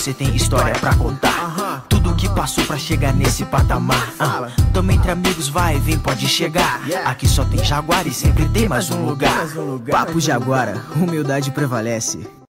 você tem história pra contar. Tudo que passou pra chegar nesse patamar. Ah, tamo entre amigos, vai, vem, pode chegar. Aqui só tem Jaguar e sempre tem mais um lugar. Papo Jaguara, humildade prevalece.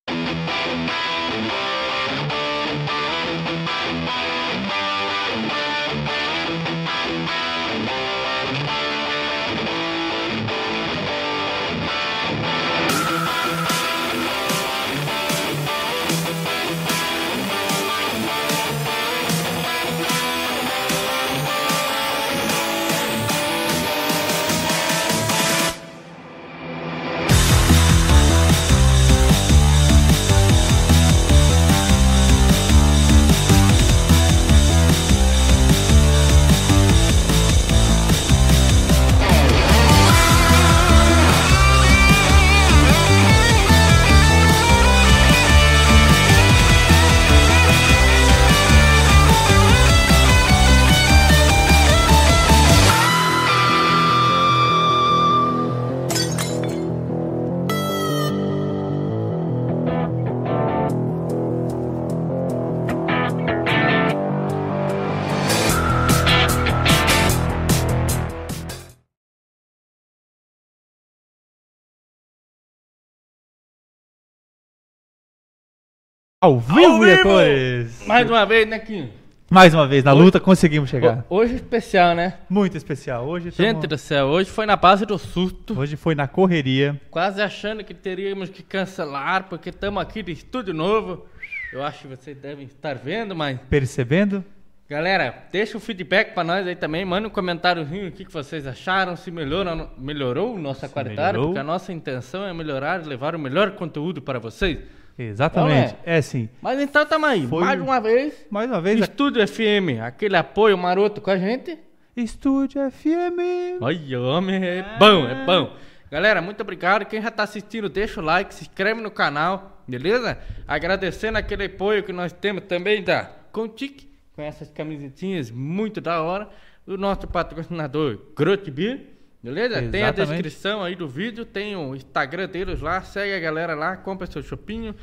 Ao vivo, e a cores! Mais uma vez, né, Quinho? Mais uma vez, na luta conseguimos chegar. Hoje especial, né? Muito especial. Hoje, tamo- Gente do céu, hoje foi na base do susto. hoje foi na correria. Quase achando que teríamos que cancelar, porque estamos aqui de estúdio novo. Eu acho que vocês devem estar vendo, mas. Percebendo? Galera, deixa o feedback pra nós aí também. Manda um comentáriozinho o que, que vocês acharam, se melhorou, melhorou nossa qualidade, melhorou. porque a nossa intenção é melhorar e levar o melhor conteúdo para vocês. Exatamente. Então, É sim. Mas então tamo aí, Foi- mais uma vez. Mais uma vez, a- Estúdio FM, aquele apoio maroto com a gente. Estúdio FM. Olha, homem, é bom, é bom. Galera, muito obrigado. Quem já tá assistindo, deixa o like, se inscreve no canal, beleza? Agradecendo aquele apoio que nós temos também da Contic, com essas camisetinhas muito da hora. O nosso patrocinador, Grot Beer, beleza? Tem a Exatamente. descrição aí do vídeo, tem o Instagram deles lá, segue a galera lá, compra seu chopinho,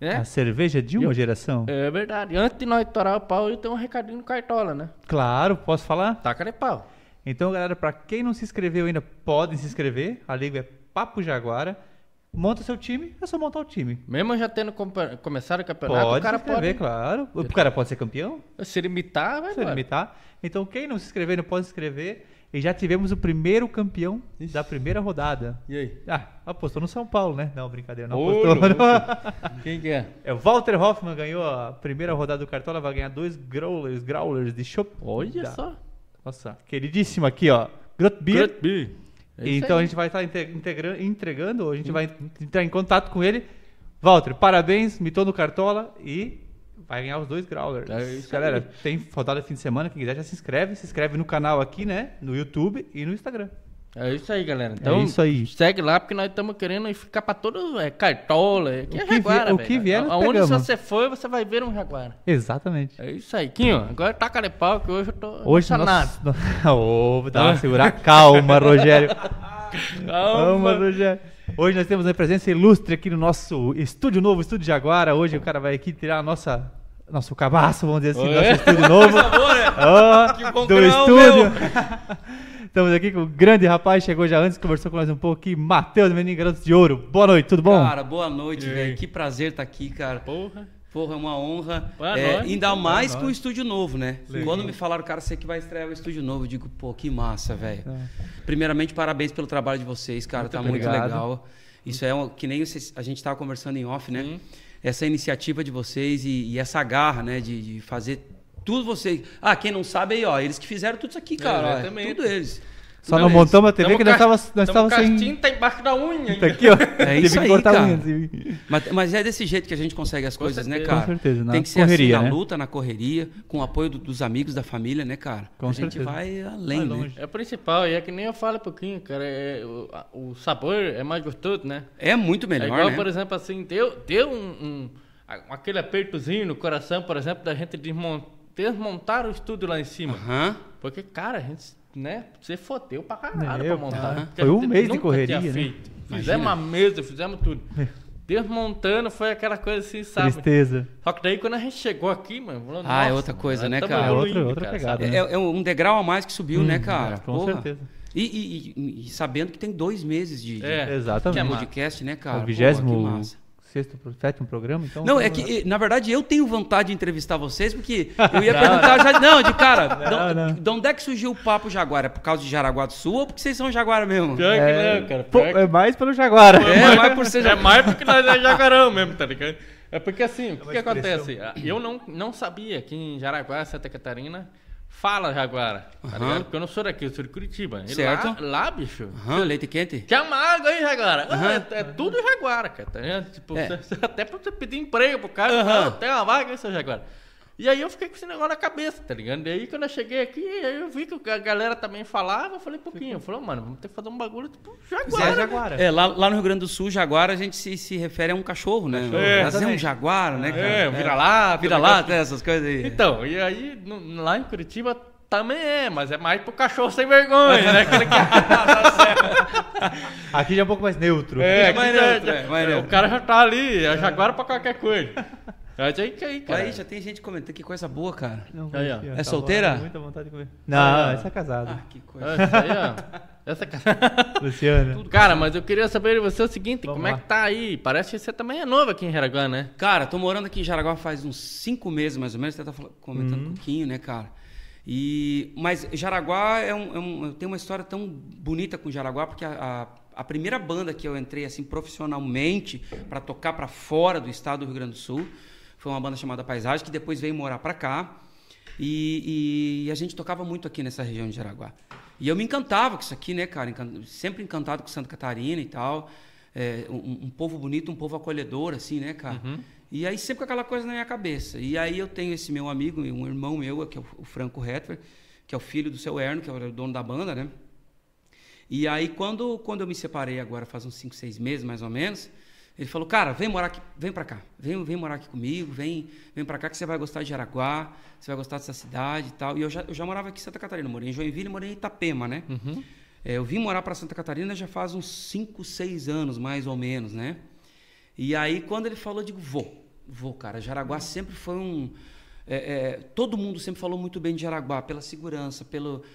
né? A cerveja de uma geração. É verdade. Antes de nós estourar o pau, eu tenho um recadinho no Cartola, né? Claro, posso falar? Taca de pau. Então, galera, pra quem não se inscreveu ainda, podem se inscrever. A liga é Papo Jaguara. Monta seu time, é só montar o time. Mesmo já tendo começado o campeonato, Pode o cara se inscrever, pode claro. O cara pode ser campeão, se limitar, vai se limitar. Então, quem não se inscrever, não pode se inscrever. E já tivemos o primeiro campeão da primeira rodada. E aí? Ah, apostou no São Paulo, né? Não, brincadeira, não Ô, apostou. louco. Quem que é? É o Walter Hoffman ganhou a primeira rodada do Cartola, vai ganhar dois growlers, growlers de chopp. Olha Da- só. Nossa, queridíssimo aqui, ó. Great Beer. É então aí. a gente vai estar entregando, a gente vai entrar em contato com ele. Walter, parabéns, mitou no Cartola e vai ganhar os dois growlers. É isso Galera, aí. tem rodada fim de semana, quem quiser já se inscreve, se inscreve no canal aqui, né? No YouTube e no Instagram. É isso aí, galera. Então, isso aí. segue lá, porque nós estamos querendo ficar pra todo. É, cartola. É, que é Jaguara, o que vier, nós Aonde pegamos. você for, você vai ver um Jaguara. Exatamente. É isso aí. Quinho, agora taca de pau, que hoje eu tô Hoje emocionado. nós... Ô, dá uma segurar. Calma, Rogério. Calma. Calma, Rogério. Hoje nós temos uma presença ilustre aqui no nosso estúdio novo, estúdio Jaguara. Hoje o cara vai aqui tirar a nossa, nosso cabaço, vamos dizer assim, Oi. nosso estúdio novo. Coisa boa, né? Ó, Que bom do que não é o estúdio. Estamos aqui com o grande rapaz, chegou já antes, conversou com nós um pouco aqui, Matheus, menino garoto de ouro. Boa noite, tudo bom? Cara, boa noite, velho. Que prazer estar aqui, cara. Porra. Porra, é uma honra. Boa É, noite. ainda mais com o estúdio novo, né? Quando me falaram, cara, você que vai estrear o estúdio novo, eu digo, pô, que massa, velho. Primeiramente, parabéns pelo trabalho de vocês, cara. Muito tá obrigado. muito legal. Isso é um, que nem a gente tava conversando em off, né? Essa iniciativa de vocês e, e essa garra, né? De, de fazer tudo vocês. Ah, quem não sabe aí, ó, eles que fizeram tudo isso aqui, cara. ó, Exatamente. tudo eles. Só não eles. montamos a TV que nós estávamos nós tamo tava sem... castinho, tá embaixo da unha Tá aqui, ó. É isso que aí, cortar cara. unha. assim. Mas, mas é desse jeito que a gente consegue as coisas, né, certeza. cara? Com certeza, na Tem que ser correria, assim, né? na luta, na correria, com o apoio do- dos amigos, da família, né, cara? Com a gente certeza. vai além, Vai né? longe. É o principal, e é que nem eu falo um pouquinho, cara. É, o, a- o sabor é mais gostoso, né? É muito melhor, é igual, né? por exemplo, assim, deu, deu um, um- aquele apertozinho no coração, por exemplo, da gente desmon- desmontar o estúdio lá em cima. Aham. Porque, cara, a gente, né, você fodeu pra caralho Meu, pra montar. Foi um mês de correria, tinha né? feito. Fizemos uma mesa, fizemos tudo. desmontando, foi aquela coisa assim, sabe? Tristeza. Só que daí quando a gente chegou aqui, mano, falou, Ah, é "Nossa, outra coisa, né, cara? É outra- outra cara, pegada, né? É, é um degrau a mais que subiu, né, cara? é, com Porra. certeza. E, e- e- e sabendo que tem dois meses de, de É. Exatamente. Que é podcast, né, cara? o Pô, vigésimo que massa. Sexto, sétimo programa, então... Não, é que, eh, na verdade, eu tenho vontade de entrevistar vocês, porque eu ia perguntar já. Não, de cara, de, não. de onde é que surgiu o papo Jaguar? É por causa de Jaraguá do Sul ou porque vocês são Jaguara mesmo? Pior que É, não, cara. pô, pior que- é mais pelo Jaguara. É, mas por ser É mais porque nós é jacarão mesmo, tá ligado? É porque assim, o que, uma que acontece? Eu não, não sabia que em Jaraguá, Santa Catarina, fala Jaguara, tá ligado? Porque eu não sou daqui, eu sou de Curitiba. E Certo. Lá, lá, bicho, Aham, leite quente? uma água aí, Jaguara. Aham. É, é tudo Jaguara, cara, tá ligado? Tipo, É. até pra você pedir emprego pro cara, não, tem uma vaga aí, seu Jaguara. E aí eu fiquei com esse negócio na cabeça, tá ligado? E aí quando eu cheguei aqui, aí eu vi que a galera também falava, eu falei pouquinho. Eu falei, "Ô, mano, vamos ter que fazer um bagulho tipo Jaguara. É né?" Jaguara. É, lá, lá no Rio Grande do Sul, Jaguara, a gente se, se refere a um cachorro, né? Cachorro, Mas é um. Jaguara, né, cara? É, vira lá, Vira lá, né, essas coisas aí. Então, e aí, no- lá em Curitiba também é, mas é mais pro cachorro sem vergonha, né? Aquele que... Aqui já é um pouco mais neutro. é, mais aqui já- neutro, é, mais é, neutro. o cara já tá ali, é jaguara pra qualquer coisa. Aí aí. Aí já tem gente comentando que coisa boa, cara. Não, Aí, ó. É tá solteira? Muita vontade de comer. Não, essa é casada. Ah, que coisa. Ah, Essa aí, ó. Essa cara. Luciana. Cara, mas eu queria saber de você o seguinte, Vamos como é lá. que tá aí? Parece que você também é novo aqui em Jaraguá, né? Cara, tô morando aqui em Jaraguá faz uns cinco meses, mais ou menos. Você tá comentando Uhum. um pouquinho, né, cara? E, mas Jaraguá é um, é um- eu tenho uma história tão bonita com Jaraguá, porque a, a, a primeira banda que eu entrei assim profissionalmente para tocar para fora do estado do Rio Grande do Sul foi uma banda chamada Paisagem, que depois veio morar para cá. E, e a gente tocava muito aqui nessa região de Jaraguá. E eu me encantava com isso aqui, né, cara? Sempre encantado com Santa Catarina e tal. É, um, um povo bonito, um povo acolhedor, assim, né, cara? E aí sempre com aquela coisa na minha cabeça. E aí eu tenho esse meu amigo, um irmão meu, que é o- Franco Hetver, que é o filho do seu Erno, que é o dono da banda, né? E aí, quando, quando eu me separei agora, faz uns 5, 6 meses mais ou menos, ele falou, cara, vem morar aqui, vem pra cá, vem, vem morar aqui comigo, vem, vem pra cá que você vai gostar de Jaraguá, você vai gostar dessa cidade e tal. E eu já, eu já morava aqui em Santa Catarina, morei em Joinville e morei em Itapema, né? É, eu vim morar para Santa Catarina já faz uns 5, 6 anos, mais ou menos, né? E aí, quando ele falou, eu digo, vou, vou, cara. Jaraguá sempre foi um. é, é, todo mundo sempre falou muito bem de Jaraguá, pela segurança, pelo, pe-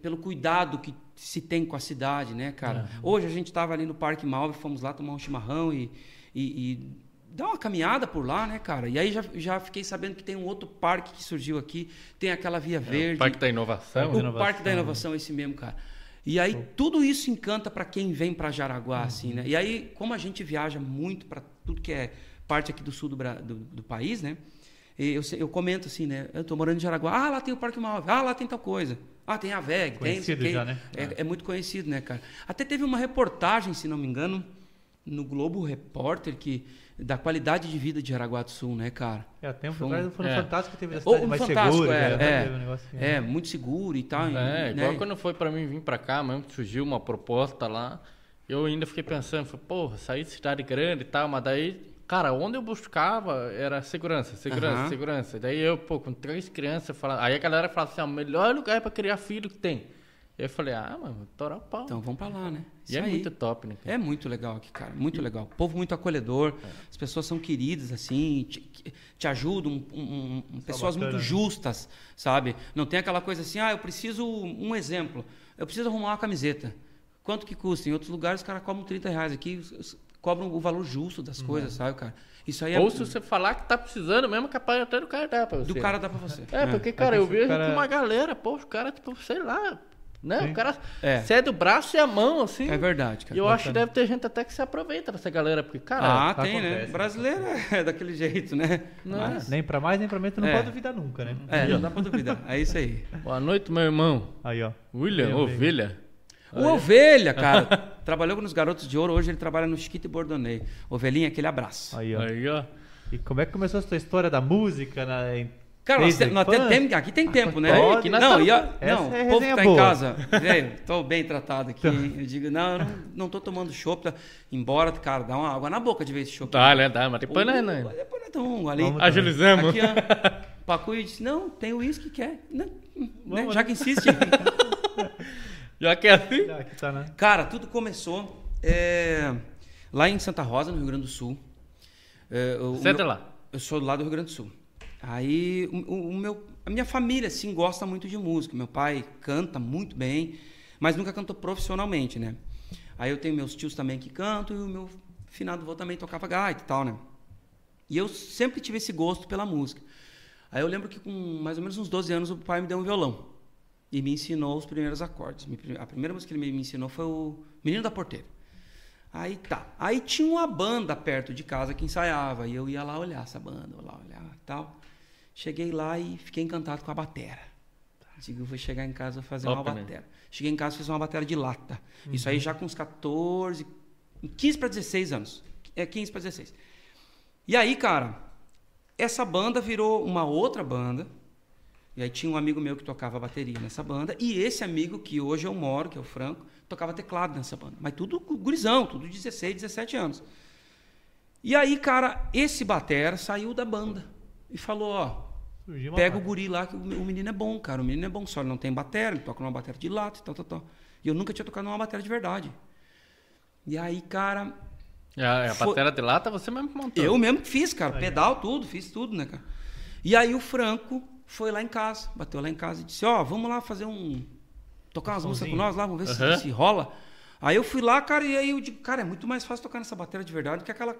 pelo cuidado que se tem com a cidade, né, cara? Hoje a gente estava ali no Parque Malve, fomos lá tomar um chimarrão e, e, e dar uma caminhada por lá, né, cara? E aí já, já fiquei sabendo que tem um outro parque que surgiu aqui, tem aquela Via Verde. O Parque da Inovação. O Inovação. Parque da Inovação é esse mesmo, cara. E aí tudo isso encanta para quem vem para Jaraguá, assim, né? E aí, como a gente viaja muito para tudo que é parte aqui do sul do, do, do país, né? E Eu, eu comento assim, né? Eu tô morando em Jaraguá. Ah, lá tem o Parque Malve. Ah, lá tem tal coisa. Ah, tem a VEG. Tem, Conhecido quem. já, né? É, é muito conhecido, né, cara? Até teve uma reportagem, se não me engano, no Globo Repórter, que da qualidade de vida de Jaraguá do Sul, né, cara? É, o tempo Foi um- foi no é. Fantástico que teve a Ou cidade um mais Fantástico, segura. é, né? é. Um negócio assim, É, muito seguro e tal. É, né? igual quando foi pra mim vir pra cá, mesmo que surgiu uma proposta lá, eu ainda fiquei pensando, falei, porra, sair de cidade grande e tal, mas daí, cara, onde eu buscava era segurança, segurança, Aham. segurança. Daí eu, pô, com três crianças, falava, aí a galera falava assim, ó, o melhor lugar pra criar filho que tem. Eu falei, ah, mano, torar o pau. Então vamos pra lá, né? e é Isso aí. muito top, né? cara? É muito legal aqui, cara. Muito legal. Povo muito acolhedor. As pessoas são queridas, assim, te, te ajudam. um- um- um- pessoas bacana, muito né? justas, sabe? Não tem aquela coisa assim, ah, eu preciso. Um exemplo. Eu preciso arrumar uma camiseta. Quanto que custa? Em outros lugares os caras cobram 30 reais. Aqui cobram o valor justo das coisas, sabe, cara? Isso aí é. Ou se você falar que tá precisando mesmo, capaz até do cara dar pra você. Do cara dá pra você. É, porque, cara, É eu vejo cara- que uma galera, pô, os caras, tipo, sei lá, né? Sim. O cara É. cede o braço e a mão, assim. É verdade, E cara. eu acho que deve ter gente até que se aproveita dessa galera, porque, cara, Ah, tem, né? acontece. Brasileiro é daquele jeito, né? Não Mas- Nem pra mais, nem pra menos, tu não É. pode duvidar nunca, né? É, não dá pra duvidar. É isso aí. boa noite, meu irmão. Aí, ó. William, ovelha. O Ovelha, cara, trabalhou nos Garotos de Ouro, hoje ele trabalha no Chiquito e Bordonei. Ovelhinha, aquele abraço. Aí, ó. Aí, ó. E como é que começou a sua história da música? Na, em- Cara, nós, te- nós tem, aqui tem tempo, né? Pode. Aqui nós não, e a- não, é o povo que tá em boa. casa, velho, tô bem tratado aqui. hein? Eu digo, não, eu não, não tô tomando chopp, tá? embora, cara, dá uma água na boca de ver esse chopp. Tá, né? Dá, mas depois, né? né? Depois nós tomamos um ali. Vamos Agilizamos. Aqui, ó, Pacu disse, não, tem uísque, quer. Né? Né? Já que insiste. Já que é assim. Ah, aqui tá, né? Cara, tudo começou. é, Lá em Santa Rosa, no Rio Grande do Sul. É, Você é meu- lá? Eu sou do lado do Rio Grande do Sul. Aí o, o- o meu, a minha família, assim, gosta muito de música. Meu pai canta muito bem, mas nunca cantou profissionalmente, né? Aí eu tenho meus tios também que cantam e o meu finado avô também tocava gaita e tal, né? E eu sempre tive esse gosto pela música. Aí eu lembro que com mais ou menos uns 12 anos o pai me deu um violão e me ensinou os primeiros acordes. A primeira música que ele me ensinou foi o Menino da Porteira. Aí tá. Aí tinha uma banda perto de casa que ensaiava. E eu ia lá olhar essa banda, lá olhar e tal. Cheguei lá e fiquei encantado com a batera. Digo, vou chegar em casa e fazer uma Top, né? batera. Cheguei em casa e fiz uma batera de lata. Isso aí já com uns 14, 15 para 16 anos. É 15 para 16. E aí, cara, essa banda virou uma outra banda. E aí tinha um amigo meu que tocava bateria nessa banda. E esse amigo que hoje eu moro, que é o Franco, tocava teclado nessa banda. Mas tudo gurizão, tudo 16, 17 anos. E aí, cara, esse batera saiu da banda. E falou, ó, pega o guri lá, que o menino é bom, cara. O menino é bom, só ele não tem bateria, ele toca numa bateria de lata e tal, tal, tal. E eu nunca tinha tocado numa bateria de verdade. E aí, cara, E a, a Foi- batera de lata você mesmo montou. eu mesmo que fiz, cara. Pedal, tudo, fiz tudo, né, cara? E aí o Franco foi lá em casa, bateu lá em casa e disse, ó, vamos lá fazer um. Tocar umas músicas com nós lá, vamos ver se- Aham. se, rola. Aí eu fui lá, cara, e aí eu digo, cara, é muito mais fácil tocar nessa bateria de verdade do que aquela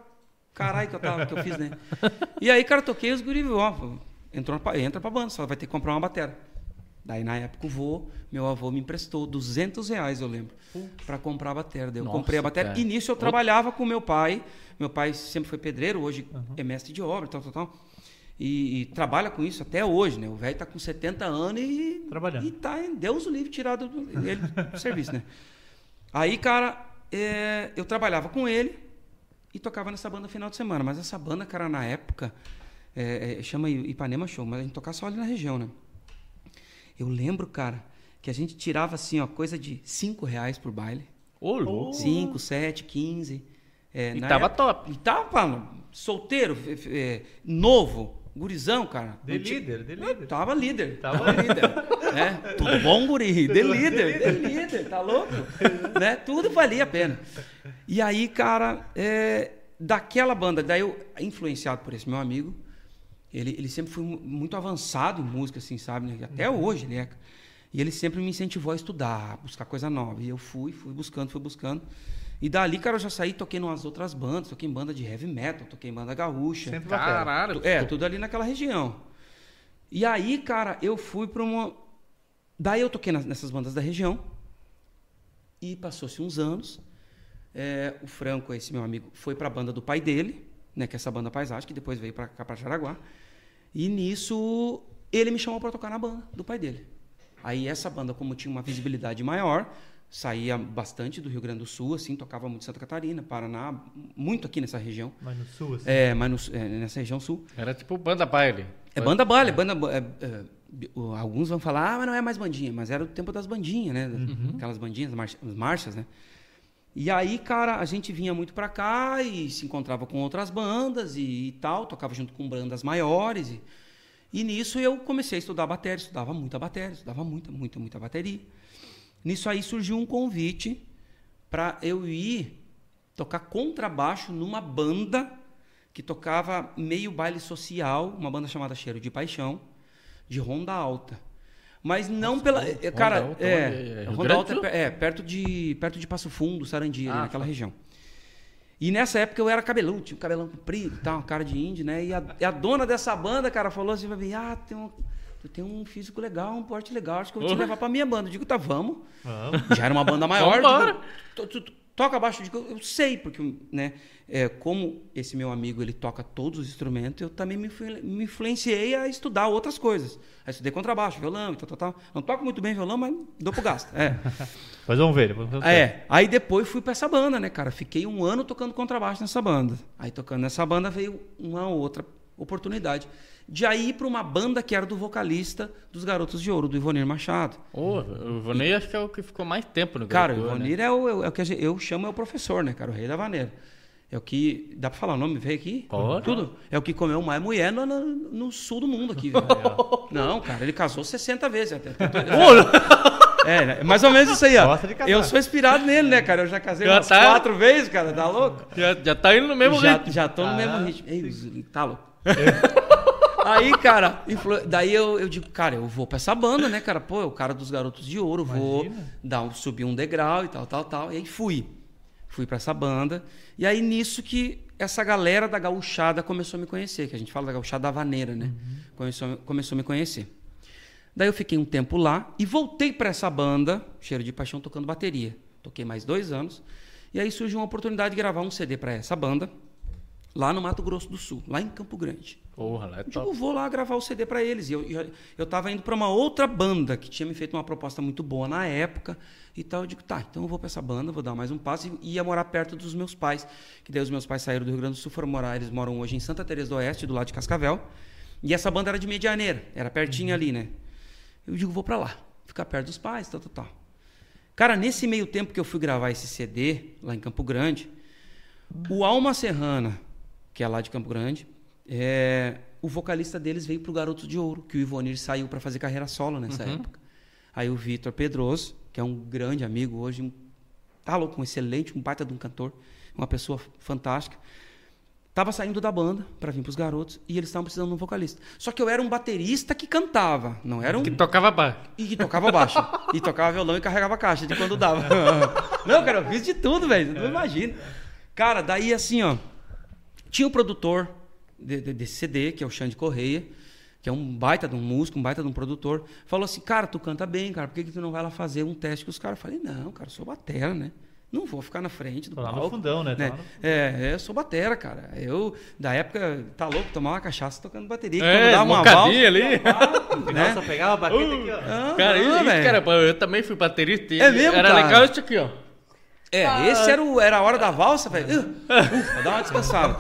caralho que eu, tava, que eu fiz, né? e aí, cara, toquei os guri, ó, entrou pra, entra pra banda, só vai ter que comprar uma bateria. Daí, na época, o vô, meu avô me emprestou 200 reais, eu lembro, pra comprar a bateria. Daí eu Nossa, comprei a bateria. cara. E nisso eu trabalhava com meu pai. Meu pai sempre foi pedreiro, hoje é mestre de obra, tal, tal, tal. E, e trabalha com isso até hoje, né? O velho tá com 70 anos e. Trabalhando. E tá em Deus o livre tirado do, ele do serviço, né? Aí, cara, é, eu trabalhava com ele e tocava nessa banda no final de semana. Mas essa banda, cara, na época, é, é, chama Ipanema Show, mas a gente tocava só ali na região, né? Eu lembro, cara, que a gente tirava assim, ó, coisa de 5 reais por baile. Ô, louco. 5, 7, 15. É, E tava época- top. E tava, mano, solteiro, f- é, novo, gurizão, cara. De líder, de líder. Tava líder. Tava líder. né? Tudo bom, guri? De líder, de líder, tá louco? né? Tudo valia a pena. E aí, cara, é, daquela banda, daí eu, influenciado por esse meu amigo, ele, ele sempre foi mu- muito avançado em música, assim, sabe? né? Até hoje ele é. E ele sempre me incentivou a estudar, a buscar coisa nova. E eu fui, fui buscando, fui buscando. E dali, cara, eu já saí, toquei em umas outras bandas, toquei em banda de heavy metal, toquei em banda gaúcha. Sempre. Caralho. É, tudo ali naquela região. E aí, cara, eu fui pra uma. Daí eu toquei nessas bandas da região. E passou-se uns anos. é, o Franco, esse meu amigo, foi pra banda do pai dele, né? Que é essa banda Paisagem, que depois veio pra cá pra Jaraguá. E nisso, ele me chamou pra tocar na banda do pai dele. Aí essa banda, como tinha uma visibilidade maior, saía bastante do Rio Grande do Sul, assim, tocava muito em Santa Catarina, Paraná, muito aqui nessa região. Mas no sul, assim. É, mas no- é, nessa região sul. Era tipo banda baile. É banda baile, é banda. é, é, alguns vão falar, ah, mas não é mais bandinha, mas era o tempo das bandinhas, né? Aquelas bandinhas, as marchas, né? E aí, cara, a gente vinha muito pra cá e se encontrava com outras bandas e, e tal, tocava junto com bandas maiores. E, e nisso eu comecei a estudar bateria, estudava muita bateria, estudava muita, muita, muita bateria. Nisso aí surgiu um convite para eu ir tocar contrabaixo numa banda que tocava meio baile social, uma banda chamada Cheiro de Paixão, de Ronda Alta. Mas não pela. é, cara, Ronda Alta, é. é? Ronda Alta é, do pe- é, perto, de, perto de Passo Fundo, Sarandi, ali Ah, naquela tá. região. E nessa época eu era cabeludo, tinha um cabelão comprido e tal, uma cara de índio, né? E a, a dona dessa banda, cara, falou assim pra mim: ah, tem um, tu tem um físico legal, um porte legal, acho que eu vou te levar pra minha banda. Eu digo, tá, vamos. Vamos. Já era uma banda maior. Vambora. digo, "To- tu- tu- toca baixo, eu digo, eu sei, porque, né, é, como esse meu amigo, ele toca todos os instrumentos, eu também me, me influenciei a estudar outras coisas. Aí estudei contrabaixo, violão e tal, tal, tal. Não toco muito bem violão, mas dou pro gasto. É. Mas vamos ver. Vamos ver. É, aí depois fui pra essa banda, né, cara? Fiquei um ano tocando contrabaixo nessa banda. Aí tocando nessa banda veio uma outra oportunidade de aí ir pra uma banda que era do vocalista dos Garotos de Ouro, do Ivonir Machado. Ô, o Ivonei acho que é o que ficou mais tempo no Cara, o grupo, né? Ivonir é, o, é o que a gente- eu chamo é o professor, né, cara? O rei da vaneira. É o que. Dá pra falar o nome? Veio aqui? Pode. Tudo. É o que comeu mais mulher no, no- no sul do mundo aqui. Não, cara, ele casou 60 vezes até. É, né? mais ou menos isso aí, ó. Eu sou inspirado nele, né, cara? Eu já casei Já umas tá. quatro vezes, cara. Tá louco? Já, já tá indo no mesmo já, ritmo. já tô no Ah, mesmo ritmo. Ei, Zuli, tá louco. Aí, cara, daí eu, eu digo, cara, eu vou pra essa banda, né, cara? Pô, é o cara dos Garotos de Ouro, vou Imagina. dar um, subir um degrau e tal, tal, tal. E aí fui. Fui pra essa banda. E aí nisso que essa galera da gauchada começou a me conhecer, que a gente fala da gauchada havaneira, né? Começou, começou a me conhecer. Daí eu fiquei um tempo lá e voltei pra essa banda, Cheiro de Paixão, tocando bateria. Toquei mais dois anos. E aí surgiu uma oportunidade de gravar um CD pra essa banda, lá no Mato Grosso do Sul, lá em Campo Grande. Porra, lá é Eu digo, vou lá gravar o CD pra eles. E eu, eu, eu tava indo pra uma outra banda que tinha me feito uma proposta muito boa na época e tal. Eu digo, tá, então eu vou pra essa banda, vou dar mais um passo e ia morar perto dos meus pais. Que daí os meus pais saíram do Rio Grande do Sul, foram morar, eles moram hoje em Santa Teresa do Oeste, do lado de Cascavel. E essa banda era de Medianeira, era pertinho ali, né? Eu digo, vou pra lá, ficar perto dos pais, tal, tal, tal. Cara, nesse meio tempo que eu fui gravar esse CD, lá em Campo Grande, o Alma Serrana, que é lá de Campo Grande, é, o vocalista deles veio pro Garotos de Ouro, que o Ivonir saiu para fazer carreira solo nessa época. Aí o Vitor Pedroso, que é um grande amigo hoje, um, tá louco, um excelente, um baita de um cantor, uma pessoa fantástica. Tava saindo da banda para vir pros garotos e eles estavam precisando de um vocalista. Só que eu era um baterista que cantava, não era um Que tocava baixo. e que tocava baixo. e tocava violão e carregava caixa de quando dava. Não, cara, eu fiz de tudo, velho. Não imagina. Cara, daí assim, ó. Tinha o produtor de- de- desse CD, que é o Xande Correia, que é um baita de um músico, um baita de um produtor. Falou assim, cara, tu canta bem, cara, por que, que tu não vai lá fazer um teste com os caras? Eu falei, não, cara, eu sou batera, né? Não vou ficar na frente do Tô lá no palco, fundão, né? Tô lá no- É, eu sou batera, cara. Eu, da época, tá louco, tomar uma cachaça tocando bateria. É, quando dava uma valsa, ali. né? Nossa, pegava a baqueta aqui, ó. Ah, Cara, não, isso, velho. cara, eu também fui baterista. e É mesmo, Era cara? legal isso aqui, ó. É, esse era, o, era a hora da valsa, velho. Uh, uh, dar uma descansada.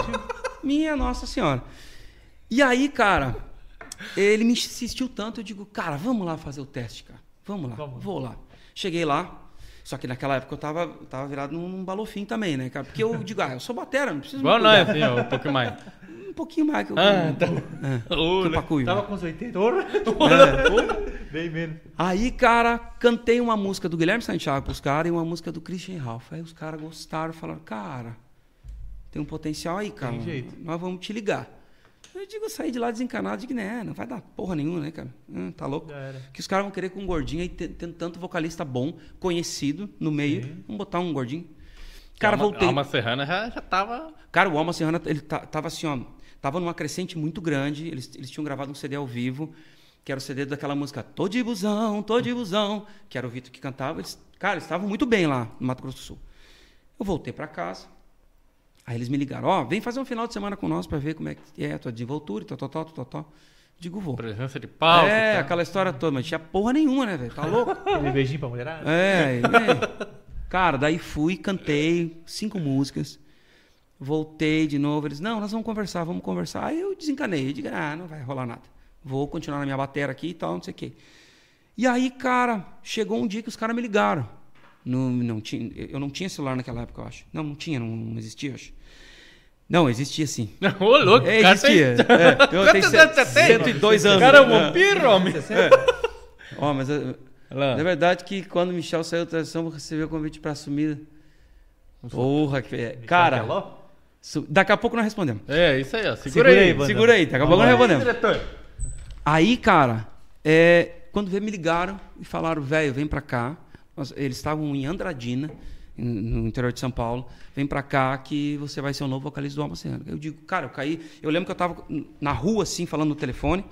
Minha Nossa Senhora. E aí, cara, ele me insistiu tanto, eu digo, cara, vamos lá fazer o teste, cara. Vamos lá, Vamos. vou lá. Cheguei lá, só que naquela época eu tava, tava virado num, balofim também, né, cara? Porque eu digo, ah, eu sou batera, não preciso cuidar. assim, ó, um pouquinho mais. Um pouquinho mais que eu... Ah, tá. é, Ô, que pacuio. Tava com uns 80. Porra. Bem menos. Aí, cara, cantei uma música do Guilherme Santiago pros caras e uma música do Christian Ralph. Aí os caras gostaram, falaram, cara, tem um potencial aí, cara. jeito. Nós vamos te ligar. Eu digo, eu saí de lá desencanado, digo, né, não vai dar porra nenhuma, né, cara? Hum, tá louco? Que os caras vão querer com um gordinho aí, te- tendo tanto vocalista bom, conhecido no meio, vamos botar um gordinho. Cara, voltei. Alma Serrana já, já tava. Cara, o Alma Serrana, ele ta- tava assim, ó, tava numa crescente muito grande, eles, eles tinham gravado um CD ao vivo, que era o CD daquela música Tô de busão, tô de busão, que era o Vitor que cantava. Eles, cara, eles estavam muito bem lá no Mato Grosso do Sul. Eu voltei para casa, aí eles me ligaram, ó, vem fazer um final de semana com nós para ver como é que é a tua desenvoltura, e tal, tal, tal, tal, tal. Digo, vou. Presença de palco. é, tá? aquela história toda, mas tinha porra nenhuma, né, velho? Tá louco? Aquele beijinho pra mulherada. É, é. Cara, daí fui, cantei cinco músicas. Voltei de novo. Eles, não, nós vamos conversar, vamos conversar. Aí eu desencanei. Eu digo, ah, não vai rolar nada. Vou continuar na minha bateria aqui e tal, não sei o quê. E aí, cara, chegou um dia que os caras me ligaram. Não, não tinha, eu não tinha celular naquela época, eu acho. Não, não tinha, não, não existia, eu acho. Não, existia sim. Ô, louco, É, cara tem- existia. É, eu tenho Quantos anos você tem? 102 anos. O cara é um É. vampiro, homem. Ó, mas eu- Lá. na verdade que quando o Michel saiu da transição, eu recebi o convite pra assumir. Porra, que é. Cara, Teló? Daqui a pouco nós respondemos. É, isso aí, ó. Segura, Segura aí, aí. Segura aí, daqui a pouco nós respondemos. diretor. Aí, cara, é, quando veio, me ligaram e falaram, velho, vem pra cá. Nós- eles estavam em Andradina, no interior de São Paulo. Vem pra cá que você vai ser o novo vocalista do Alma Serrana. Eu digo, cara, eu caí. Eu lembro que eu tava na rua, assim, falando no telefone.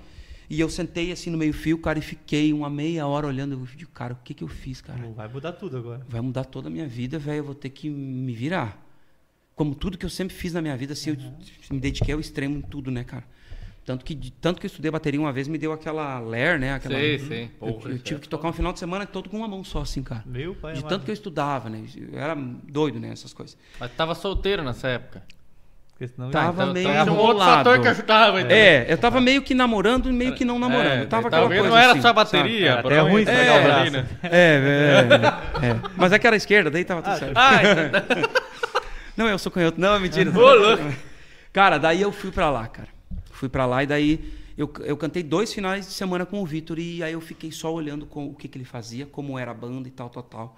E eu sentei assim no meio-fio, cara, e fiquei uma meia hora olhando. Eu digo, cara, o que que eu fiz, cara? Vai mudar tudo agora. vai mudar toda a minha vida, velho. Eu vou ter que me virar. Como tudo que eu sempre fiz na minha vida, assim, eu me dediquei ao extremo em tudo, né, cara? Tanto que, de- tanto que eu estudei bateria uma vez, me deu aquela ler, né? Aquela, Sei, sei. Eu, Porra, eu tive é que tocar um final de semana todo com uma mão só, assim, cara. Meu pai De amado. tanto que eu estudava, né? Eu era doido, né? Essas coisas. Mas tava solteiro nessa época. Porque senão. Tava então, meio então tinha um outro fator que ajudava. então. É, eu tava meio que namorando e meio que não namorando. É, tava talvez aquela coisa não era assim, só bateria, Era até ruim né? É, é, é, é. Mas é que era a esquerda, daí tava tudo certo. Ah, então- Não, eu sou canhoto. Não, mentira. Ô, louco. Cara, daí eu fui pra lá, cara. Fui pra lá e daí Eu, eu cantei dois finais de semana com o Vitor e aí eu fiquei só olhando com, o que, que ele fazia, como era a banda e tal, tal, tal.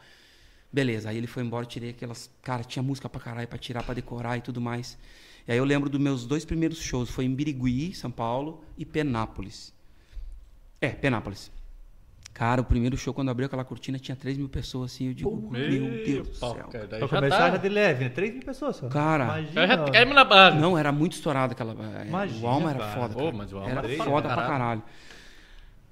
Beleza, aí ele foi embora, tirei aquelas. Cara, tinha música pra caralho, pra tirar, pra decorar e tudo mais. E aí eu lembro dos meus dois primeiros shows, foi em Birigui, São Paulo, e Penápolis. É, Penápolis. Cara, o primeiro show, quando abriu aquela cortina, tinha 3 mil pessoas assim. Eu digo, meu Deus do céu. cara, Pra já começar tá. já de leve, né? 3 mil pessoas só. Cara, Já já Imagina. queima na base. Não, era muito estourado aquela. é, Imagina, o Alma era cara. foda. Cara. mas o Alma era era foda pra pra caralho.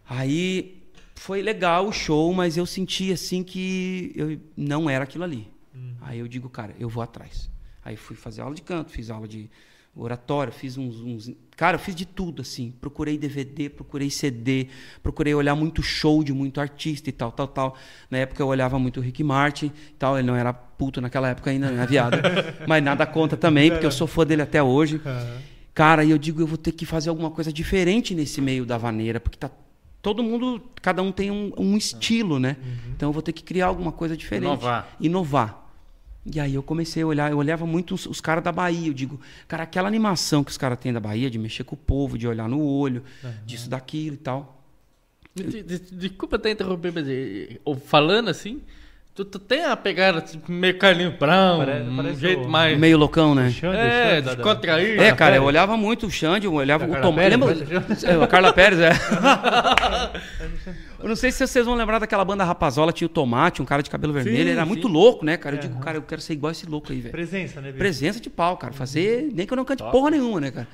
Aí foi legal o show, mas eu senti assim que eu não era aquilo ali. Uhum. Aí eu digo, cara, eu vou atrás. Aí fui fazer aula de canto, fiz aula de oratório, fiz uns, uns- Cara, eu fiz de tudo, assim. Procurei DVD, procurei CD, procurei olhar muito show de muito artista e tal, tal, tal. Na época eu olhava muito o Rick Martin e tal. Ele não era puto naquela época ainda, né, viado? Mas nada conta também, porque eu sou fã dele até hoje. Cara, e eu digo, eu vou ter que fazer alguma coisa diferente nesse meio da vaneira, porque tá todo mundo, cada um tem um, um estilo, né? Então eu vou ter que criar alguma coisa diferente. Inovar. Inovar. E aí eu comecei a olhar, eu olhava muito os, os caras da Bahia, eu digo, cara, aquela animação que os caras têm da Bahia, de mexer com o povo, de olhar no olho, disso, daquilo e tal. De- de- Desculpa até interromper, mas eh, ou falando assim, tu, tu tem a pegada tipo, meio Carlinhos Brown, Parece- um parece jeito o- mais. Meio loucão, né? Xande, é, Xande, descontraído. É, cara, eu olhava muito o Xande, eu olhava Da o Carla Tom. Pérez, Lembra? É, a Carla Pérez, é. eu não sei se vocês vão lembrar daquela banda Rapazola, tinha o Tomate, um cara de cabelo vermelho, ele era sim. muito louco, né, cara? Eu É, digo, cara, eu quero ser igual esse louco aí, velho. Presença, né, Vitor? Presença de pau, cara. Fazer, nem que eu não cante porra nenhuma, né, cara?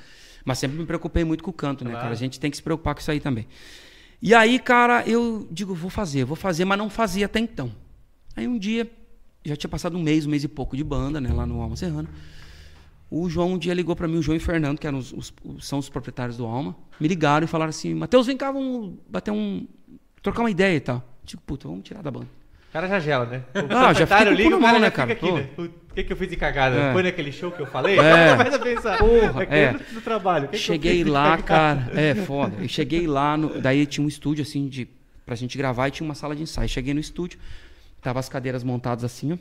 Mas sempre me preocupei muito com o canto, né, Claro. cara? A gente tem que se preocupar com isso aí também. E aí, cara, eu digo, vou fazer, vou fazer, mas não fazia até então. Aí um dia, já tinha passado um mês, um mês e pouco de banda, né, lá no Alma Serrano. O João um dia ligou pra mim, o João e o Fernando, que eram os- os- são os proprietários do Alma, me ligaram e falaram assim: Matheus, vem cá, vamos bater um. Trocar uma ideia e tal. Tipo, puta, vamos tirar da banda. O cara já gela, né? O Ah, já fica liga, o cara né, cara? aqui, né? O que, que eu fiz de cagada? É. Foi naquele show que eu falei? É. Começa a pensar. Porra, é. é. Do, trabalho. Que que cheguei de lá, cara. É, foda. Eu cheguei lá, no- daí tinha um estúdio assim de pra gente gravar e tinha uma sala de ensaio. Cheguei no estúdio, tava as cadeiras montadas assim, ó,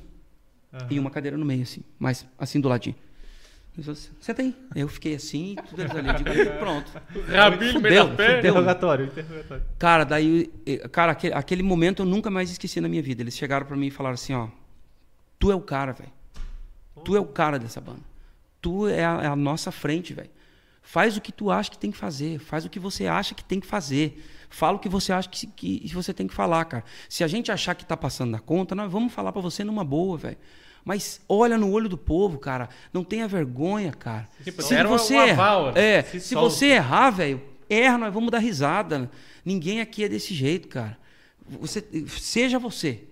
Aham. e uma cadeira no meio assim, mas assim do ladinho. Assim, Senta aí. Aí Eu fiquei assim, tudo eles ali, digo, pronto. Rabinho Fudeu, fudeu. Interrogatório, interrogatório. Cara, daí, eh, cara, aquele, aquele momento eu nunca mais esqueci na minha vida. Eles chegaram pra mim e falaram assim, ó, tu é o cara, velho. Tu é o cara dessa banda. Tu é a, é a nossa frente, velho. Faz o que tu acha que tem que fazer. Faz o que você acha que tem que fazer. Fala o que você acha que, que você tem que falar, cara. Se a gente achar que tá passando da conta, nós vamos falar pra você numa boa, velho. Mas olha no olho do povo, cara. Não tenha vergonha, cara. Tipo, se você um aval, é, Se se você errar, velho, erra, nós vamos dar risada. Ninguém aqui é desse jeito, cara. Você, seja você.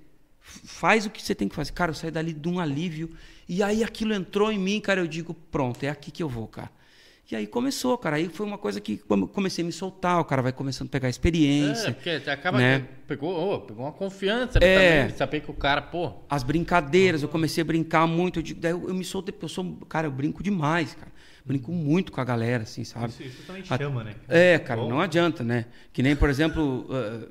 Faz o que você tem que fazer. Cara, eu saí dali de um alívio. E aí aquilo entrou em mim, cara. Eu digo, pronto, é aqui que eu vou, cara. E aí começou, cara. Aí foi uma coisa que come- comecei a me soltar. O cara vai começando a pegar É, experiência. porque você acaba né? que pegou, ô, pegou uma confiança É. também, saber que o cara, pô, As brincadeiras, eu comecei a brincar muito. Eu digo, daí eu, eu me soltei, porque eu sou. Cara, eu brinco demais, cara. Brinco muito com a galera, assim, sabe? Isso, isso também A- chama, né? É, cara, Bom. não adianta, né? Que nem, por exemplo, eh,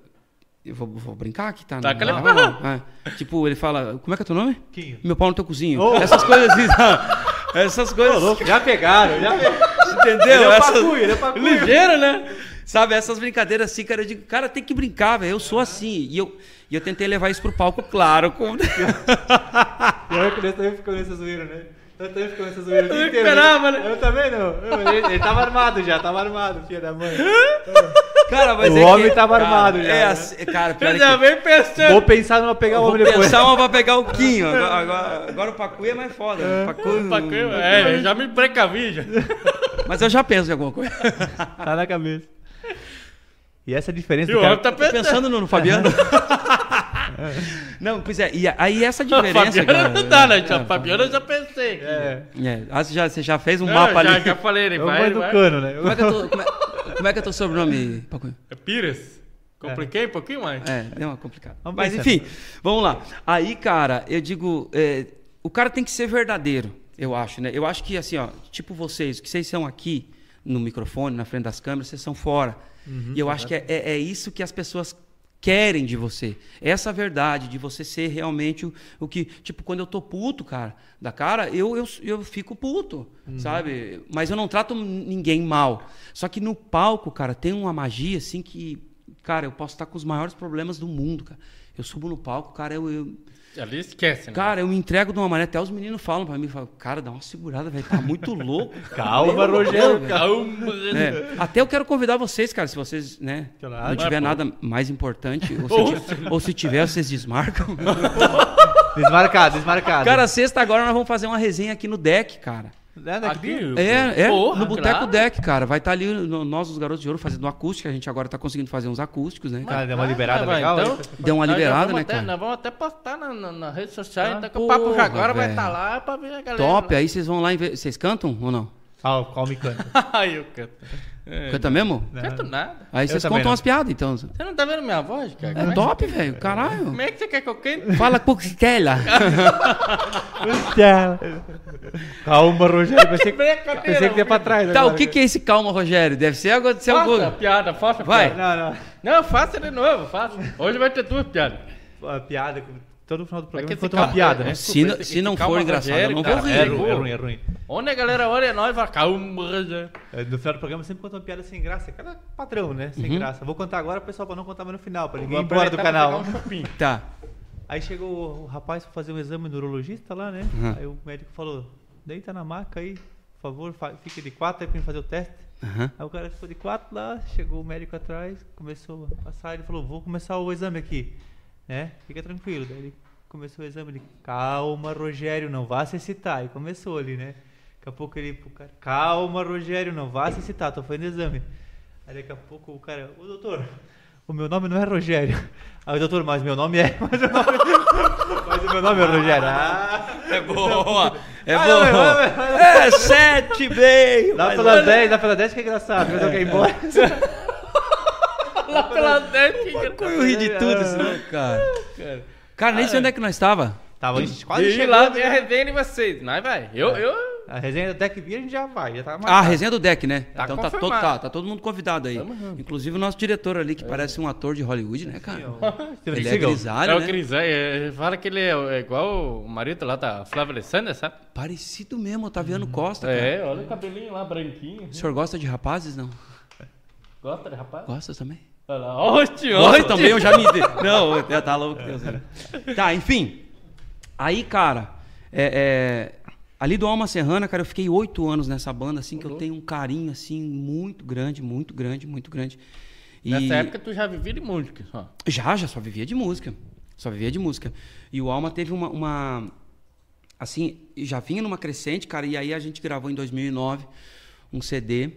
eu vou, vou brincar aqui, tá? Tá, não, não. É. Tipo, ele fala, como é que é teu nome? Quinho. Meu pau no teu cozinho. Oh. Essas coisas assim, sabe? Essas coisas, louco, já pegaram, já pegaram. Entendeu? Ele é Essas, pacuio, ele é pacuio. ligeiro, né? Sabe, essas brincadeiras assim, cara, eu digo, cara, tem que brincar, velho, eu sou assim. E eu, e eu tentei levar isso pro palco, claro, com... Pior que nós também ficamos nessa zoeira, né? Nós também ficamos nessa zoeira o dia Eu inteiro, esperava, né? Eu também não. Eu- Ele, ele tava armado já, tava armado, filha da mãe. Cara, mas O é homem que, tava cara, armado já, É né? assim, cara, pior eu é já vem pensando. Vou pensar numa pegar o Eu vou homem depois. pensar uma pra pegar o Quinho. Agora, agora, agora o Pacu é mais foda. O Pacu, Pacu, é, eu já me precavi já. Mas eu já penso em alguma coisa. Tá na cabeça. E essa diferença E o cara- homem tá pensando. pensando no, no Fabiano. Não, pois é. E aí essa diferença, Fabiana cara. não dá, né? é, A Fabiana eu já pensei. É. é. Ah, você, já, você já fez um Não, mapa já, ali. já falei, ele vai, vai. educando, né? Como é que eu tô, como é, como é que é teu sobrenome, Pacu? É Pires. Compliquei um pouquinho mais. É, deu uma complicada. Vamos Mas pensando. enfim, vamos lá. Aí, cara, eu digo, é, o cara tem que ser verdadeiro, eu acho, né? Eu acho que assim, ó, tipo vocês, que vocês são aqui no microfone, na frente das câmeras, vocês são fora. Uhum, e eu acho que é, é- é isso que as pessoas querem de você. Essa verdade de você ser realmente o, o que. Tipo, quando eu tô puto, cara, da cara, eu, eu, eu fico puto, sabe? Mas eu não trato ninguém mal. Só que no palco, cara, tem uma magia assim que. Cara, eu posso estar com os maiores problemas do mundo, cara. Eu subo no palco, cara, eu- eu, Ali esquece, né? Cara, eu me entrego de uma maneira, até os meninos falam pra mim, falam, cara, dá uma segurada, velho, tá muito louco. Calma, Rogério. Calma. É, até eu quero convidar vocês, cara, se vocês, né, Claro. não tiver nada mais importante, ou se, ou se tiver, vocês desmarcam. Desmarcado, desmarcado. Cara, sexta agora nós vamos fazer uma resenha aqui no deck, cara. É daqui. É, é, Porra, no Boteco claro. Deck, cara. Vai estar ali no- nós, os Garotos de Ouro, fazendo acústica. A gente agora tá conseguindo fazer uns acústicos, né? Cara, deu uma liberada vai, legal. então, aí. Deu uma já liberada, né, até- cara? Nós vamos até postar na, na, na rede social, Ah, então que o Papo porra, Jaguara vai velho. estar lá pra ver a galera. Top, lá. aí vocês vão lá e ver. Vocês cantam ou não? Ah, calma e canta. Ai, eu canto. É, Canta mesmo? não canto nada. Aí vocês contam não. umas piadas, então. Você não tá vendo minha voz, cara? Como é, Top, velho. Caralho. como é que você quer que eu cante? Fala costela. Calma, Rogério. Pensei que, Brincadeira, pensei que ia pra trás. Tá, agora. o que, que é esse calma, Rogério? Deve ser algo de ser Faça a algo. piada, faça a Vai. piada. Não, não. Não, faça de novo, faça. Hoje vai ter duas piadas. A piada, todo final do programa que conta esse uma piada, né? é, Se, se não for engraçado, eu não vou É rir. ruim, é ruim, é ruim. Onde a galera olha é nós, vai calma. É, No final do programa sempre conta uma piada sem graça. É cada padrão, né? Sem graça. Vou contar agora, pessoal, pra não contar mais no final, pra ninguém ir embora do canal. um. Tá. Aí chegou o rapaz pra fazer um exame neurologista lá, né? Uhum. Aí o médico falou: deita na maca aí, por favor, fa- fica de quatro aí pra mim fazer o teste. Aham. Aí o cara ficou de quatro lá, chegou o médico atrás, começou a passar, ele falou, vou começar o exame aqui. Né? Fica tranquilo. Daí ele começou o exame, ele, calma, Rogério, não vá se excitar. E começou ali, né? Daqui a pouco ele, pro cara, calma, Rogério, não vá se excitar, tô fazendo exame. Aí daqui a pouco o cara, ô doutor, o meu nome não é Rogério. Aí o doutor, mas meu nome é. Mas o, nome, mas o meu nome é Rogério. Ah, É boa. É Ah, não, não, boa. não, É sete meio. dá pelas 10, dá pelas 10 que é engraçado, mas eu quero ir embora. Lá pelas 10 fica. Eu ri de tudo, senão, cara. Cara, nem sei onde é que nós tava. Tava quase E chegando. lá vem a resenha de vocês. Nós vai. Eu, eu. A resenha do Deck Beer a gente já vai, já tá Ah, a resenha do deck, né? Tá então tá todo, tá, tá todo mundo convidado aí. Inclusive o nosso diretor ali, que parece um ator de Hollywood, né, cara? Ele é grisalho, é o né? Cris, é, é, fala que ele é, é igual o marido lá da Flávia Alessandra, sabe? Parecido mesmo, Otaviano Costa, cara. É, olha o cabelinho lá branquinho. O senhor gosta de rapazes, não? Gosta de rapaz? Gosta também? Gosta oxe. também, eu já me... Não, eu- tá louco, Deus. Tá, enfim. Aí, cara, é, é, ali do Alma Serrana, cara, eu fiquei oito anos nessa banda, assim, que eu tenho um carinho, assim, muito grande, muito grande, muito grande. E- Nessa época tu já vivia de música, só. Já, já só vivia de música. Só vivia de música. E o Alma teve uma, uma- Assim, já vinha numa crescente, cara, e aí a gente gravou em 2009 um CD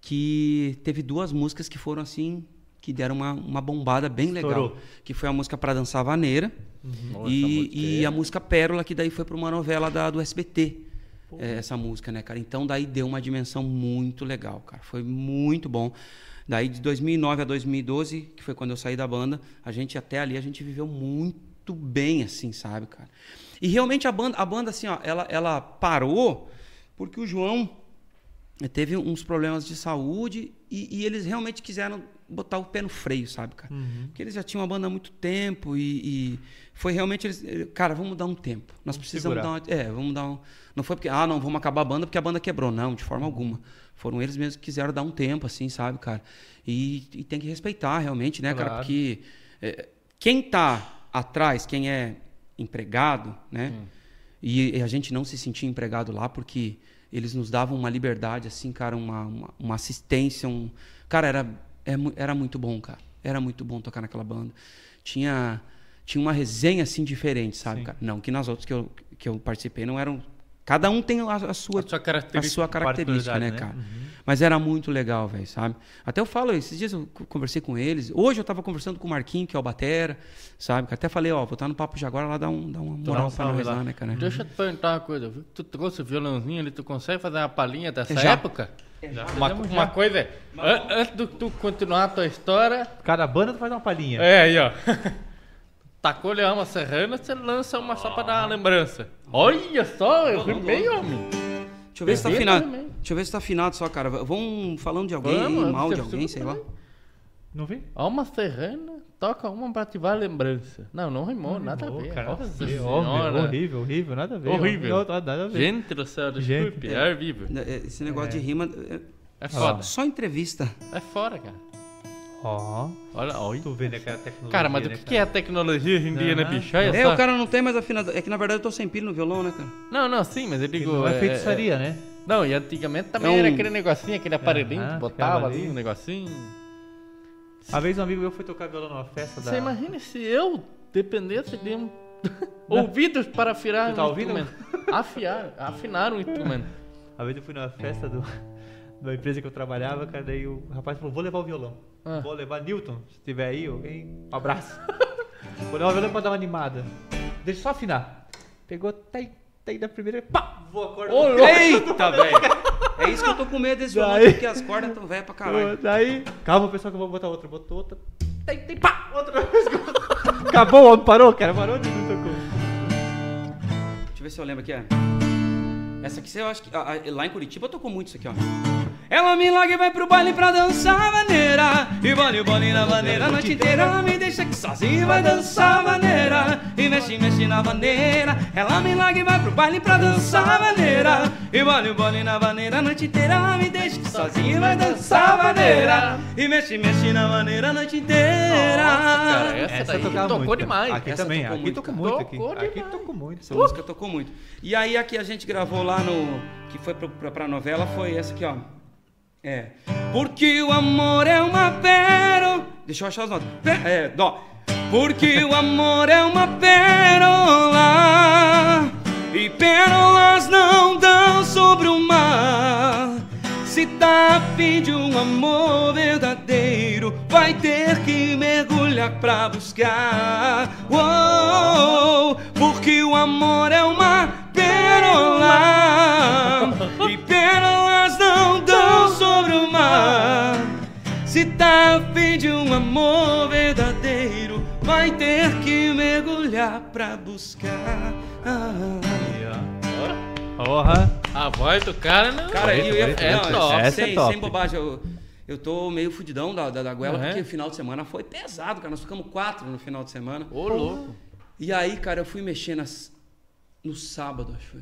que teve duas músicas que foram assim, que deram uma, uma bombada bem Estourou. legal. Que foi a música Pra Dançar Vaneira Nossa, e, e a música Pérola, que daí foi para uma novela da, do SBT. é, essa música, né, cara? Então daí deu uma dimensão muito legal, cara. Foi muito bom. Daí de 2009 a 2012, que foi quando eu saí da banda, a gente até ali a gente viveu muito bem, assim, sabe, cara? E realmente a banda, a banda assim, ó, ela, ela parou porque o João eh, teve uns problemas de saúde e, e eles realmente quiseram botar o pé no freio, sabe, cara? Porque eles já tinham uma banda há muito tempo e, e foi realmente eles, eh, cara, vamos dar um tempo. Nós Vamos precisamos segurar. dar uma, é, vamos dar um, não foi porque ah, não, vamos acabar a banda porque a banda quebrou, não, de forma alguma. Foram eles mesmos que quiseram dar um tempo assim, sabe, cara? E, e tem que respeitar realmente, né, cara? Claro. Porque eh, quem tá atrás, quem é empregado, né? E, e a gente não se sentia empregado lá porque eles nos davam uma liberdade, assim, cara, uma, uma, uma assistência, um... Cara, era, é era muito bom, cara. Era muito bom tocar naquela banda. Tinha, tinha uma resenha, assim, diferente, sabe, Sim. cara? Não que nas outras que eu, que eu participei não eram... Cada um tem a, a sua, A sua a característica. sua característica, né, particularidade, cara? né? Mas era muito legal, velho, sabe? Até eu falo, esses dias eu co- conversei com eles. Hoje eu tava conversando com o Marquinho, que é o Batera, sabe? Até falei, ó, vou estar no Papo de agora lá dar, um, dar uma moral um pra nós lá, lá. né, cara? Deixa eu te perguntar uma coisa. Tu trouxe o violãozinho ali, tu consegue fazer uma palhinha dessa Já. época? Uma, uma coisa, é, an- antes de tu continuar a tua história, Cada banda tu faz uma palhinha. é aí, ó. Tacou leão uma serrana, você lança uma só pra dar uma lembrança. Olha só, eu rimei, homem. Deixa eu ver se tá afinado. Deixa eu ver se tá afinado só, cara. Vamos falando de alguém, Vamos, mal de alguém, sei lá. Não vi? Alma serrana, toca uma pra ativar a lembrança. Não, não rimou, nada a Rimou, ver. cara, nada a Nossa ver. senhora. Horrível, horrível, horrível, nada a ver. Horrível. Não, nada a ver. Gente do céu, Gente. desculpe, é vivo. Esse negócio de rima. é- É Só, foda. só entrevista. É fora, cara. Ó, Olha, olha. tu vê, né, cara, a tecnologia, Cara, mas o né, que, que é a tecnologia hoje em dia, né, bicho? Olha É, só. o cara não tem mais afinador. É que na verdade eu tô sem pilha no violão, né, cara? Não, não, sim, mas eu digo... Não é feitiçaria, né? Não, e antigamente também É um- era aquele negocinho, aquele aparelhinho que botava ali, um negocinho. Uma vez um amigo meu foi tocar violão numa festa da... Você imagina se eu dependesse de um... ouvidos para afiar tá um ouvindo? instrumento. Afiar, afinar um instrumento. Uma vez eu fui numa festa do, da empresa que eu trabalhava, cara, daí o rapaz falou, vou levar o violão. Ah. Vou levar Newton, se tiver aí, alguém, um abraço. vou levar o violão pra dar uma animada. Deixa eu só afinar. Pegou, tá aí, tá aí da primeira, pá, voa a corda. Eita, velho! É isso que eu tô com medo desse violão, Daí- porque as cordas tão velhas pra caralho. Daí, calma pessoal que eu vou botar outra. Botou outra, tem, tem, pá, outra vez. Acabou, o homem parou, cara, parou de não tocou. Deixa eu ver se eu lembro aqui, ó. Essa aqui, eu acho que. ah, ah, lá em Curitiba tocou muito isso aqui, ó. Ela me larga e vai pro baile pra dançar maneira. E bole, bole na maneira a noite inteira. Ela me deixa aqui sozinha e vai dançar maneira. E mexe, mexe na maneira. Ela me larga e vai pro baile pra dançar maneira. E bole, bole na maneira a noite inteira. Ela me deixa aqui sozinha e vai dançar maneira. E mexe, mexe na maneira a noite inteira. Nossa, cara, essa, Essa daí tocou muito, demais. Aqui Essa também, tocou aqui muito, tocou muito. Aqui, Tocou aqui demais. tocou muito. Essa música tocou muito. E aí a que a gente gravou lá no. que foi pra, pra novela foi essa aqui, ó. É. Porque o amor é uma pérola. Deixa eu achar as notas. É, dó. Porque o amor é uma pérola. E pérolas não dão sobre o mar. Se tá a fim de um amor verdadeiro, vai ter que mergulhar pra buscar. Uou, porque o amor é uma pérola. E pérolas não dão sobre o mar. Se tá a fim de um amor verdadeiro, vai ter que mergulhar pra buscar. Aí, ó. Porra. A voz do cara não. Cara, eu ia, Essa é não, top. Essa é sem, top. sem bobagem, eu, eu tô meio fudidão da, da, da goela, Uhum. porque o final de semana foi pesado, cara. Nós ficamos quatro no final de semana. Ô, louco. E aí, cara, eu fui mexer nas, no sábado, acho que foi.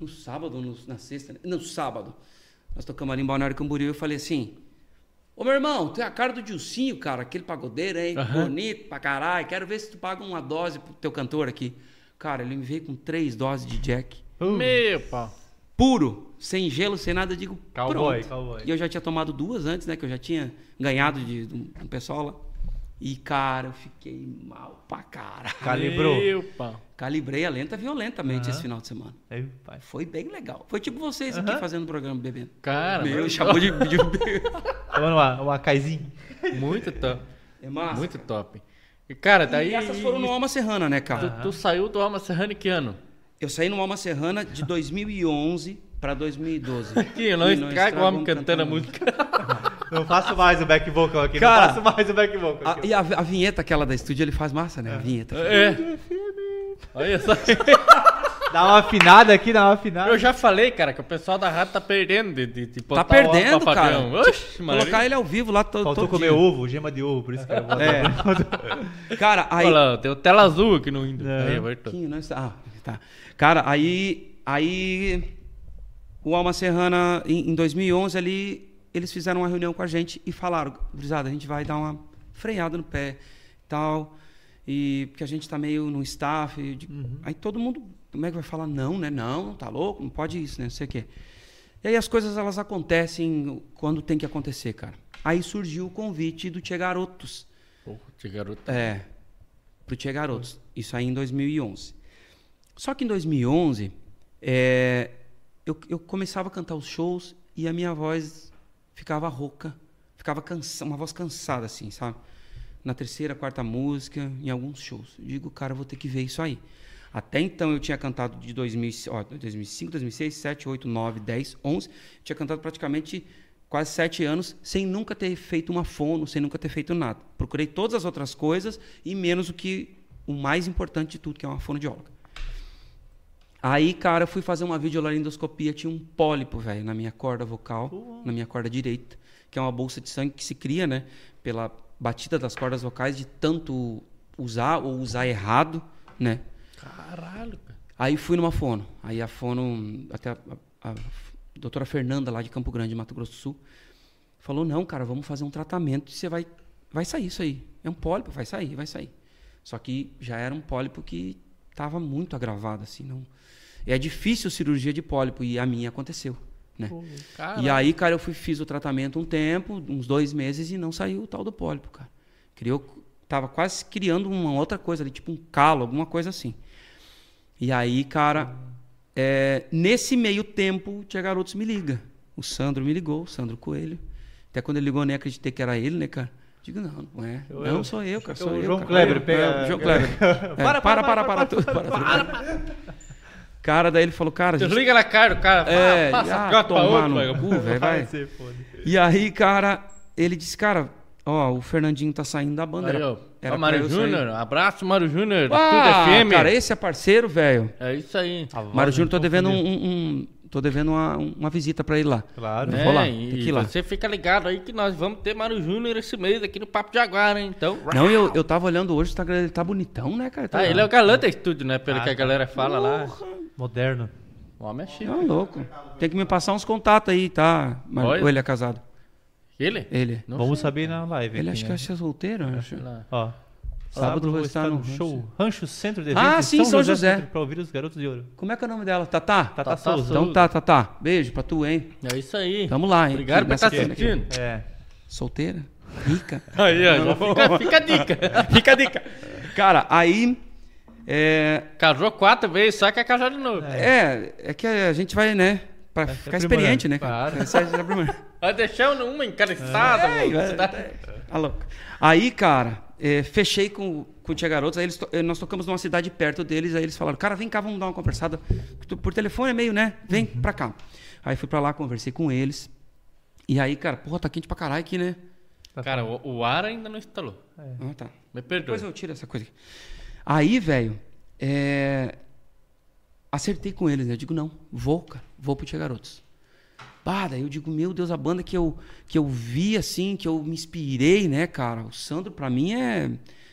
No sábado ou no- na sexta? né? No sábado. Nós tocamos ali em Balneário Camboriú e eu falei assim... Ô, meu irmão, tem a cara do Dilcinho, cara, aquele pagodeiro, hein? Aham. Bonito pra caralho. Quero ver se tu paga uma dose pro teu cantor aqui. Cara, ele me veio com três doses de Jack. Meu pau. Puro, sem gelo, sem nada, eu digo Cowboy, pronto. cowboy. E eu já tinha tomado duas antes, né? Que eu já tinha ganhado de, de um, um pessoal lá. E, cara, eu fiquei mal pra caralho. Calibrou. Meu pau. Calibrei a lenta violentamente Aham. esse final de semana. Pai. Foi bem legal. Foi tipo vocês aqui Aham. fazendo programa bebendo. Cara, Meu, chamou de, de... Tomando uma, uma caizinha. Muito top. É massa. Muito top. E, cara, daí. E essas foram no Alma Serrana, né, cara? Tu, tu saiu do Alma Serrana que ano? Eu saí no Alma Serrana de 2011 pra 2012. Que nós nós caga o homem estragamos cantando a cantando. música. Não faço mais o back vocal aqui. Cara, não faço mais o back vocal A- aqui. e a, a vinheta aquela da estúdio ele faz massa, né? A vinheta. É. Olha só. Dá uma afinada aqui, dá uma afinada. Eu já falei, cara, que o pessoal da rádio tá perdendo de, de, de botar Tá perdendo, o cara. Oxe, mano. Colocar ele ao vivo lá todo, Faltou todo comer dia. ovo, gema de ovo, por isso que eu vou É. Cara, aí... Olha lá, tem o tela azul aqui no Windows. É. Aí. Pouquinho, né? Ah, tá. Cara, aí, aí o Alma Serrana, em, em 2011, ali, eles fizeram uma reunião com a gente e falaram, Brisada, a gente vai dar uma freada no pé e tal, e porque a gente tá meio no staff. eu digo- Aí todo mundo, como é que vai falar? Não, né? Não, tá louco, não pode isso, né? Não sei o quê. E aí as coisas, elas acontecem quando tem que acontecer, cara. Aí surgiu o convite do Tchê Garotos. Pô, que garoto. É, pro Tia Garotos. Isso aí em 2011. Só que em 2011, é, eu, eu começava a cantar os shows e a minha voz ficava rouca, ficava cansa, uma voz cansada assim, sabe? Na terceira, quarta música, em alguns shows. Eu digo, cara, vou ter que ver isso aí. Até então eu tinha cantado de 2000, ó, 2005, 2006, 7, 8, 9, 10, 11. Tinha cantado praticamente quase sete anos sem nunca ter feito uma fono, sem nunca ter feito nada. Procurei todas as outras coisas e menos o que o mais importante de tudo, que é uma fonoaudióloga. Aí, cara, eu fui fazer uma videolaringoscopia, tinha um pólipo, velho, na minha corda vocal, na minha corda direita, que é uma bolsa de sangue que se cria, né, pela batida das cordas vocais de tanto usar ou usar errado, né? Caralho, cara. Aí fui numa fono. Aí a fono, até a, a, a doutora Fernanda lá de Campo Grande, Mato Grosso do Sul, falou: "Não, cara, vamos fazer um tratamento e você vai vai sair isso aí. É um pólipo, vai sair, vai sair". Só que já era um pólipo que estava muito agravado assim, não. É difícil cirurgia de pólipo e a minha aconteceu, né? Pô, E aí, cara, eu fui, fiz o tratamento um tempo, uns dois meses, e não saiu o tal do pólipo, cara. Criou, tava quase criando uma outra coisa ali, tipo um calo, alguma coisa assim. E aí, cara, é, nesse meio tempo, Tia Garotos me liga. O Sandro me ligou, o Sandro Coelho. Até quando ele ligou, eu nem acreditei que era ele, né, cara? Digo, não, não é. Eu- não, sou eu, cara. é Sou o eu, João cara. Kleber, É, pega- João Kleber. É, para, para, para, para, tudo, para, tudo. Cara, daí ele falou, cara, gente Desliga na cara do cara. É, passa ah, tomar outro, no cu, velho, vai. ser. E aí, cara, ele disse, cara, ó, o Fernandinho tá saindo da banda. Aí, Era- ó. era Mário. Júnior. Abraço, Mário Júnior. Ah, Tudo FM. cara, esse é parceiro, velho. É isso aí. Voz Mário Júnior, tô devendo um, confundiu. um- um- tô devendo uma, uma visita pra ele lá. Claro. Eu É, vou lá, e tem que ir lá. você fica ligado aí que nós vamos ter Mário Júnior esse mês aqui no Papo de Agora, hein? Então. Não, eu, eu tava olhando hoje, o Instagram dele tá bonitão, né, cara? Tá, Ah, ele é o galã da estúdio, né? Pelo Ah, que a galera fala lá. Moderno. O homem é chique. Tá louco. Tem que me passar uns contatos aí, tá? Mas, ou ele é casado? Ele? Ele. Não Vamos sei. saber na live. Ele aqui, acho né? que é solteiro, eu acho. Ó. Sábado Sábado vou estar no Rancho. show Rancho Centro de Ah, Eventos sim, São José. Para ouvir os Garotos de Ouro. Como é que é o nome dela? Tatá? Tata Tata Souza. Souza. Então tá, Tatá. Beijo pra tu, hein? É isso aí. Tamo lá, hein? Obrigado por estar assistindo. É. Solteira? Rica? Aí, ó, já fica, fica a dica. Fica a dica. Cara, aí. É, Casou quatro vezes, só quer casar de novo. é, é que a gente vai, né? Pra ficar aprimorando. experiente, né? cara? Claro. É Vai deixar uma encareçada, É, mano. é, tá- Tá louco. Aí, cara, é, fechei com, com o Tia Garotos, aí eles to- eh, nós tocamos numa cidade perto deles, aí eles falaram, cara, vem cá, vamos dar uma conversada. Por telefone é meio, né? Vem pra cá. Aí fui pra lá, conversei com eles. E aí, cara, porra, tá quente pra caralho aqui, né? Cara, o, o ar ainda não instalou. Ah, tá. Me perdoa. Depois eu tiro essa coisa aqui. Aí, velho, é, acertei com eles, né? Eu digo, não, vou, cara, vou pro Tia Garotos. Bah, daí eu digo, meu Deus, a banda que eu, que eu vi, assim, que eu me inspirei, né, cara? O Sandro, pra mim, é,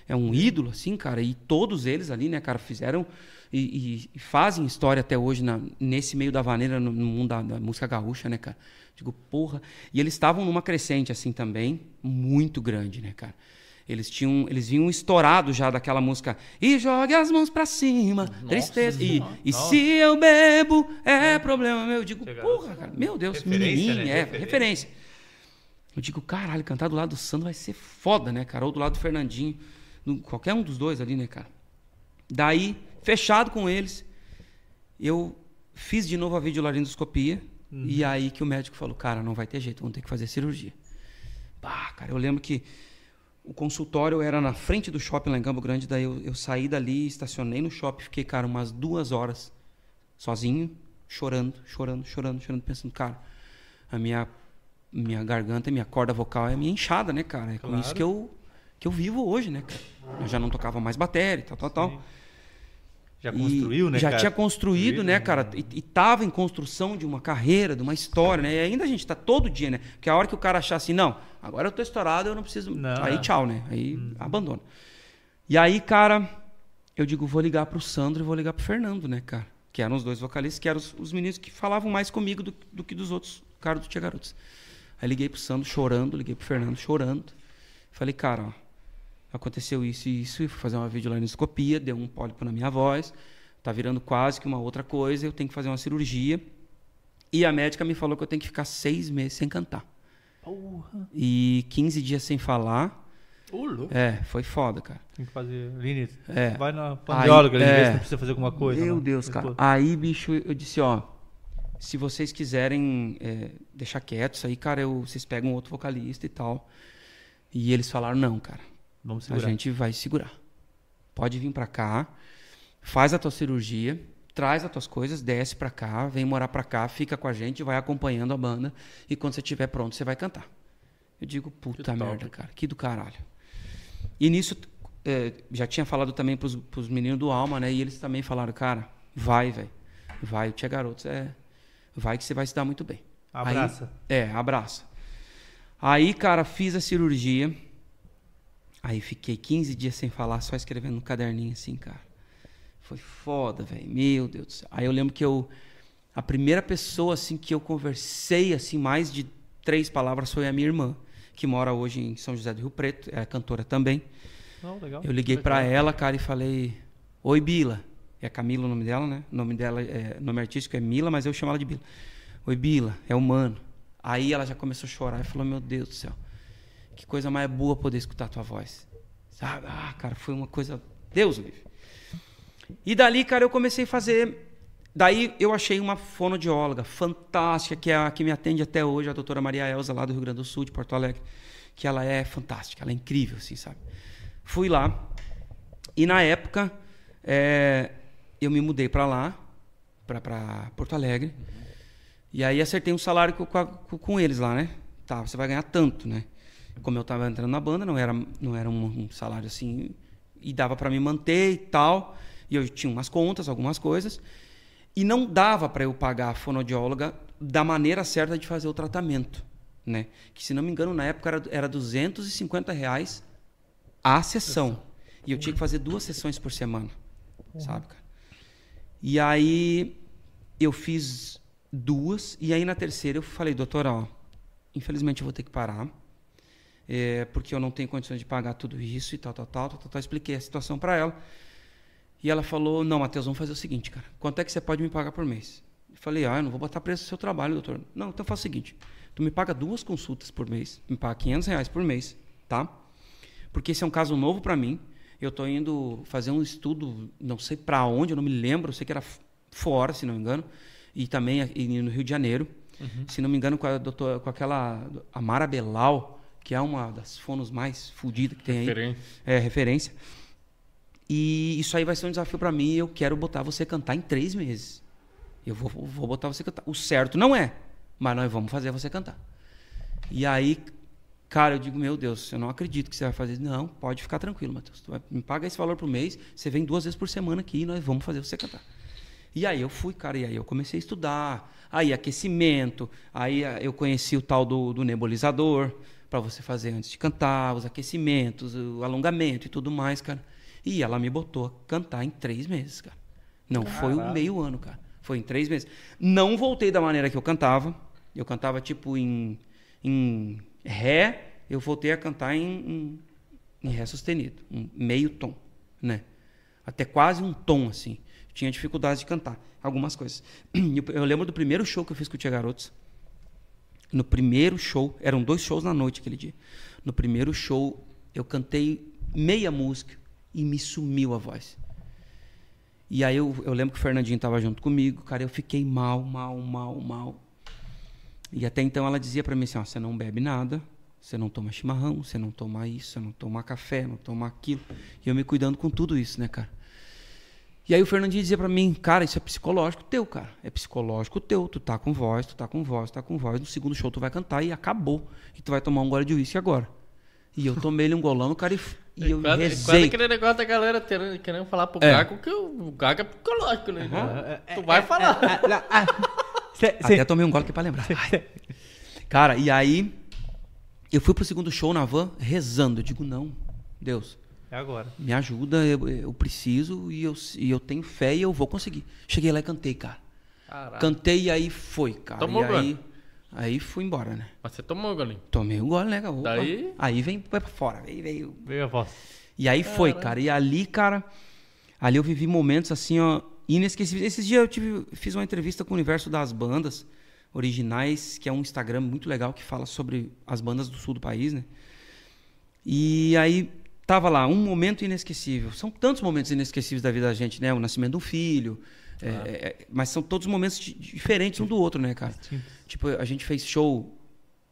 é um ídolo, assim, cara. E todos eles ali, né, cara, fizeram e, e- e fazem história até hoje na- nesse meio da vaneira, no, no mundo da, da música gaúcha, né, cara? Digo, porra. E eles estavam numa crescente, assim, também, muito grande, né, cara? Eles tinham, eles vinham estourados já daquela música. E jogue as mãos pra cima, tristeza. E, e se eu bebo, é problema meu. Eu digo, porra, cara, meu Deus, Referência, menininho, né? é, Referência. referência. Eu digo, caralho, cantar do lado do Sandro vai ser foda, né, cara? Ou do lado do Fernandinho. qualquer um dos dois ali, né, cara? Daí, fechado com eles, eu fiz de novo a videolaringoscopia. E aí que o médico falou, cara, não vai ter jeito, vamos ter que fazer cirurgia. Bah, cara, eu lembro que o consultório era na frente do shopping lá em Campo Grande, daí eu, eu saí dali, estacionei no shopping, fiquei, cara, umas duas horas sozinho, chorando, chorando, chorando, chorando, pensando, cara, a minha, minha garganta, minha corda vocal é a minha inchada, né, cara? É com isso que eu, que eu vivo hoje, né, cara? Eu já não tocava mais bateria, tal, tal, tal. Já E construiu, né, Já cara? tinha construído, né, cara? E, e tava em construção de uma carreira, de uma história, né? E ainda a gente tá todo dia, né? Porque a hora que o cara achar assim, não, agora eu tô estourado, eu não preciso. Não, aí é. tchau, né? Aí abandona. E aí, cara, eu digo, vou ligar pro Sandro e vou ligar pro Fernando, né, cara? Que eram os dois vocalistas, que eram os, os meninos que falavam mais comigo do, do que dos outros caras do Tia Garotos. Aí liguei pro Sandro chorando, liguei pro Fernando chorando. Falei, cara, ó, aconteceu isso e isso, e fui fazer uma videolaringoscopia, deu um pólipo na minha voz, tá virando quase que uma outra coisa, eu tenho que fazer uma cirurgia. E a médica me falou que eu tenho que ficar seis meses sem cantar. Porra. E 15 dias sem falar. Louco. É, foi foda, cara. Tem que fazer. Lini, É. vai na Aí, ver é. se precisa fazer alguma coisa. Meu não. Deus, cara. Aí, bicho, eu disse, ó, se vocês quiserem é, deixar quieto isso aí, cara, eu, vocês pegam outro vocalista e tal. E eles falaram, não, cara, Vamos a segurar. gente vai segurar. Pode vir pra cá, faz a tua cirurgia, traz as tuas coisas, desce pra cá, vem morar pra cá, fica com a gente, vai acompanhando a banda e quando você estiver pronto, você vai cantar. Eu digo, puta merda, cara, que do caralho. E nisso, é, já tinha falado também pros, pros meninos do Alma, né? E eles também falaram, cara, vai, velho. Vai, o Tia Garotos é. Vai que você vai se dar muito bem. Abraça. Aí, é, abraça. Aí, cara, fiz a cirurgia. Aí fiquei 15 dias sem falar, só escrevendo no caderninho assim, cara. Foi foda, velho. Meu Deus do céu. Aí eu lembro que eu. A primeira pessoa assim que eu conversei assim mais de três palavras foi a minha irmã, que mora hoje em São José do Rio Preto, é cantora também. Não, legal. Eu liguei pra ela, cara, e falei: Oi, Bila. É Camila o nome dela, né? O nome dela, é, nome artístico é Mila, mas eu chamo ela de Bila. Oi, Bila, é humano. Aí ela já começou a chorar e falou: Meu Deus do céu, que coisa mais boa poder escutar a tua voz. Sabe? Ah, cara, foi uma coisa. Deus livre. E dali, cara, eu comecei a fazer. Daí eu achei uma fonoaudióloga fantástica, que é a que me atende até hoje, a doutora Maria Elza, lá do Rio Grande do Sul, de Porto Alegre. Que ela é fantástica, ela é incrível, assim, sabe? Fui lá. E na época, é, eu me mudei para lá, para Porto Alegre. E aí acertei um salário com, com- com eles lá, né? Tá, você vai ganhar tanto, né? Como eu tava entrando na banda, não era, não era um, um salário assim. E dava para me manter e tal. E eu tinha umas contas, algumas coisas. E não dava para eu pagar a fonoaudióloga da maneira certa de fazer o tratamento, né? Que se não me engano na época era, era 250 reais a sessão. E eu tinha que fazer duas sessões por semana, sabe, cara? E aí eu fiz duas e aí na terceira eu falei, doutora, ó, infelizmente eu vou ter que parar. É, porque eu não tenho condições de pagar tudo isso e tal, tal, tal, tal, tal, tal. Expliquei a situação para ela. E ela falou: Não, Matheus, vamos fazer o seguinte, cara. Quanto é que você pode me pagar por mês? Eu falei: Ah, eu não vou botar preço no seu trabalho, doutor. Não, então faz o seguinte: tu me paga duas consultas por mês, me paga 500 reais por mês, tá? Porque esse é um caso novo para mim. Eu estou indo fazer um estudo, não sei para onde, eu não me lembro, eu sei que era fora, se não me engano, e também no Rio de Janeiro. Se não me engano, com, a doutora, com aquela Amara Belal, que é uma das fonos mais fodidas que tem aí Diferente. é, referência. E isso aí vai ser um desafio para mim. Eu quero botar você cantar em três meses. Eu vou, vou botar você cantar. O certo não é, mas nós vamos fazer você cantar. E aí, cara, eu digo, meu Deus, eu não acredito que você vai fazer. Não, pode ficar tranquilo, Matheus. Tu vai, me paga esse valor por mês, você vem duas vezes por semana aqui e nós vamos fazer você cantar. E aí eu fui, cara, e aí eu comecei a estudar. Aí aquecimento, aí ah, eu conheci o tal do, do nebulizador para você fazer antes de cantar, os aquecimentos, o alongamento e tudo mais, cara. E ela me botou a cantar em três meses, cara. Não foi um meio ano, cara. Foi em três meses. Não voltei da maneira que eu cantava. Eu cantava tipo em, em ré, eu voltei a cantar em, em, em ré sustenido, um meio tom, né? Até quase um tom assim. Tinha dificuldade de cantar algumas coisas. Eu, eu lembro do primeiro show que eu fiz com o Tia Garotos. No primeiro show, eram dois shows na noite aquele dia. No primeiro show, eu cantei meia música e me sumiu a voz. E aí eu, eu lembro que o Fernandinho estava junto comigo, cara, eu fiquei mal, mal, mal, mal. E até então ela dizia para mim assim, você não bebe nada, você não toma chimarrão, você não toma isso, você não toma café, não toma aquilo. E eu me cuidando com tudo isso, né, cara? E aí o Fernandinho dizia pra mim, cara, isso é psicológico teu, cara. É psicológico teu. Tu tá com voz, tu tá com voz, tu tá com voz. No segundo show tu vai cantar e acabou. E tu vai tomar um gole de uísque agora. E eu tomei ele um golão, cara, e, e eu quase, rezei. quase aquele negócio da galera querendo, querendo falar pro É. Gago que o, o Gago é psicológico, né? É, tu vai falar. Cê- Até cê- tomei um gole aqui pra lembrar. Ai. Cara, e aí eu fui pro segundo show na van rezando. Eu digo, não, Deus, É agora. me ajuda, eu, eu preciso e eu, e eu tenho fé e eu vou conseguir. Cheguei lá e cantei, cara. Caralho. Cantei e aí foi, cara. Tomou e aí, aí fui embora, né? Mas você tomou, Golinho. Tomei um gole, né, cara? Opa. Daí? Aí vem vai pra fora. Veio, veio. Veio a voz. E aí foi, cara. E ali, cara, ali eu vivi momentos assim, ó, inesquecíveis. Esses dias eu tive, fiz uma entrevista com o Universo das Bandas Originais, que é um Instagram muito legal que fala sobre as bandas do sul do país, né? E aí tava lá, um momento inesquecível. São tantos momentos inesquecíveis da vida da gente, né? O nascimento de um filho. é, é, mas são todos momentos di- diferentes um do outro, né, cara? Tipo, a gente fez show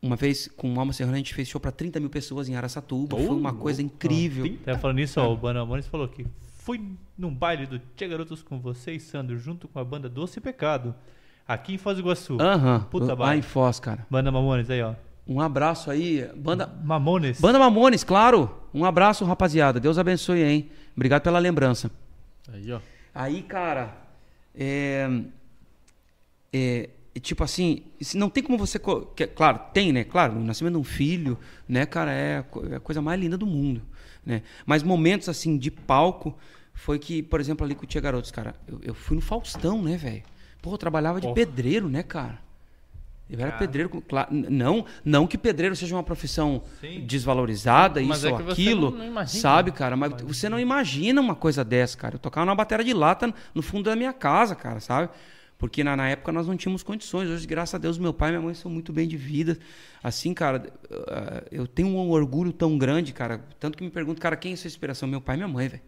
uma vez com o Alma Serrana, a gente fez show para 30 mil pessoas em Araçatuba. Foi uma coisa incrível. Até falando nisso, ó, o Bana Amones falou que fui num baile do Tia Garotos com você e Sandro, junto com a banda Doce Pecado, aqui em Foz do Iguaçu. Aham. Puta lá baile. em Foz, cara. Banda Mamones aí, ó. Um abraço aí. Banda, Mamones. Banda Mamones, claro. Um abraço, rapaziada. Deus abençoe, hein? Obrigado pela lembrança. Aí, ó. Aí, cara, é, é, e, tipo assim, se não tem como você. claro, tem, né? Claro, o nascimento de um filho, né, cara, é é a coisa mais linda do mundo. Né? Mas momentos assim de palco foi que, por exemplo, ali com o Tia Garotos, cara, eu, eu fui no Faustão, né, velho? Pô, eu trabalhava de Porra. pedreiro, né, cara? Eu era pedreiro, com- cla- n- não, não que pedreiro seja uma profissão Sim. desvalorizada, Mas isso é ou aquilo, não- não imagina. sabe, cara? Mas você não imagina uma coisa dessa, cara. Eu tocava numa bateria de lata no fundo da minha casa, cara, sabe? Porque na, na época nós não tínhamos condições. Hoje, graças a Deus, meu pai e minha mãe são muito bem de vida. Assim, cara, eu tenho um orgulho tão grande, cara. Tanto que me pergunto, cara, quem é sua inspiração? Meu pai e minha mãe, velho.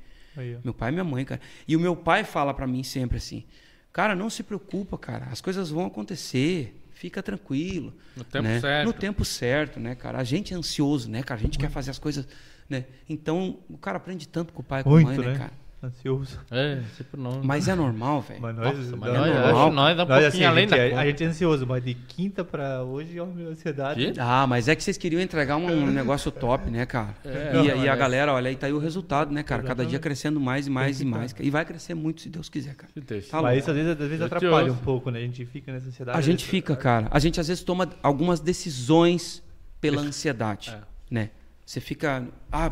Meu pai e minha mãe, cara. E o meu pai fala pra mim sempre assim: Cara, não se preocupa, cara. As coisas vão acontecer. Fica tranquilo. No tempo né? certo. No tempo certo, né, cara? A gente é ansioso, né, cara? A gente quer fazer as coisas, né? Então, o cara aprende tanto com o pai e com a mãe, né, né? cara? Ansioso. É, sempre não. Mas é normal, velho. Mas nós, Nossa, mas nós- é normal. nós dá um nós, pouquinho assim, além a, da gente é, conta. a gente é ansioso, mas de quinta pra hoje é uma ansiedade. Que? Ah, mas é que vocês queriam entregar um, um negócio top, né, cara? É, e, não, e a é. galera, olha, aí tá aí o resultado, né, cara? Cada dia crescendo mais e mais e que tá. mais. E vai crescer muito, se Deus quiser, cara. Se. Tá mas isso às vezes, às vezes atrapalha um pouco, né? A gente fica nessa ansiedade. A gente vezes- fica, cara. A gente às vezes toma algumas decisões pela ansiedade, É. né? Você fica, ah,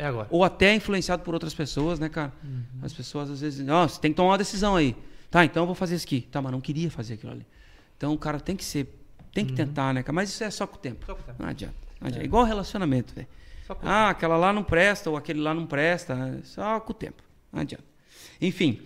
É agora. ou até influenciado por outras pessoas, né, cara? As pessoas às vezes, ó, você tem que tomar uma decisão aí. Tá, então eu vou fazer isso aqui. Tá, mas não queria fazer aquilo ali. Então o cara tem que ser, tem que tentar, né, cara? Mas isso é só com o tempo. Só com o tempo. Não adianta. Não adianta. Igual relacionamento, velho. Ah, aquela lá não presta, ou aquele lá não presta. é Só com o tempo. Não adianta. Enfim.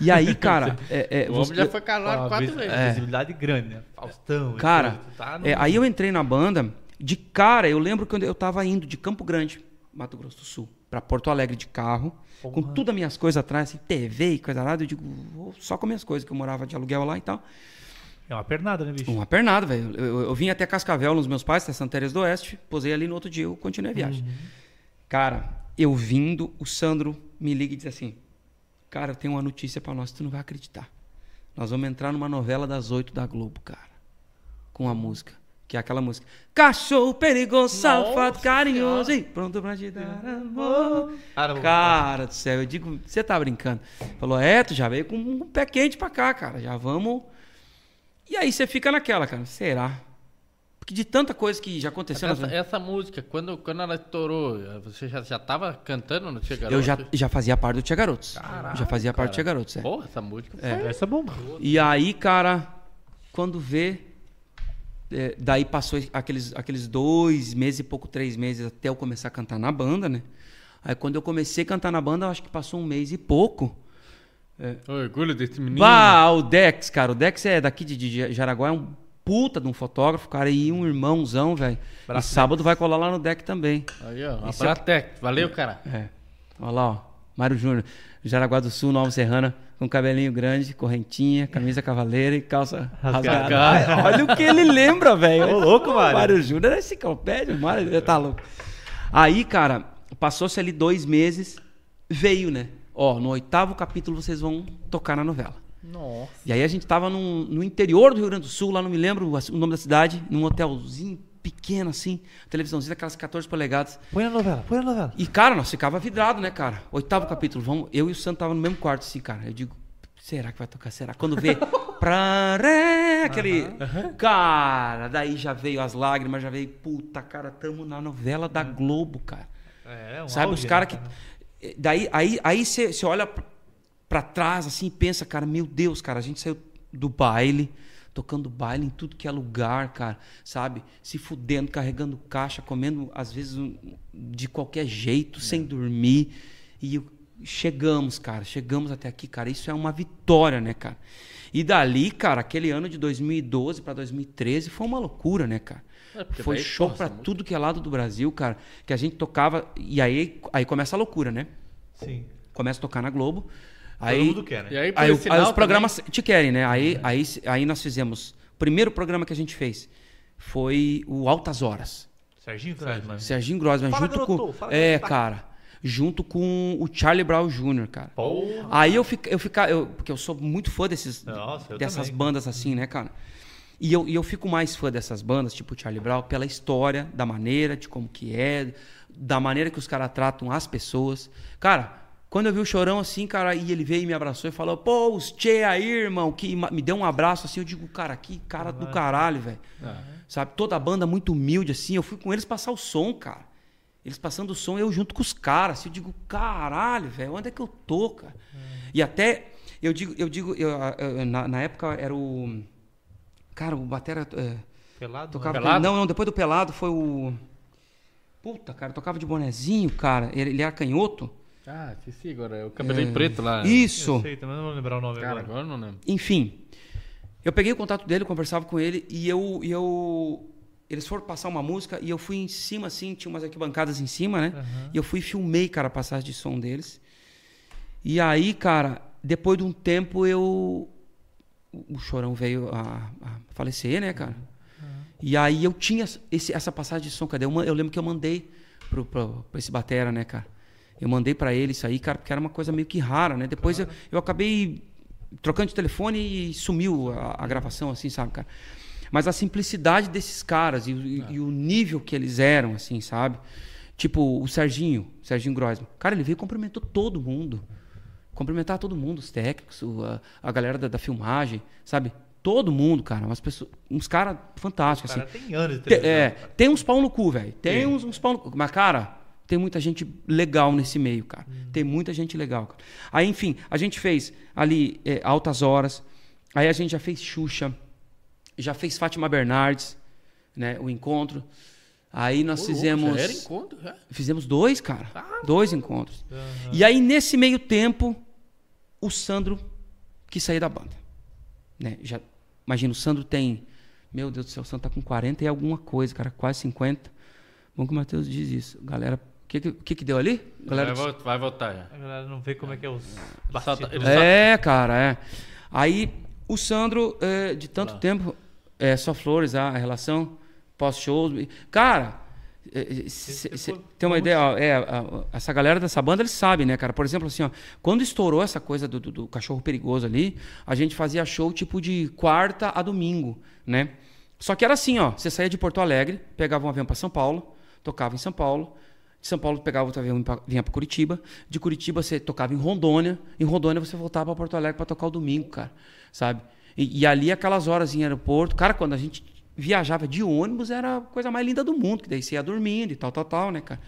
E aí, cara, é, é, O homem você- já foi casado quatro vezes. é, Visibilidade grande, né? Faustão. Cara, tá no- É, aí eu entrei na banda, de cara, eu lembro quando eu tava indo de Campo Grande, Mato Grosso do Sul, pra Porto Alegre de carro, com Porra. todas as minhas coisas atrás, assim, TV e coisa lá, eu digo, vou só com minhas coisas, que eu morava de aluguel lá e tal. É uma pernada, né, bicho? Uma pernada, velho. Eu, eu- eu vim até Cascavel nos meus pais, até Santa Teresa do Oeste, posei ali no outro dia, eu continuei a viagem. Cara, eu vindo, o Sandro me liga e diz assim, cara, eu tenho uma notícia pra nós, tu não vai acreditar. Nós vamos entrar numa novela das oito da Globo, cara. Com a música. Que é aquela música. Cachorro perigoso, safado, carinhoso. E pronto pra te dar amor. Cara do céu, eu digo, você tá brincando. Falou, é, tu já veio com um pé quente pra cá, cara. Já vamos. E aí você fica naquela, cara. Será? Porque de tanta coisa que já aconteceu na Essa, vida. essa música, quando, quando ela estourou, você já, já tava cantando no Tia Garoto? Eu já, já fazia parte do Tia Garotos. Caralho, já fazia parte do Tia cara. Garotos, é. Porra, essa música foi... É, essa é bomba. E aí, cara, quando vê. É, daí passou aqueles, aqueles dois meses e pouco, três meses até eu começar a cantar na banda, né? Aí quando eu comecei a cantar na banda, eu acho que passou um mês e pouco. Orgulho desse menino. Bah, o Dex, cara. O Dex é daqui de, de Jaraguá, é um puta de um fotógrafo, cara, e um irmãozão, velho. E Abraço, sábado vai colar lá no deck também. Aí, ó, Esse é. Valeu, cara. É. Olha lá, ó. Mário Júnior, Jaraguá do Sul, Nova Serrana, com cabelinho grande, correntinha, camisa cavaleira e calça Rasgada. rasgada. Olha o que ele lembra, velho. Ô, louco, Mário. Mário Júnior é enciclopédia, Mário ele tá louco. Aí, cara, passou-se ali dois meses, veio, né? Ó, no oitavo capítulo vocês vão tocar na novela. Nossa. E aí a gente tava num- no interior do Rio Grande do Sul, lá não me lembro o nome da cidade, num hotelzinho pequeno assim, televisãozinha daquelas 14 polegadas. Põe na novela, põe na novela. E, cara, nós ficava vidrado, né, cara? Oitavo capítulo, vamos, eu e o Santo tava no mesmo quarto, assim, cara. Eu digo, será que vai tocar? Será? Quando vê, pra ré, aquele... Cara, daí já veio as lágrimas, já veio, puta, cara, tamo na novela da Globo, cara. É, um Sabe, os caras né, que... Daí, aí aí você você olha pra- pra trás, assim, e pensa, cara, meu Deus, cara, a gente saiu do baile, tocando baile em tudo que é lugar, cara, sabe? Se fudendo, carregando caixa, comendo, às vezes, um- de qualquer jeito, sem dormir. E chegamos, cara, chegamos até aqui, cara. Isso é uma vitória, né, cara? E dali, cara, aquele ano de 2012 pra 2013 foi uma loucura, né, cara? É, Foi show música- tudo que é lado do Brasil, cara. Que a gente tocava. E aí, aí começa a loucura, né? Sim. Começa a tocar na Globo. Todo Aí, mundo quer, né? E aí, aí, aí os programas te querem, né? Aí, aí, aí nós fizemos. O primeiro programa que a gente fez foi o Altas Horas. Serginho mano. Serginho Grossman, Fala, junto garoto, com. fala, é, garoto. cara. Junto com o Charlie Brown Jr., cara. Porra. Aí eu fico, eu fica, eu, porque eu sou muito fã desses, Nossa, eu dessas também. bandas assim, né, cara? E eu, e eu fico mais fã dessas bandas, tipo Charlie Brown, pela história, da maneira, de como que é, da maneira que os caras tratam as pessoas. Cara, Quando eu vi o chorão assim, cara, e ele veio e me abraçou e falou, pô, os tchê aí, irmão, que me deu um abraço assim, eu digo, cara, que cara do caralho, velho. Sabe, toda a banda muito humilde, assim, eu fui com eles passar o som, cara. Eles passando o som, eu junto com os caras, assim, eu digo, caralho, velho, onde é que eu tô, cara? E até, eu digo, eu digo, eu, eu- na, na época era o. Cara, o Batera. é, Pelado? tocava. Pelado? Não, não, depois do Pelado foi o. Puta, cara, tocava de bonezinho, cara. Ele, ele era canhoto. Ah, esqueci agora. É o cabelinho preto lá. Isso. Eu sei, também não vou lembrar o nome Cara, agora. agora não lembro. Enfim, eu peguei o contato dele, conversava com ele e eu, e eu eles foram passar uma música e eu fui em cima assim, tinha umas arquibancadas em cima, né? E eu fui e filmei, cara, a passagem de som deles. E aí, cara, depois de um tempo eu o Chorão veio a, a falecer, né, cara? E aí eu tinha esse- essa passagem de som, cadê? Eu, eu lembro que eu mandei pro, pro, pra esse batera, né, cara? Eu mandei pra ele isso aí, cara, porque era uma coisa meio que rara, né? Depois eu, eu acabei trocando de telefone e sumiu a, a gravação, assim, sabe, cara? Mas a simplicidade desses caras e, o- e- e o nível que eles eram, assim, sabe? Tipo, o Serginho, Serginho Groisman. Cara, ele veio e cumprimentou todo mundo. Cumprimentar todo mundo, os técnicos, a, a galera da, da filmagem, sabe? Todo mundo, cara. Umas pessoas, uns caras fantásticos, O assim. cara tem anos de Te- televisão. é, cara. tem uns pau no cu, velho. Tem Tem. uns, uns pau no cu. Mas, cara, tem muita gente legal nesse meio, cara. Tem muita gente legal, cara. Aí, enfim, a gente fez ali é, Altas Horas. Aí a gente já fez Xuxa. Já fez Fátima Bernardes, né? O encontro. Aí nós Ô, fizemos. já era encontro, já? Fizemos dois, cara. dois encontros. E aí, nesse meio tempo, o Sandro quis sair da banda. Né? Já, imagina, o Sandro tem. Meu Deus do céu, o Sandro tá com 40 e alguma coisa, cara, quase 50. Bom que o Matheus diz isso. Galera, que, que, que que deu ali? Galera Vai, vai voltar já. A galera não vê como é que é os tá- bastidores. É, cara, é. Aí o Sandro, é, de tanto tempo, é só flores a, relação, pós-shows. Cara, é, é, cê- cê tem uma ideia, ó, é, a- a- essa galera dessa banda, eles sabem, né, cara? Por exemplo, assim, ó, quando estourou essa coisa do, do- do cachorro perigoso ali, a gente fazia show tipo de quarta a domingo, né? Só que era assim, ó, você saía de Porto Alegre, pegava um avião para São Paulo, tocava em São Paulo, de São Paulo pegava outro avião vinha para Curitiba. De Curitiba você tocava em Rondônia. Em Rondônia você voltava para Porto Alegre para tocar o domingo, cara. Sabe? E, e ali aquelas horas em aeroporto. Cara, quando a gente viajava de ônibus era a coisa mais linda do mundo. Que daí você ia dormindo e tal, tal, tal, né, cara?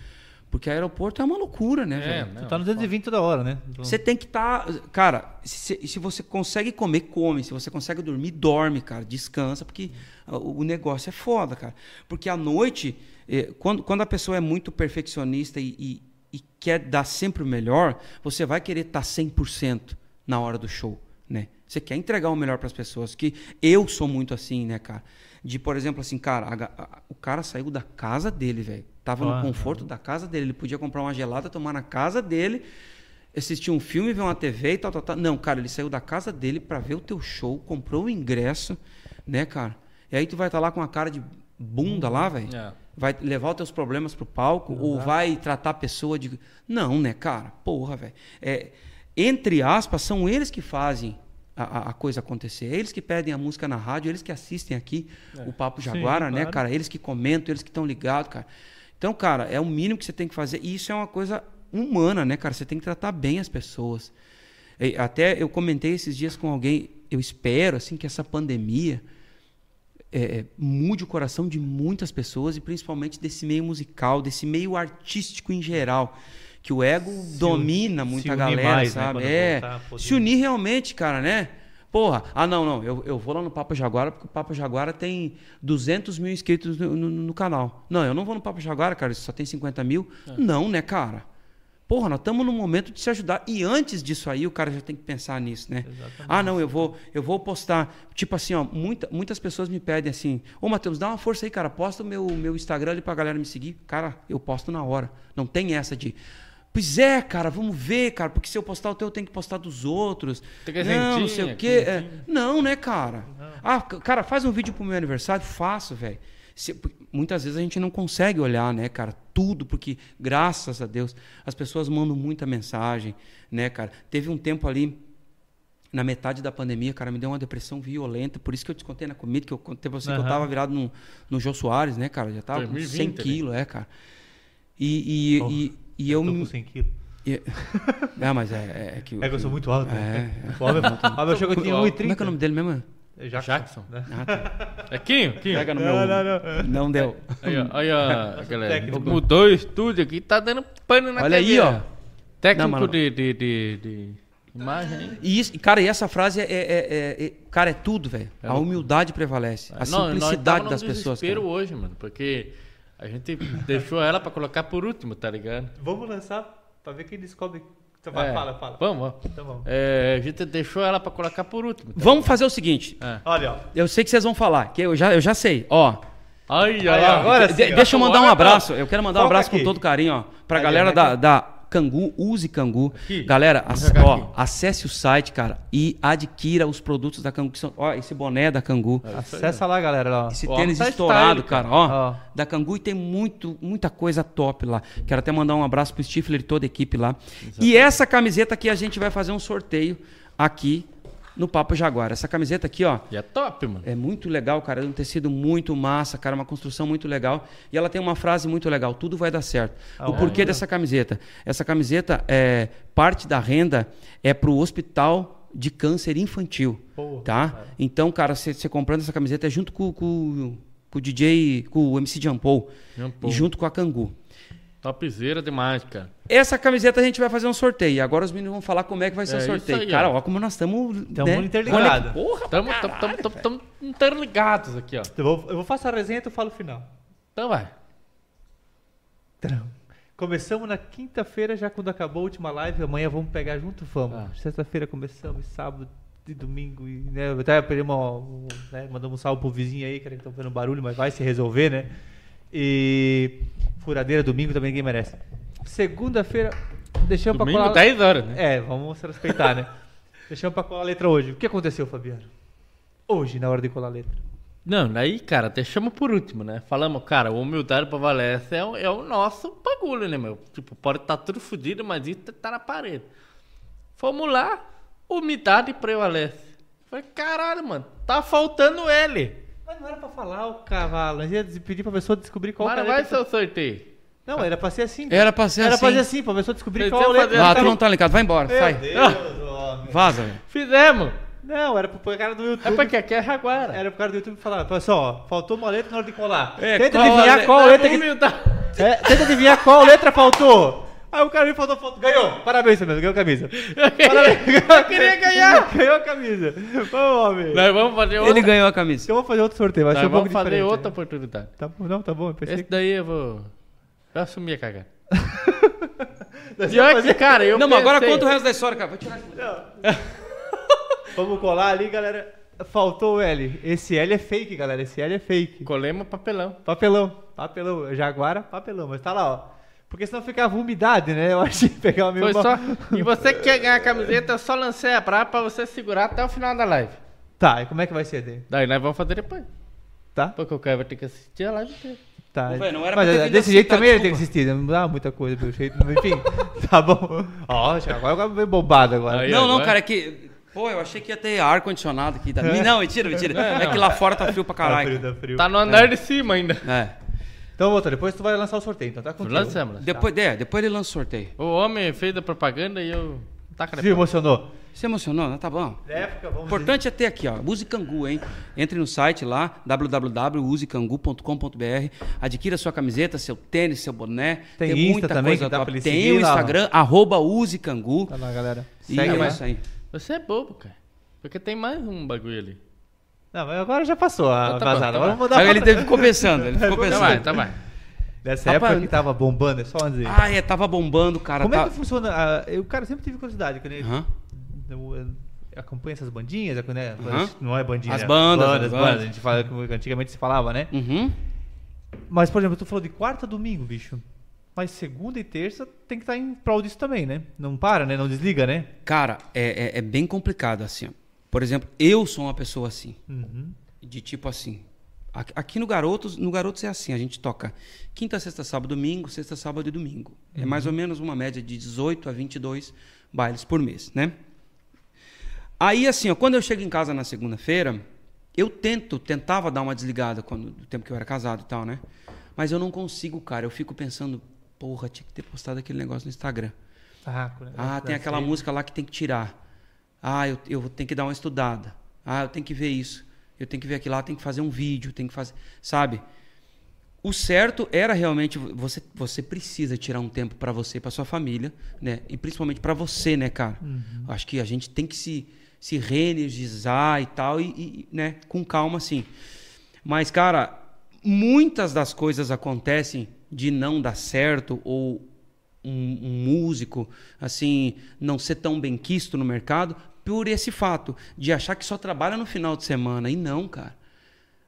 Porque aeroporto é uma loucura, né, É, velho? não. Tu tá no 220 toda hora, né? Então, Você tem que estar. cara, se, se você consegue comer, come. Se você consegue dormir, dorme, cara. Descansa, porque o o negócio é foda, cara. Porque à noite, eh, quando, quando a pessoa é muito perfeccionista e, e, e quer dar sempre o melhor, você vai querer tá estar 100% na hora do show, né? Você quer entregar o melhor para as pessoas. Que eu sou muito assim, né, cara? De, por exemplo, assim, cara, a a- o cara saiu da casa dele, velho. Tava no conforto da casa dele. Ele podia comprar uma gelada, tomar na casa dele assistir um filme, ver uma TV e tal, tal, tal. Não, cara, ele saiu da casa dele pra ver o teu show, comprou o ingresso, né, cara? E aí tu vai estar lá com a cara de bunda lá, velho. É. Vai levar os teus problemas pro palco ou vai tratar a pessoa de Não, né, cara? Porra, velho. É, entre aspas, são eles que fazem a, a- coisa acontecer. É Eles que pedem a música na rádio, eles que assistem aqui o Papo Jaguara, né, claro. cara? Eles que comentam, eles que estão ligados, cara. Então, cara, é o mínimo que você tem que fazer. E isso é uma coisa humana, né, cara? Você tem que tratar bem as pessoas. E até eu comentei esses dias com alguém, eu espero, assim, que essa pandemia é, é, mude o coração de muitas pessoas e principalmente desse meio musical, desse meio artístico em geral. Que o ego domina se muita unir galera, mais, né, sabe? quando é, voltar a poder. se unir realmente, cara, né? Porra, ah, não, não, eu, eu vou lá no Papo Jaguara porque o Papo Jaguara tem 200 mil inscritos no, no- no canal. Não, eu não vou no Papo Jaguara, cara, isso só tem 50 mil. Não, né, cara? Porra, nós estamos num momento de se ajudar. E antes disso aí, o cara já tem que pensar nisso, né? Ah, não, eu vou, eu vou postar. Tipo assim, ó, muita, muitas pessoas me pedem assim, ô Matheus, dá uma força aí, cara, posta o meu, meu Instagram ali pra galera me seguir. Cara, eu posto na hora. Não tem essa de. Pois é, cara, vamos ver, cara, porque se eu postar o teu, eu tenho que postar dos outros. Tem não, não sei o quê. É, não, né, cara? Ah, c- cara, faz um vídeo pro meu aniversário, faço, velho. Muitas vezes a gente não consegue olhar, né, cara, tudo, porque graças a Deus as pessoas mandam muita mensagem, né, cara. Teve um tempo ali, na metade da pandemia, cara, me deu uma depressão violenta, por isso que eu te contei na comida, que eu contei pra você que eu tava virado no, no Jô Soares, né, cara, já tava com 100 2020, né? quilos, é, cara. E, e, Oh, e, e eu... tô me- com 100 quilos. E- É, mas é, é que... o- É que eu sou muito alto. né? É. O Fábio achou que eu tinha Como 1,30. Como é que é o nome dele mesmo? Jackson. Jackson. né? Ah, tá. É Quinho? Quinho. Pega no Não, meu... não, não. Não deu. Aí, ó, aí, ó, galera. técnico. Mudou o estúdio aqui, tá dando pano na Olha aí, ó. Técnico Não, de, de, de, de imagem. E isso, cara, e essa frase é, é- é- é- cara, é tudo, velho. É A humildade prevalece, a Não, nós simplicidade num das pessoas. desespero Cara. hoje, mano, porque a gente deixou ela pra colocar por último, tá ligado? Vamos lançar pra ver quem descobre. Então, vai, É, Fala, fala. Vamos, vamos. Então vamos. É, a gente deixou ela pra colocar por último. tá Vamos fazer o seguinte. É. Olha, ó. Eu sei que vocês vão falar, que eu já, eu já sei. Ó, Ai, Aí, ai, agora de- sim, deixa eu mandar um abraço. Eu quero mandar um Foca abraço com aqui. todo carinho, ó, pra Aí, galera ó, da, da Cangu, use Cangu. Aqui. Galera, ó, acesse o site, cara, e adquira os produtos da Cangu. Que são, ó, esse boné da Cangu. Acessa lá, galera. Ó. Esse Ó, tênis tá estourado, style, cara, ó, Ó. Da Cangu e tem muito, muita coisa top lá. Quero até mandar um abraço pro Stifler e toda a equipe lá. E essa camiseta aqui a gente vai fazer um sorteio aqui no Papo Jaguar. Essa camiseta aqui, ó, E é top, mano. é muito legal, cara. É um tecido muito massa, cara. Uma construção muito legal. E ela tem uma frase muito legal: tudo vai dar certo. o Aonde? porquê dessa camiseta? Essa camiseta, é, parte da renda é pro hospital de câncer infantil. Porra, tá? Então, cara, você comprando essa camiseta é junto com, com, com o DJ, com o MC. Jampol. E junto com a Cangu. Topzera demais, cara. Essa camiseta a gente vai fazer um sorteio. E agora os meninos vão falar como é que vai ser É o sorteio. aí, cara, ó. ó, como nós estamos. Tamo né, interligado. conect- Porra, Tamo, tamo, tamo, tamo, tamo interligados aqui, ó. Eu vou, eu vou fazer a resenha e tu fala o final. Então vai. Tram. Começamos na quinta-feira, já quando acabou a última live. Amanhã vamos pegar junto, vamos. Ah. Sexta-feira começamos, sábado e domingo. E, né, eu até uma- um, né, mandamos um salve pro vizinho aí, que estão vendo barulho, mas vai se resolver, né? E furadeira domingo também ninguém merece. Segunda-feira, deixamos pra Domingo, colar. 10 horas, né? É, vamos se respeitar, né? Deixamos pra colar a letra hoje. O que aconteceu, Fabiano? Hoje, na hora de colar a letra. Não, daí, cara, deixamos por último, né? Falamos, cara, o humildade prevalece é, o- é o nosso bagulho, né, meu? Tipo, pode estar tudo fodido, mas isso tá na parede. Fomos lá, humildade prevalece. Falei, caralho, mano, tá faltando ele. Mas não era pra falar o cavalo. Gente ia pedir pra pessoa descobrir qual Mas era vai ser o sorteio. Não, era pra ser assim. Era pra ser Era assim. pra ser assim, pra pessoa descobrir Vocês qual a iam letra. fazer Ah, tu não tá ligado. Vai embora, Meu sai. Deus, homem. Vaza, velho. Fizemos. Não, era pro cara do É YouTube. porque aqui é Jaguara. Era pro cara do YouTube falar, pessoal, ó, faltou uma letra na hora de colar. É, tenta qual a adivinhar qual letra que... É, tenta adivinhar qual letra faltou. Aí o cara me faltou, faltou. Ganhou! Parabéns, Fernando, ganhou a camisa. Parabéns. Eu queria ganhar. ganhou a camisa. Vamos, homem. Nós vamos fazer outra. Ele ganhou a camisa. Então vamos fazer outro sorteio, vai ser um pouco vamos fazer diferente. outra né? oportunidade. Tá bom, não, tá bom. Eu pensei Esse que... daí eu vou. Eu assumi a cagada. Pior que, cara, eu não, mas agora pensei- conta o resto da história, cara. Vou tirar isso. Vamos colar ali, galera. Faltou o L. Esse L é fake, galera. Esse L é fake. Colemos papelão. Papelão. Papelão. Jaguara, papelão. Mas tá lá, ó. Porque senão ficava umidade, né? Eu achei que pegava meio Foi só. E você que quer ganhar a camiseta, eu só lancei a brava pra você segurar até o final da live. Tá, e como é que vai ser, Dê? Daí nós vamos fazer depois. Tá? Porque o cara vai ter que assistir a live inteira. Tá. Ô, velho, não era Mas é, desse assim, jeito tá? também ele tem que assistir. Não dá muita coisa pelo jeito. mas Enfim, tá bom. Ó, já agora veio bobado agora. Aí, Não, não, agora- cara, é que. Pô, eu achei que ia ter ar-condicionado aqui. Tá? É. Não, mentira, mentira. É, que lá fora tá frio pra Tá caralho. frio, cara. tá frio. Tá no andar de cima ainda. É. Então, volta, depois tu vai lançar o sorteio, então tá contigo. Lançamos. lançamos. Depois, é, depois ele lança o sorteio. O homem fez a propaganda e eu. Tá Se emocionou. Se emocionou, né? Tá bom. Época, O vamos importante é ter aqui, ó, Use Cangu, hein? Entre no site lá, www.usecangu.com.br, adquira sua camiseta, seu tênis, seu boné. Tem Tem, Insta muita também, coisa dá pra Tem o lá, ó. Instagram, arroba Use Cangu. Tá lá, galera. E Segue é lá. isso aí. Você é bobo, cara. Porque tem mais um bagulho ali. Não, mas agora já passou a tá bom, vazada. tá Agora vamos mudar ele teve, ficou pensando, ele ficou Tá pensando. vai, tá vai. Nessa Rapaz, época que tava bombando, é só dizer. Ah, é, tava bombando, cara. Como tá... é que funciona? a- eu, cara, sempre tive curiosidade. Quando eu, eu, eu acompanho essas bandinhas, é, né? Aham. Não é bandinha. As bandas, bandas, as bandas. bandas. A gente fala, antigamente se falava, né? Uhum. Mas, por exemplo, tu falou de quarta a domingo, bicho. Mas segunda e terça tem que estar em prol disso também, né? Não para, né? Não desliga, né? Cara, é, é, é bem complicado assim. Por exemplo, eu sou uma pessoa assim. Uhum. De tipo assim. Aqui no Garotos, no Garotos é assim, a gente toca quinta, sexta, sábado, domingo, sexta, sábado e domingo. É mais ou menos uma média de 18 a 22 bailes por mês, né? Aí assim, ó, quando eu chego em casa na segunda-feira, eu tento, tentava dar uma desligada quando do tempo que eu era casado e tal, né? Mas eu não consigo, cara. Eu fico pensando, porra, tinha que ter postado aquele negócio no Instagram. Saco, né? Ah, tem aquela música lá que tem que tirar. Ah, eu, eu tenho que dar uma estudada. Ah, eu tenho que ver isso. Eu tenho que ver aquilo lá, tem que fazer um vídeo, tem que fazer. Sabe? O certo era realmente você você precisa tirar um tempo para você, para sua família, né? E principalmente para você, né, cara? Acho que a gente tem que se se reenergizar e tal e, e, né, com calma assim. Mas cara, muitas das coisas acontecem de não dar certo ou um, um músico assim não ser tão bem quisto no mercado por esse fato de achar que só trabalha no final de semana e não, cara.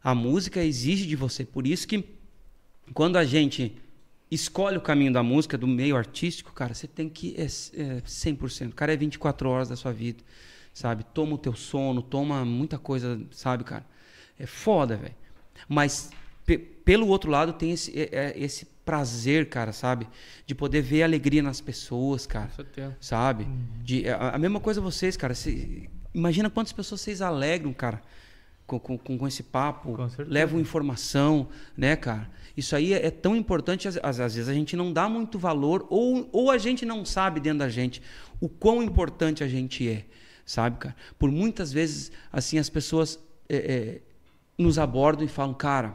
A música exige de você, por isso que quando a gente escolhe o caminho da música, do meio artístico, cara, você tem que é, é 100%. O cara é 24 horas da sua vida, sabe? Toma o teu sono, toma muita coisa, sabe, cara? É foda, velho. Mas pe- pelo outro lado tem esse, é- é esse prazer, cara, sabe? De poder ver alegria nas pessoas, cara Com certeza. sabe? De, a, a mesma coisa vocês, cara. Cê- imagina quantas pessoas vocês alegram, cara, com, com, com esse papo. Com certeza. levam informação, né, cara? Isso aí é, é tão importante, às, às- às vezes a gente não dá muito valor, ou, ou a gente não sabe dentro da gente o quão importante a gente é, sabe, cara? Por muitas vezes, assim, as pessoas é, é, nos abordam e falam, cara,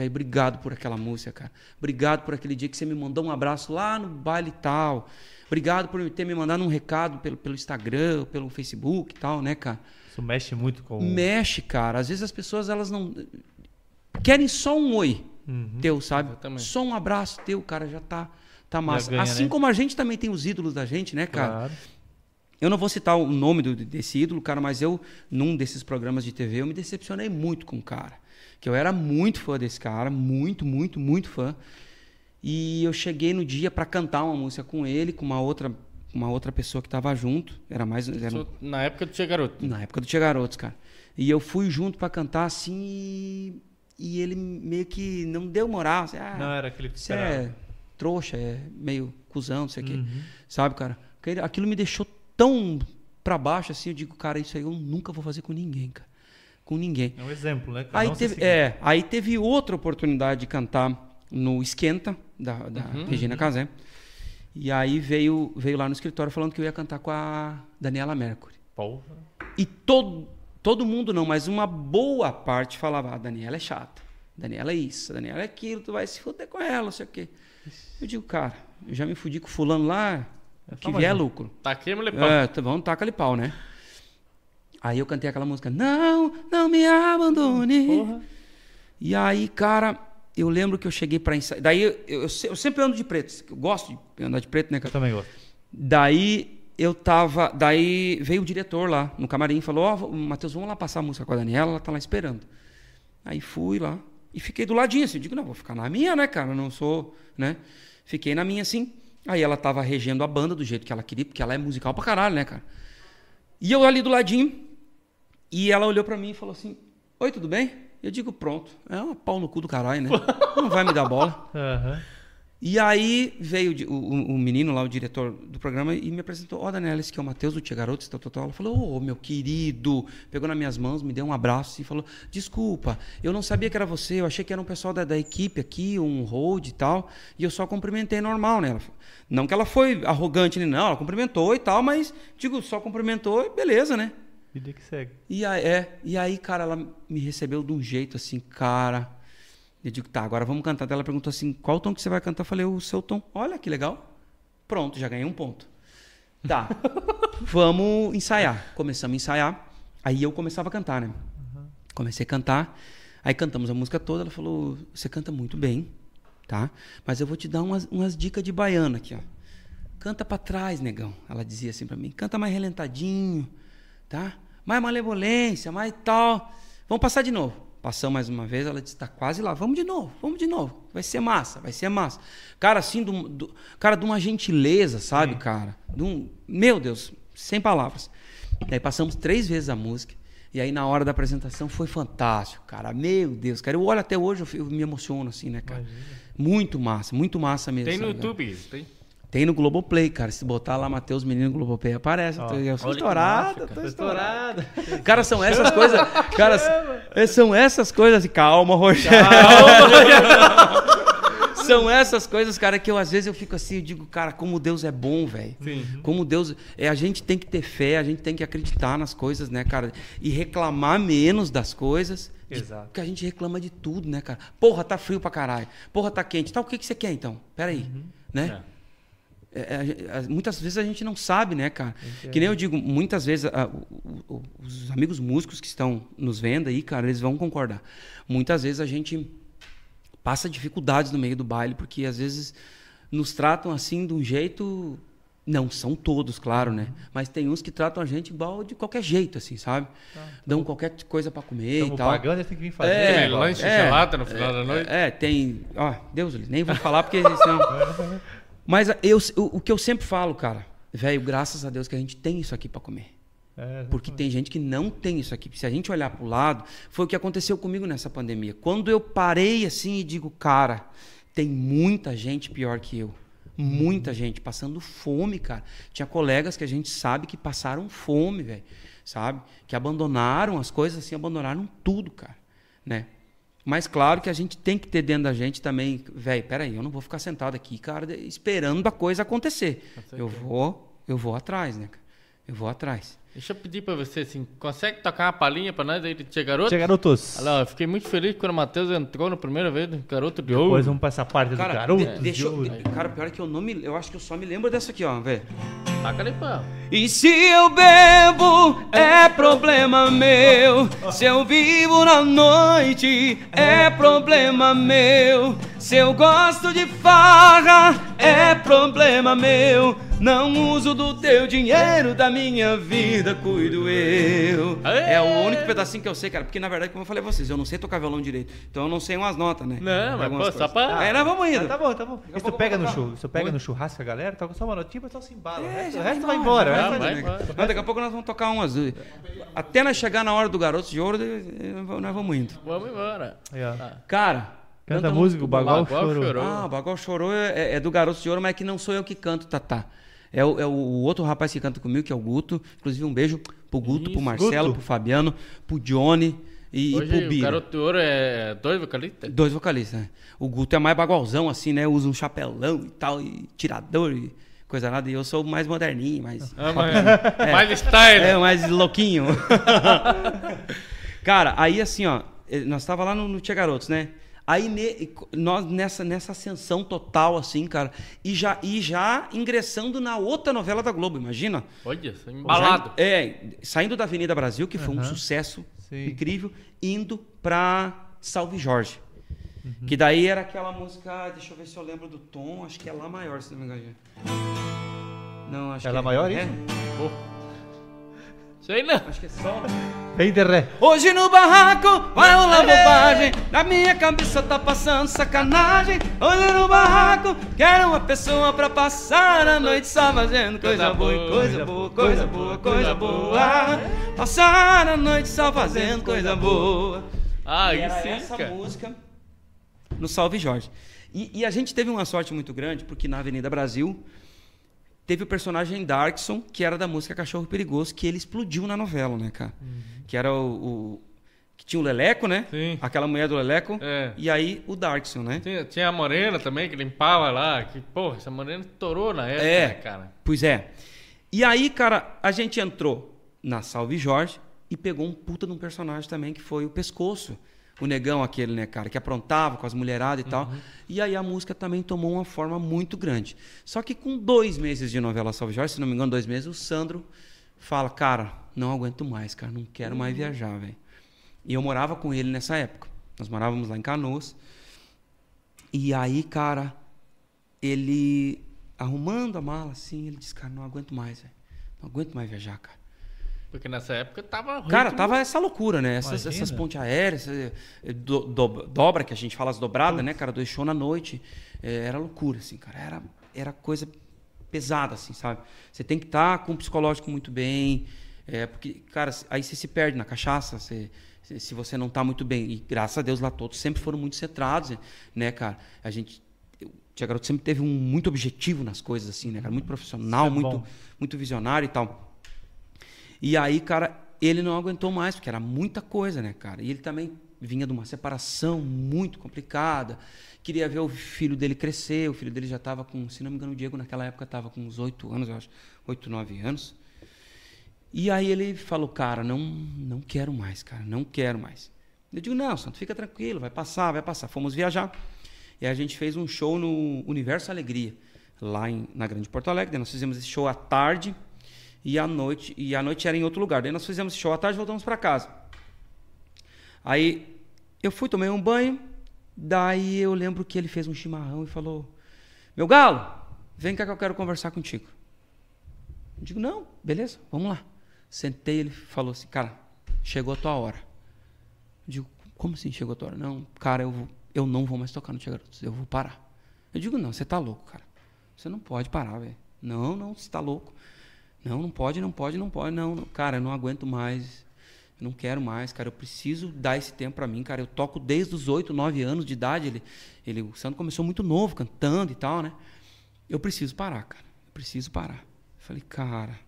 velho, obrigado por aquela música, cara. Obrigado por aquele dia que você me mandou um abraço lá no baile tal. Obrigado por ter me mandado um recado pelo, pelo Instagram, pelo Facebook e tal, né, cara? Isso mexe muito com o. Mexe, cara. Às vezes as pessoas elas não querem só um oi Uhum. teu, sabe? Exatamente. Só um abraço teu, cara, já tá tá massa. ganha, assim né? como a gente também tem os ídolos da gente, né, cara? Claro. Eu não vou citar o nome do- desse ídolo, cara, mas eu, num desses programas de TV, eu me decepcionei muito com o cara. Que eu era muito fã desse cara, muito, muito, muito fã. E eu cheguei no dia pra cantar uma música com ele, com uma outra, uma outra pessoa que tava junto. Era mais. Era um- Na época do Tia Garoto. na época do Tia Garotos, cara. E eu fui junto pra cantar assim e, e ele meio que não deu moral. Assim, ah, Não era aquele que você é trouxa, é meio cuzão, não sei o quê. Uhum. Sabe, cara? Aquilo me deixou tão pra baixo assim. Eu digo, cara, isso aí eu nunca vou fazer com ninguém, cara. Com ninguém. É um exemplo, né? Aí teve, é, aí teve outra oportunidade de cantar no Esquenta, da, da Uhum. Regina Casé. E aí veio, veio lá no escritório falando que eu ia cantar com a Daniela Mercury. Porra. E todo, todo mundo não, mas uma boa parte falava: a Daniela é chata. Daniela é isso, Daniela é aquilo, tu vai se fuder com ela, não sei o quê. Eu digo, cara, eu já me fudi com fulano lá, É que vier é um. lucro. Taquemos-lhe pau. É, tá, vamos tacar ali pau, né? Aí eu cantei aquela música, não, não me abandone. Porra. E aí, cara, eu lembro que eu cheguei pra ensaiar. Daí eu, eu, eu sempre ando de preto, eu gosto de andar de preto, né, Eu cara? também gosto. Daí eu tava. Daí veio o diretor lá no camarim e falou: Ó, Matheus, vamos lá passar a música com a Daniela, ela tá lá esperando. Aí fui lá e fiquei do ladinho assim. Digo, não, vou ficar na minha, né, cara? Eu não sou, né? Fiquei na minha assim. Aí ela tava regendo a banda do jeito que ela queria, porque ela é musical pra caralho, né, cara? E eu ali do ladinho. E ela olhou pra mim e falou assim: Oi, tudo bem? Eu digo, pronto. É uma pau no cu do caralho, né? Não vai me dar bola. Aham. E aí veio o o, o- menino lá, o diretor do programa, e me apresentou. Ó, Daniela, esse aqui é o Matheus do Tia Garotos, tal, tal, tal. Ela falou, ô, meu querido. Pegou nas minhas mãos, me deu um abraço e falou, desculpa, eu não sabia que era você, eu achei que era um pessoal da, da equipe aqui, um hold e tal. E eu só cumprimentei normal, né? Ela falou- não que ela foi arrogante, nem não, ela cumprimentou e tal, mas, digo, só cumprimentou e beleza, né? Vida que segue. E aí, é, e aí, cara, ela me recebeu de um jeito assim, cara. Eu digo, tá, agora vamos cantar. Ela perguntou assim, qual tom que você vai cantar? Eu falei, o seu tom. Olha que legal. Pronto, já ganhei um ponto. Tá, vamos ensaiar. Começamos a ensaiar. Aí eu começava a cantar, né? Comecei a cantar. Aí cantamos a música toda. Ela falou, você canta muito bem, tá? Mas eu vou te dar umas, umas dicas de baiana aqui, ó. Canta pra trás, negão. Ela dizia assim pra mim. Canta mais relentadinho, tá? Mais malevolência, mais tal. Vamos passar de novo. Passamos mais uma vez, ela disse, tá quase lá. Vamos de novo, vamos de novo. Vai ser massa, vai ser massa. Cara, assim, do, do- cara, de uma gentileza, sabe, cara? De um, meu Deus, sem palavras. Daí passamos três vezes a música. E aí, na hora da apresentação, foi fantástico, cara. Meu Deus, cara. Eu olho até hoje, eu, me emociono, assim, né, cara? Muito massa, muito massa mesmo. Tem no sabe, cara? YouTube, tem. Tem no Globoplay, cara. Se botar lá Matheus Menino Globoplay, aparece. Ó, eu tô, eu sou estourado, tô estourado. Cara, são essas coisas. Cara, são essas coisas. Calma, Rogério. São essas coisas, cara, que eu às vezes eu fico assim, eu digo, cara, como Deus é bom, velho. Como Deus. É, a gente tem que ter fé, a gente tem que acreditar nas coisas, né, cara? E reclamar menos das coisas. Exato. Porque a gente reclama de tudo, né, cara? Porra, tá frio pra caralho. Porra, tá quente. Tá, o que, que você quer então? Pera aí. Né? É, é, é, muitas vezes a gente não sabe, né, cara? Que nem eu digo, muitas vezes a- o- o- os amigos músicos que estão nos vendo aí, cara, eles vão concordar. Muitas vezes a gente passa dificuldades no meio do baile, porque às vezes nos tratam assim de um jeito. Não são todos, claro, né? Mas tem uns que tratam a gente igual de qualquer jeito, assim, sabe? Dão qualquer coisa pra comer e tal. pagando, têm que vir fazer. É, Aquele lanche é, gelado no final da noite. É, tem. Ó, Deus, nem vou falar porque senão. Mas eu, o, o que eu sempre falo, cara, velho, graças a Deus que a gente tem isso aqui pra comer. É, Porque tem gente que não tem isso aqui. Se a gente olhar pro lado, foi o que aconteceu comigo nessa pandemia. Quando eu parei assim e digo, cara, tem muita gente pior que eu. Muita gente passando fome, cara. Tinha colegas que a gente sabe que passaram fome, velho. Sabe? Que abandonaram as coisas assim, abandonaram tudo, cara. Né? Mas claro que a gente tem que ter dentro da gente também, velho, peraí, eu não vou ficar sentado aqui, cara, esperando a coisa acontecer. Eu vou, eu vou atrás, né, cara? Eu vou atrás. Deixa eu pedir pra você, assim, consegue tocar uma palhinha pra nós aí de Tia Garoto? Tia Garotos. Olha lá, eu fiquei muito feliz quando o Matheus entrou na primeira vez, Garoto de Ouro. Depois vamos pra essa parte Cara, do garoto. de- deixa eu, de- cara, pior é que eu não me, eu acho que eu só me lembro dessa aqui, ó, velho. Taca ali, pô. E se eu bebo, é problema meu. Se eu vivo na noite, é problema meu. Se eu gosto de farra, é problema meu. Não uso do teu dinheiro, da minha vida cuido eu. Aê! É o único pedacinho que eu sei, cara. Porque na verdade, como eu falei pra vocês, eu não sei tocar violão direito. Então eu não sei umas notas, né? Não, mas, pô, só pra- Aí nós vamos indo. Ah, tá bom, tá bom. Isso tu pega no churrasco, isso pega no churrasco com a galera, toca só uma notinha, mas só se embala. o resto, o resto vai vai embora. resto vai vai embora. Mas daqui a pouco nós vamos tocar umas. Até nós chegar na hora do Garoto de Ouro, nós vamos indo. Vamos embora. Tá. Cara. Canta a música, o Bagual Bagual chorou. chorou. Ah, o Bagual chorou é, é do Garoto de Ouro, mas é que não sou eu que canto, Tatá. É o, é o outro rapaz que canta comigo, que é o Guto. Inclusive, um beijo pro Guto, pro Isso, Marcelo, Guto. pro Fabiano, pro Johnny e, e Hoje pro o Bira. Garoto de Ouro é dois vocalistas? Dois vocalistas, né? O Guto é mais bagualzão, assim, né? Usa um chapelão e tal, e tirador e coisa nada. E eu sou mais moderninho, mais. Ah, mas... Mais style. É, mais louquinho. Cara, aí assim, ó, eh, nós tava lá no, no Tia Garotos, né? Aí ne- nós nessa, nessa ascensão total, assim, cara, e já, e já ingressando na outra novela da Globo, imagina? Olha, só embalado. Já- é, saindo da Avenida Brasil, que foi um Aham. sucesso Sim. incrível, indo pra Salve Jorge. Uhum. Que daí era aquela música, deixa eu ver se eu lembro do tom, acho que é Lá Maior, se não me engano. Não, acho É que Lá Maior, é, isso? Pô. Sei não. Acho que é Sol. Vem de ré. Hoje no barraco vai rolar bobagem. Na minha cabeça tá passando sacanagem. Hoje no barraco quero uma pessoa pra passar a noite só fazendo coisa boa, coisa boa, coisa boa, coisa boa. Passar a noite só fazendo coisa boa. Ah, E aí era sim, essa cara. música no Salve Jorge. E, e a gente teve uma sorte muito grande, porque na Avenida Brasil teve o personagem Darkson, que era da música Cachorro Perigoso, que ele explodiu na novela, né, cara? Que era o, o- que tinha o Leleco, né? Sim. Aquela mulher do Leleco. É. E aí o Darkson, né? Tinha, tinha a Morena também, que limpava lá. Que, porra, essa Morena estourou na época, É. né, cara? Pois é. E aí, cara, a gente entrou na Salve Jorge e pegou um puta de um personagem também, que foi o Pescoço. O negão aquele, né, cara, que aprontava com as mulheradas e tal. E aí a música também tomou uma forma muito grande. Só que com dois meses de novela Salve Jorge, se não me engano, dois meses, o Sandro fala, cara, não aguento mais, cara, não quero mais viajar, velho. E eu morava com ele nessa época. Nós morávamos lá em Canoas. E aí, cara, ele arrumando a mala assim, ele disse, cara, não aguento mais, velho. Não aguento mais viajar, cara. Porque nessa época tava. Cara, ritmo- tava essa loucura, né? Essas, essas pontes aéreas, eh, do- do- dobra, que a gente fala as dobradas, né, cara? Dois show na noite. Eh, era loucura, assim, cara. Era, era coisa pesada, assim, sabe? Você tem que estar com o psicológico muito bem. eh, porque, cara, aí você se perde na cachaça, você- se, você não tá muito bem. E graças a Deus lá todos sempre foram muito centrados, né, cara? A gente. O Tia Garoto sempre teve um muito objetivo nas coisas, assim, né, cara? Muito profissional, Isso é muito, bom. muito visionário e tal. E aí, cara, ele não aguentou mais, porque era muita coisa, né, cara? E ele também vinha de uma separação muito complicada, queria ver o filho dele crescer, o filho dele já estava com, se não me engano, o Diego naquela época estava com uns oito anos, eu acho, oito, nove anos. E aí ele falou, cara, não, não quero mais, cara, não quero mais. Eu digo, não, Santo, fica tranquilo, vai passar, vai passar. Fomos viajar. E a gente fez um show no Universo Alegria, lá em, na Grande Porto Alegre. Nós fizemos esse show à tarde e à noite, e à noite era em outro lugar. Daí nós fizemos show à tarde voltamos para casa. Aí eu fui, tomei um banho, daí eu lembro que ele fez um chimarrão e falou: Meu galo, vem cá que eu quero conversar contigo. Eu digo: Não, beleza, vamos lá. Sentei, ele falou assim: Cara, chegou a tua hora. Eu digo: Como assim chegou a tua hora? Não, cara, eu, vou, eu não vou mais tocar no Tia Garotos, eu vou parar. Eu digo: Não, você tá louco, cara. Você não pode parar, velho. Não, não, você tá louco. Não, não pode, não pode, não pode. Não, cara, eu não aguento mais. Eu não quero mais, cara. Eu preciso dar esse tempo para mim, cara. Eu toco desde os 8, 9 anos de idade. Ele, ele, o Sandro começou muito novo, cantando e tal, né? Eu preciso parar, cara. Eu preciso parar. Eu falei, cara,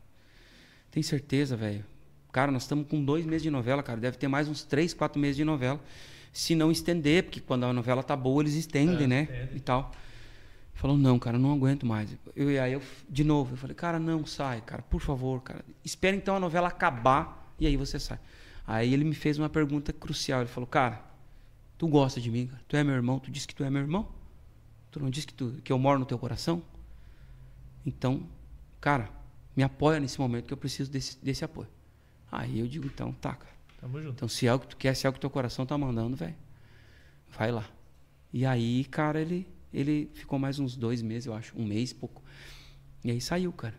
tem certeza, velho? Cara, nós estamos com dois meses de novela, cara. Deve ter mais uns três, quatro meses de novela. Se não estender, porque quando a novela tá boa, eles estendem, É, né? E tal. Falou, não, cara, não aguento mais. Eu, e aí eu, de novo, eu falei, cara, não, sai, cara, por favor, cara. Espera então a novela acabar e aí você sai. Aí ele me fez uma pergunta crucial. Ele falou, cara, tu gosta de mim, cara? Tu é meu irmão? Tu disse que tu é meu irmão? Tu não disse que, tu, que eu moro no teu coração? Então, cara, me apoia nesse momento que eu preciso desse, desse apoio. Aí eu digo, então, tá, cara. Tamo junto. Então, se é o que tu quer, se é o que teu coração tá mandando, velho, vai lá. E aí, cara, ele, ele ficou mais uns dois meses, eu acho, um mês pouco. E aí saiu, cara.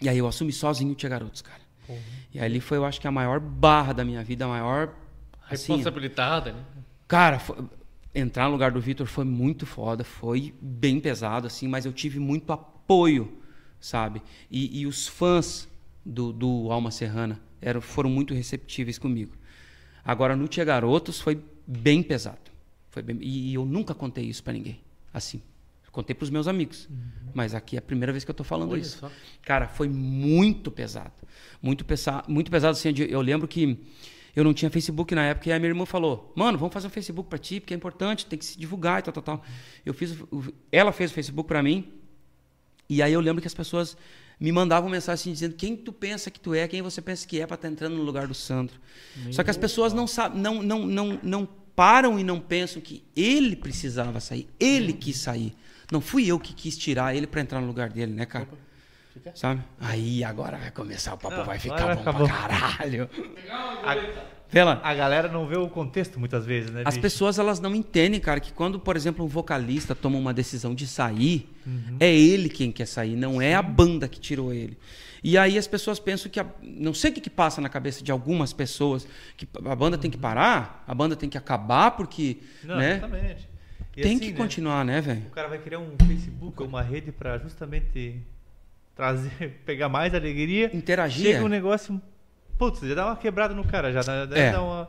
E aí eu assumi sozinho o Tia Garotos, cara. Porra. E ali foi, eu acho que a maior barra da minha vida, a maior. Assim, Responsabilidade, né? Cara, foi- entrar no lugar do Vitor foi muito foda, foi bem pesado, assim, mas eu tive muito apoio, sabe? E, e os fãs do, do Alma Serrana eram, foram muito receptíveis comigo. Agora, no Tia Garotos foi bem pesado. Foi bem- e, e eu nunca contei isso pra ninguém. Assim. Contei pros meus amigos. Mas aqui é a primeira vez que eu tô falando Olha isso. só. Cara, foi muito pesado. Muito, pesa muito pesado, assim. Eu lembro que eu não tinha Facebook na época e a minha irmã falou: Mano, vamos fazer um Facebook pra ti, porque é importante, tem que se divulgar e tal, tal, tal. Eu fiz, o- ela fez o Facebook pra mim. E aí eu lembro que as pessoas me mandavam mensagem assim, dizendo quem tu pensa que tu é, quem você pensa que é pra estar entrando no lugar do Sandro. Só que as pessoas não sabem, não, não, não, não param e não pensam que ele precisava sair, ele quis sair. Não fui eu que quis tirar ele pra entrar no lugar dele, né, cara? Sabe? Aí agora vai começar, o papo Não, vai ficar bom fica pra caralho. A, Vê lá. a galera não vê o contexto muitas vezes, né? As bicho? pessoas elas não entendem, cara, que quando, por exemplo, um vocalista toma uma decisão de sair, Uhum. é ele quem quer sair, não é a banda que tirou ele. E aí as pessoas pensam que a- não sei o que, que passa na cabeça de algumas pessoas que a banda tem que parar, a banda tem que acabar porque, Uhum. Não, né? exatamente. E Tem assim, que né, continuar, né, velho? O cara vai criar um Facebook uma rede pra justamente trazer, pegar mais alegria. Interagir. Chega um negócio. Putz, já dá uma quebrada no cara, já dá, É. dá uma.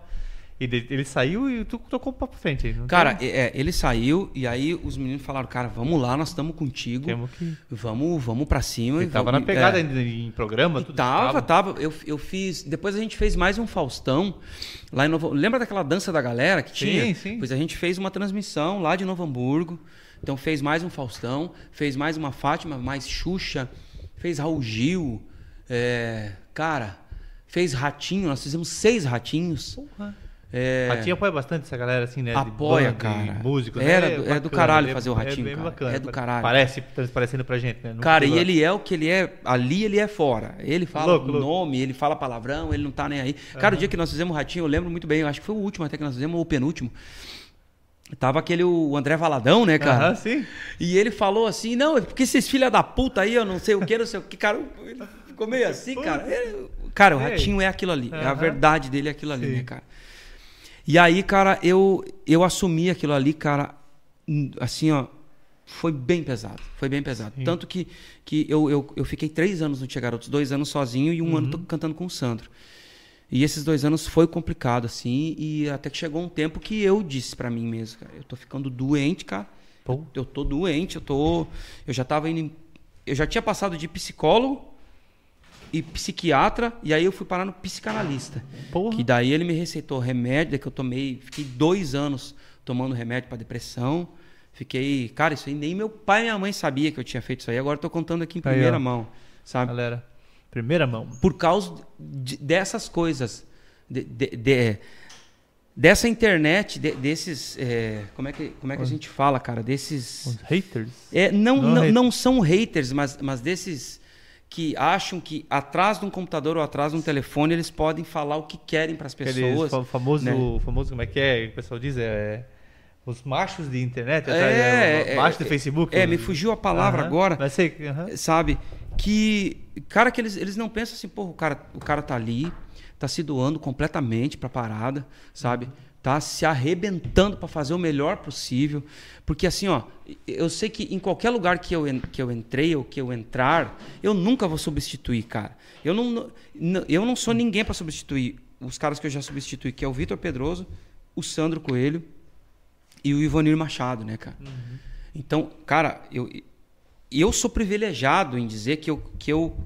E de- ele saiu e tu tocou pra frente. Não Cara, tem- é, ele saiu e aí os meninos falaram, cara, vamos lá, nós estamos contigo, temos que. vamos, vamos para cima. Ele tava vamos- na pegada é. ainda em programa, tudo. tava, tava. Eu, eu fiz. Depois a gente fez mais um Faustão lá em Novo. Lembra daquela dança da galera que Sim, tinha? sim. Pois a gente fez uma transmissão lá de Novo Hamburgo. Então fez mais um Faustão, fez mais uma Fátima, mais Xuxa, fez Raul Gil. é, cara, fez Ratinho. Nós fizemos seis ratinhos. Porra. É, Ratinho apoia bastante essa galera assim, né? Apoia, banda, cara. de músico, Era né? do- é do bacana, caralho é- fazer o Ratinho, É, bem bacana. É do caralho. Parece, transparecendo pra gente, né? Cara, e ele é o que ele é. Ali ele é fora. Ele fala Louco, o louco. nome, ele fala palavrão, ele não tá nem aí. Cara, o dia que nós fizemos o Ratinho, eu lembro muito bem. Eu acho que foi o último até que nós fizemos, ou o penúltimo. Tava aquele o André Valadão, né, cara? Aham, sim. E ele falou assim: não, é porque esses filha da puta aí, eu não sei o que, não sei o que. Cara, ficou meio assim, cara. Ele- cara, o. Ratinho é aquilo ali. É a verdade dele é aquilo ali, Sim. né, cara? E aí, cara, eu, eu assumi aquilo ali, cara, hum, assim, ó. Foi bem pesado. Foi bem pesado. Sim. Tanto que, que eu, eu, eu fiquei três anos no Tia Garotos, dois anos sozinho e um ano Uhum. tô cantando com o Sandro. E esses dois anos foi complicado, assim, e até que chegou um tempo que eu disse pra mim mesmo, cara, eu tô ficando doente, cara. Pô. Eu tô doente, eu tô. Eu já tava indo. em- Eu já tinha passado de psicólogo e psiquiatra, e aí eu fui parar no psicanalista. Porra. Que daí ele me receitou remédio, daí que eu tomei, fiquei dois anos tomando remédio para depressão. Fiquei, cara, isso aí nem meu pai e minha mãe sabia que eu tinha feito isso aí. Agora eu tô contando aqui em Aí, primeira ó. mão, sabe? Galera, primeira mão. Por causa de- dessas coisas, de- de- de- dessa internet, de- desses, é, como é que como é que a gente fala, cara? Desses Os haters. é, não, Não não, haters. não são haters, mas, mas desses que acham que atrás de um computador ou atrás de um telefone eles podem falar o que querem para as pessoas. fa- famoso, né? famoso, como é que é? O pessoal diz, é... Os machos de internet, É, atrás, é, é, macho é, Facebook. É, me fugiu a palavra Aham. agora, Mas sei, aham. sabe? Que, cara, que eles, eles não pensam assim, pô, o cara, o cara tá ali, tá se doando completamente pra parada, sabe? Tá se arrebentando pra fazer o melhor possível. Porque assim, ó, eu sei que em qualquer lugar que eu, que eu entrei ou que eu entrar, eu nunca vou substituir, cara. Eu não, eu não sou ninguém pra substituir os caras que eu já substituí, que é o Vitor Pedroso, o Sandro Coelho e o Ivonir Machado, né, cara? Então, cara, eu, eu sou privilegiado em dizer que eu, que eu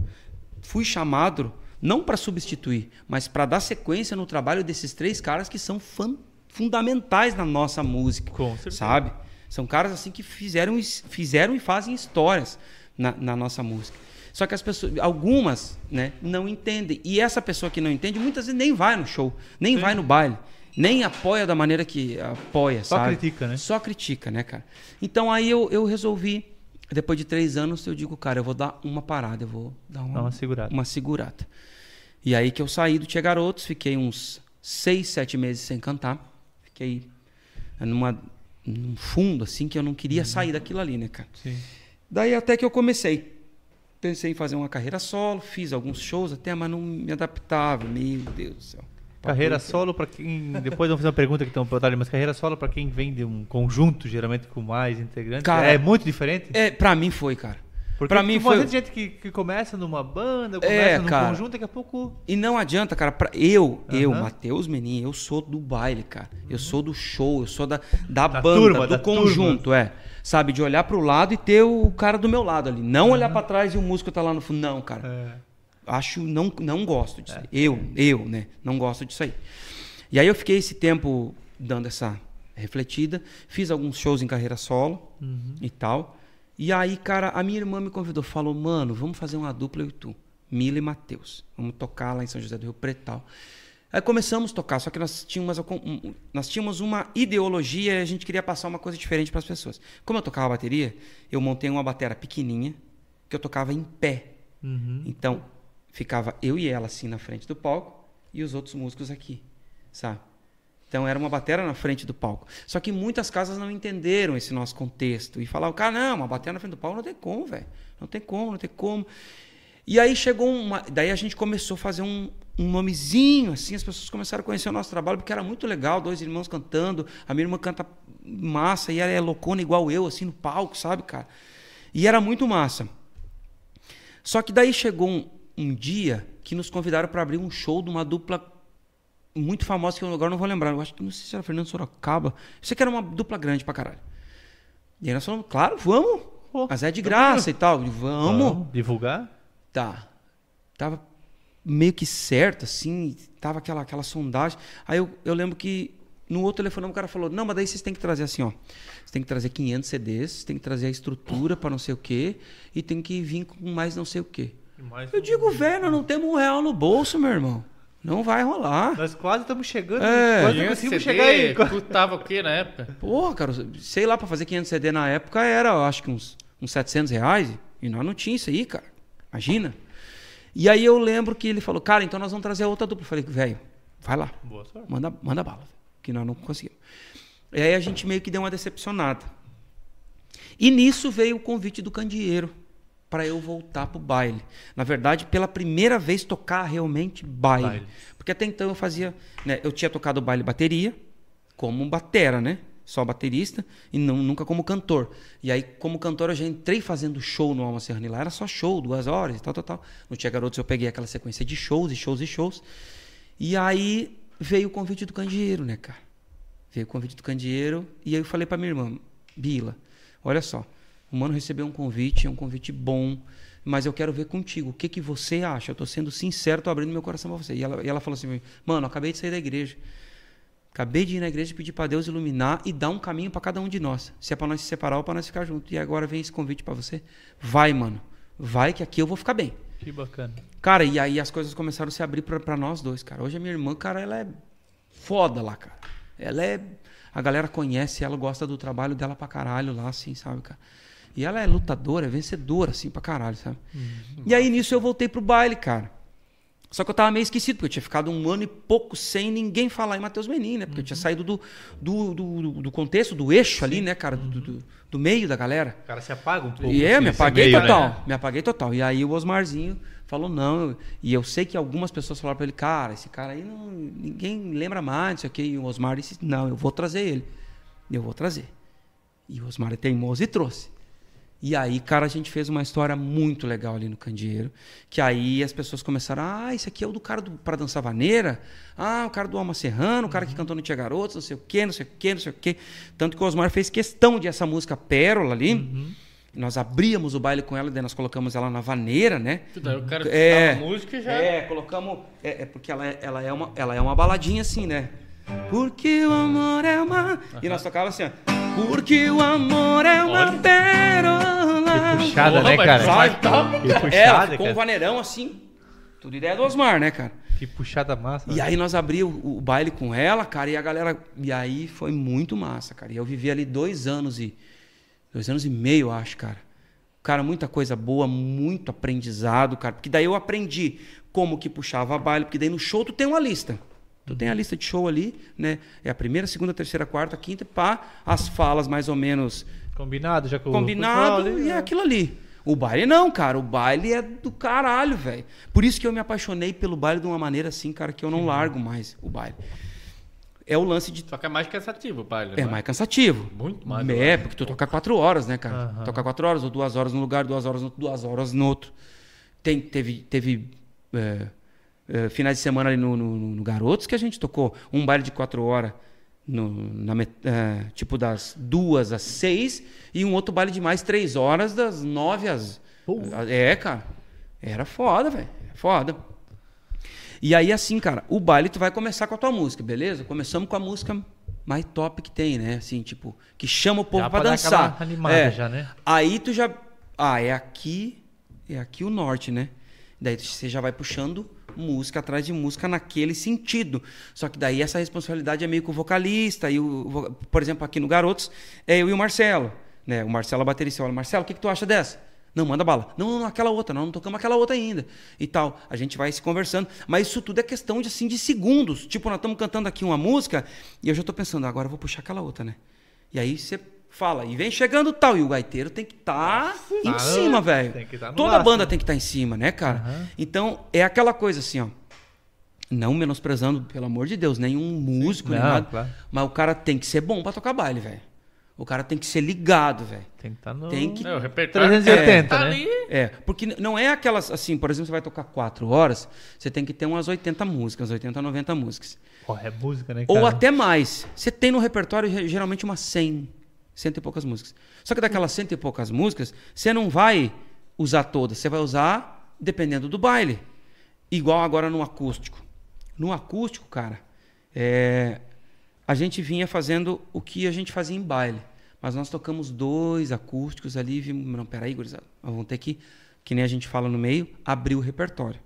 fui chamado não para substituir, mas para dar sequência no trabalho desses três caras que são fan- fundamentais na nossa música, Com certeza. sabe? São caras assim que fizeram, fizeram e fazem histórias na, na nossa música. Só que as pessoas, algumas, né, não entendem. E essa pessoa que não entende, muitas vezes nem vai no show, nem vai no baile, nem apoia da maneira que apoia, Só sabe? critica, né? Só critica, né, cara? Então aí eu, eu resolvi, depois de três anos, eu digo, cara, eu vou dar uma parada, eu vou dar uma, Dá uma segurada. uma segurada. E aí que eu saí do Tia Garotos, fiquei uns seis, sete meses sem cantar. Fiquei numa, num fundo, assim, que eu não queria sair daquilo ali, né, cara? Sim. Daí até que eu comecei. Pensei em fazer uma carreira solo, fiz alguns shows até, mas não me adaptava. Meu Deus do céu. Carreira solo para quem. Depois vamos fazer uma pergunta que estão perguntando, mas carreira solo para quem vem de um conjunto, geralmente com mais integrantes. Cara, é muito diferente? É, pra mim foi, cara. Porque pra mim tem foi. gente que, que começa numa banda, começa É, num cara. conjunto, daqui a pouco. E não adianta, cara. Pra eu, eu, Aham. Matheus Menin, eu sou do baile, cara. Eu sou do show, eu sou da, da, Da banda, turma, do da conjunto, é. Sabe, de olhar pro lado e ter o cara do meu lado ali. Não olhar pra trás e o músico tá lá no fundo. Não, cara. É, Acho, não, não gosto disso aí. Eu, eu, né? Não gosto disso aí. E aí eu fiquei esse tempo dando essa refletida. Fiz alguns shows em carreira solo uhum. e tal. E aí, cara, a minha irmã me convidou, falou, mano, vamos fazer uma dupla eu e tu, Mila e Matheus. Vamos tocar lá em São José do Rio Preto tal. Aí começamos a tocar, só que nós tínhamos, nós tínhamos uma ideologia e a gente queria passar uma coisa diferente para as pessoas. Como eu tocava bateria, eu montei uma batera pequenininha que eu tocava em pé. Uhum. Então, ficava eu e ela assim na frente do palco e os outros músicos aqui, sabe? Então era uma batera na frente do palco. Só que muitas casas não entenderam esse nosso contexto e falavam, cara, não, uma batera na frente do palco não tem como, velho. Não tem como, não tem como. E aí chegou uma. Daí a gente começou a fazer um, um nomezinho, assim, as pessoas começaram a conhecer o nosso trabalho, porque era muito legal, dois irmãos cantando, a minha irmã canta massa e ela é loucona igual eu, assim, no palco, sabe, cara? E era muito massa. Só que daí chegou um, um dia que nos convidaram para abrir um show de uma dupla muito famosa que eu agora não vou lembrar. Eu acho que não sei se era Fernando Sorocaba. Eu sei que era uma dupla grande pra caralho. E aí nós falamos, claro, vamos. Pô, Mas é de graça e tal. Digo, Vamos. Divulgar? Tá. Tava meio que certo, assim, tava aquela, aquela sondagem. Aí eu, eu lembro que no outro telefonema o cara falou: Não, mas daí vocês têm que trazer assim, ó. Vocês têm que trazer 500 CDs, tem que trazer a estrutura para não sei o quê, e tem que vir com mais não sei o quê. Mais Eu digo, velho, nós não temos um real no bolso, meu irmão. Não vai rolar. Nós quase estamos chegando. É. quase conseguimos CD, chegar aí. Custava o quê na época? Porra, cara, sei lá, para fazer 500 CD na época era, eu acho que uns, uns 700 reais, e nós não tinha isso aí, cara. Imagina. E aí eu lembro que ele falou, cara, então nós vamos trazer outra dupla. Eu falei, velho, vai lá. Boa sorte. Manda, manda bala, que nós não conseguimos. E aí a gente meio que deu uma decepcionada. E nisso veio o convite do candeeiro para eu voltar pro baile. Na verdade, pela primeira vez tocar realmente baile. Baile. Porque até então eu fazia, né, eu tinha tocado baile bateria como batera, né? Só baterista e não, nunca como cantor. E aí, como cantor, eu já entrei fazendo show no Alma Serrani lá. Era só show, duas horas e tal, tal, tal. No Tia Garotos eu peguei aquela sequência de shows e shows e shows. E aí veio o convite do candeeiro, né, cara? Veio o convite do candeeiro e aí eu falei pra minha irmã, Bila, olha só, o mano recebeu um convite, é um convite bom, mas eu quero ver contigo. O que, que você acha? Eu tô sendo sincero, tô abrindo meu coração para você. E ela, e ela falou assim: mano, acabei de sair da igreja. Acabei de ir na igreja e pedir para Deus iluminar e dar um caminho para cada um de nós. Se é para nós se separar ou para nós ficar juntos. E agora vem esse convite para você. Vai, mano. Vai que aqui eu vou ficar bem. Que bacana. Cara, e aí as coisas começaram a se abrir para nós dois, cara. Hoje a minha irmã, cara, ela é foda lá, cara. Ela é. A galera conhece ela, gosta do trabalho dela pra caralho lá, assim, sabe, cara? E ela é lutadora, é vencedora, assim, pra caralho, sabe? Uhum. E aí nisso eu voltei pro baile, cara. Só que eu tava meio esquecido, porque eu tinha ficado um ano e pouco sem ninguém falar em Matheus Menin, né? Porque eu tinha Uhum. saído do, do, do, do contexto, do eixo ali, né, cara? Do, do, do meio da galera. O cara se apaga um pouco. E é, assim, me apaguei meio, total. né? Me apaguei total. E aí o Osmarzinho falou, não. eu- E eu sei que algumas pessoas falaram pra ele, cara, esse cara aí não, ninguém lembra mais, não sei o quê. E o Osmar disse, não, eu vou trazer ele. Eu vou trazer. E o Osmar é teimoso e trouxe. E aí, cara, a gente fez uma história muito legal ali no Candeeiro. Que aí as pessoas começaram, ah, esse aqui é o do cara do, pra dançar vaneira. Ah, o cara do Alma Serrano, o cara que cantou no Tia Garotos, não sei o quê, não sei o quê, não sei o quê. Tanto que o Osmar fez questão de essa música Pérola ali. Nós abríamos o baile com ela, daí nós colocamos ela na vaneira, né? Daí o cara É. a música e já. É, colocamos. É, é porque ela é, ela, é uma, ela é uma baladinha assim, né? Porque o amor é uma. E nós tocávamos assim, ó. Porque o amor é uma Olha. pérola. Que puxada, Porra, né, cara? top. Que puxada, É, um vaneirão assim. Tudo ideia do Osmar, né, cara? Que puxada massa. E aí nós abrimos o, o baile com ela, cara, e a galera. E aí foi muito massa, cara. E eu vivi ali dois anos e. Dois anos e meio, eu acho, cara. Cara, muita coisa boa, muito aprendizado, cara. Porque daí eu aprendi como que puxava baile, porque daí no show tu tem uma lista. Tu tem a lista de show ali, né? É a primeira, segunda, terceira, quarta, quinta, pá, as falas mais ou menos Combinado já com o combinado e é né? aquilo ali. O baile não, cara. O baile é do caralho, velho. Por isso que eu me apaixonei pelo baile de uma maneira assim, cara, que eu não largo mais o baile. É o lance de. Só que é mais cansativo o baile. É né? mais cansativo. Muito mais, É, porque tu toca quatro horas, né, cara? Aham. Toca quatro horas, ou duas horas num lugar, duas horas no outro, duas horas no outro. Tem, teve teve é, é, finais de semana ali no, no- no Garotos que a gente tocou um baile de quatro horas, no, na é, tipo das duas às seis, e um outro baile de mais três horas, das nove às. É, cara. Era foda, velho. Foda. E aí, assim, cara, o baile tu vai começar com a tua música, beleza? Começamos com a música mais top que tem, né? Assim, tipo, que chama o povo pra dançar. animada É. já, né? Aí tu já. Ah, é aqui. É aqui o norte, né? Daí você já vai puxando música atrás de música naquele sentido. Só que daí essa responsabilidade é meio com o vocalista. E o, por exemplo, aqui no Garotos, é eu e o Marcelo. Né? O Marcelo é baterista. Olha, Marcelo, o que, que tu acha dessa? Não, manda bala. Não, não, não, aquela outra, nós não tocamos aquela outra ainda. E tal. A gente vai se conversando. Mas isso tudo é questão de, assim, de segundos. Tipo, nós estamos cantando aqui uma música e eu já estou pensando, agora eu vou puxar aquela outra, né? E aí você fala, e vem chegando tal. E o gaiteiro tem que estar em Ah, cima, velho. tá Toda laço, banda né? tem que estar em cima, né, cara? Aham. Então, é aquela coisa assim, ó. Não menosprezando, pelo amor de Deus, nenhum músico, nem Não, nada. claro. Mas o cara tem que ser bom pra tocar baile, velho. O cara tem que ser ligado, velho. Tem que estar no... Tem que- É, o repertório 380, tá né? ali. É, porque não é aquelas, assim, por exemplo, você vai tocar quatro horas, você tem que ter umas 80 músicas, 80, 90 músicas. Porra, é música, né, Ou cara? até mais. Você tem no repertório ge- geralmente umas 100, cento e poucas músicas. Só que daquelas cento e poucas músicas, você não vai usar todas, você vai usar dependendo do baile. Igual agora no acústico. No acústico, cara, é, a gente vinha fazendo o que a gente fazia em baile. Mas nós tocamos dois acústicos ali e vimos, não, peraí, gurizada, nós vamos ter que, que nem a gente fala no meio, abrir o repertório.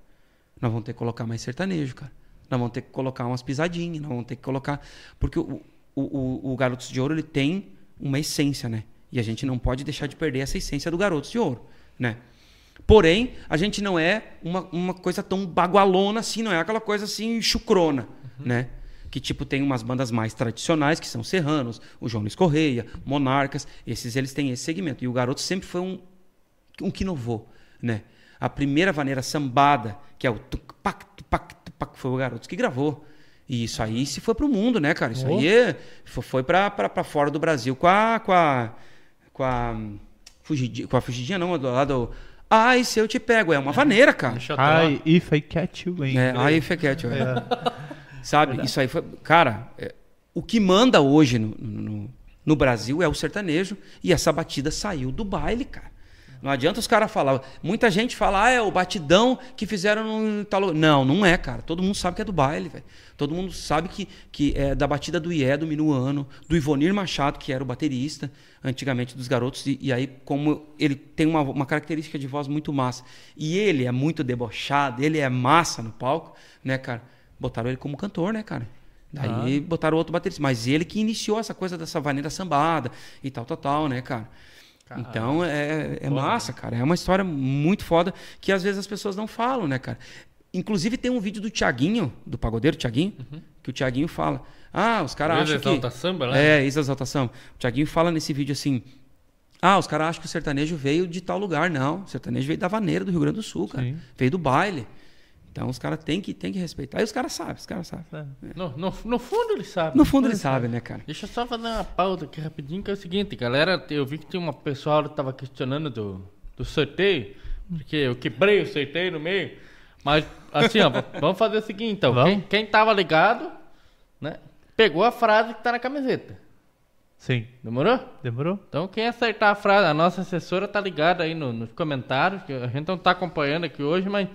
Nós vamos ter que colocar mais sertanejo, cara. Nós vamos ter que colocar umas pisadinhas, nós vamos ter que colocar... Porque o, o, o, o Garotos de Ouro, ele tem uma essência, né? E a gente não pode deixar de perder essa essência do Garotos de Ouro, né? Porém, a gente não é uma, uma coisa tão bagualona assim, não é aquela coisa assim chucrona, né? Que tipo tem umas bandas mais tradicionais, que são Serranos, o João Luiz Correia, Monarcas, esses eles têm esse segmento. E o Garoto sempre foi um, um que inovou, né? A primeira vaneira sambada, que é o tuc-pac, tupac, tupac, foi o Garotos que gravou. E isso aí se foi pro mundo, né, cara? Isso Oh. aí é- fo- foi pra, pra, pra fora do Brasil com a. com a. com a. Fugidinha, com a fugidinha, não, do lado. Ai, se eu te pego. É uma vaneira, cara. Ai, if I catch you, hein? É, aí fequete, Sabe? Isso aí foi. Cara, é, o que manda hoje no, no, no Brasil é o sertanejo e essa batida saiu do baile, cara. Não adianta os caras falar. Muita gente fala, ah, é o batidão que fizeram no tal. Não, não é, cara. Todo mundo sabe que é do baile, velho. Todo mundo sabe que, que é da batida do Ié, do Minuano, do Ivonir Machado, que era o baterista antigamente dos garotos. E, e aí, como ele tem uma, uma característica de voz muito massa. E ele é muito debochado, ele é massa no palco, né, cara? Botaram ele como cantor, né, cara? Daí botaram outro baterista. Mas ele que iniciou essa coisa dessa vaneira sambada e tal, tal, tal, né, cara? Então é, é massa, cara. É uma história muito foda que às vezes as pessoas não falam, né, cara? Inclusive tem um vídeo do Tiaguinho, do pagodeiro Tiaguinho, que o Tiaguinho fala: Ah, os caras acham que. Exalta Samba, né? É, ex-exalta samba. O Tiaguinho fala nesse vídeo assim: Ah, os caras acham que o sertanejo veio de tal lugar. Não, o sertanejo veio da vaneira do Rio Grande do Sul, cara. Sim. Veio do baile. Então os caras têm que, têm que respeitar. Aí os caras sabem, os caras sabem. No, no, no fundo ele sabe. No fundo eles sabem, né, cara? Deixa eu só fazer uma pauta aqui rapidinho, que é o seguinte, galera, eu vi que tem uma pessoal que tava questionando do, do sorteio, porque eu quebrei o sorteio no meio. Mas, assim, ó, vamos fazer o seguinte, então. Vamos. Quem, quem tava ligado, né, pegou a frase que tá na camiseta. Sim. Demorou? Demorou? Então, quem acertar a frase, a nossa assessora tá ligada aí no- nos comentários, que a gente não tá acompanhando aqui hoje, mas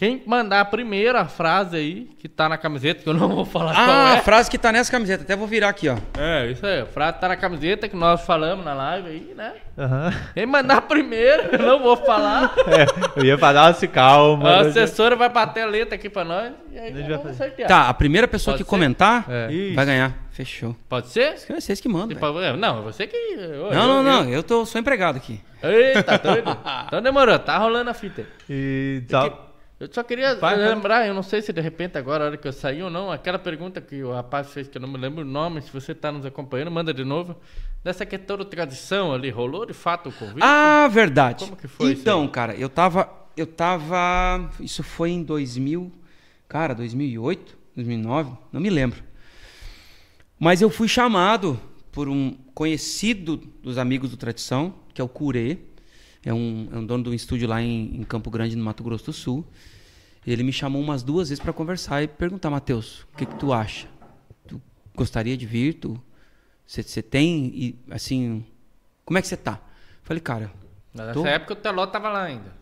quem mandar a primeira frase aí, que tá na camiseta, que eu não vou falar qual Ah, é. a frase que tá nessa camiseta. Até vou virar aqui, ó. É, isso aí. A frase tá na camiseta que nós falamos na live aí, né? Aham. Quem mandar primeiro, eu não vou falar. É, eu ia falar assim, calma. A mas- assessora vai bater a letra aqui pra nós e aí nós vamos sortear. Tá, a primeira pessoa Pode que ser? comentar É. Vai ganhar. Fechou. Pode ser? É vocês que mandam. Tipo, velho. é, não, você que. eu- Não, não, eu- não. Eu tô, sou empregado aqui. Eita, doido. Então demorou, tá rolando a fita. E tal. Eu só queria Vai, lembrar, eu não sei se de repente agora, a hora que eu saí ou não, aquela pergunta que o rapaz fez, que eu não me lembro o nome, se você tá nos acompanhando, manda de novo. Dessa questão da tradição ali, rolou de fato o convite? Ah, verdade. Como que foi isso Então, cara, eu tava. Eu tava. Isso foi em 2000. Cara, 2008, 2009, não me lembro. Mas eu fui chamado por um conhecido dos amigos do Tradição, que é o Curê. É um, é um dono de um estúdio lá em, em Campo Grande, no Mato Grosso do Sul. Ele me chamou umas duas vezes para conversar e perguntar, Matheus, o que, que tu acha? Tu gostaria de vir? Tu você tem e assim, como é que você tá? Falei, cara, Nessa tô- época o Teló tava lá ainda.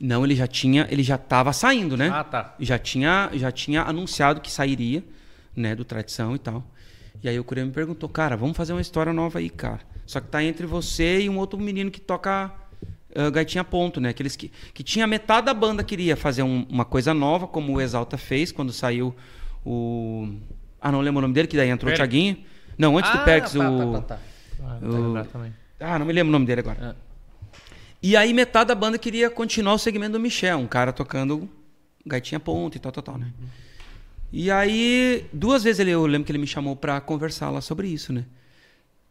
não, ele já tinha, ele já tava saindo, né? Ah, tá. Já tinha, já tinha anunciado que sairia, né, do tradição e tal. E aí o Curê me perguntou, cara, vamos fazer uma história nova aí, cara. Só que tá entre você e um outro menino que toca ah, gaitinha ponto, né? Aqueles que, que tinha metade da banda queria fazer um- uma coisa nova, como o Exalta fez quando saiu o ah, não lembro o nome dele, que daí entrou o. Thiaguinho. Não, antes ah, do Perks, tá, o tá, tá, tá. Ah, não o- ah, não me lembro o nome dele agora. É. E aí metade da banda queria continuar o segmento do Michel, um cara tocando gaitinha ponta e tal, tal, tal, né? E aí, duas vezes ele, eu lembro que ele me chamou pra conversar lá sobre isso, né?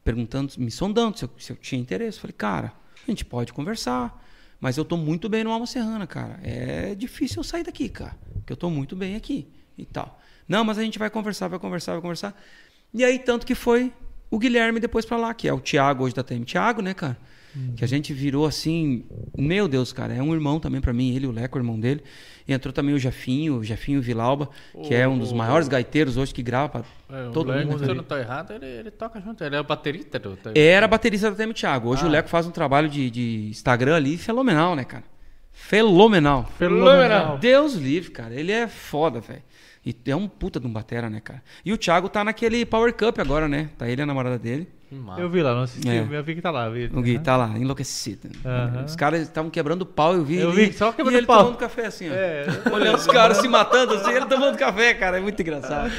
Perguntando, me sondando se eu, se eu tinha interesse. Falei, cara, a gente pode conversar, mas eu tô muito bem no Alma Serrana, cara. É difícil eu sair daqui, cara, porque eu tô muito bem aqui e tal. Não, mas a gente vai conversar, vai conversar, vai conversar. E aí, tanto que foi o Guilherme depois pra lá, que é o Thiago hoje da TM. Thiago, né, cara? Que a gente virou assim, meu Deus, cara, é um irmão também pra mim, ele, o Leco, o irmão dele. E entrou também o Jefinho, o Jefinho Vilauba, que é um dos O- maiores gaiteiros hoje que grava pra É, o todo Leco, mundo. Se eu não tô errado, ele, ele toca junto. Ele é o baterista do. do- Era baterista da TM Thiago. Hoje Ah. o Leco faz um trabalho de, de Instagram ali fenomenal, né, cara? Fenomenal. Fenomenal. Deus livre, cara. Ele é foda, velho. E é um puta de um batera, né, cara? E o Thiago tá naquele Power Cup agora, né? Tá ele e a namorada dele. Massa. Eu vi lá, não assisti, É. eu vi que tá lá. Vi, O Gui tá lá, enlouquecido. Os caras estavam quebrando pau, eu vi. Eu ele- vi, só quebrando e ele pau. tomando café assim, ó. É. Olhando os caras se matando assim, ele tomando café, cara. É muito engraçado.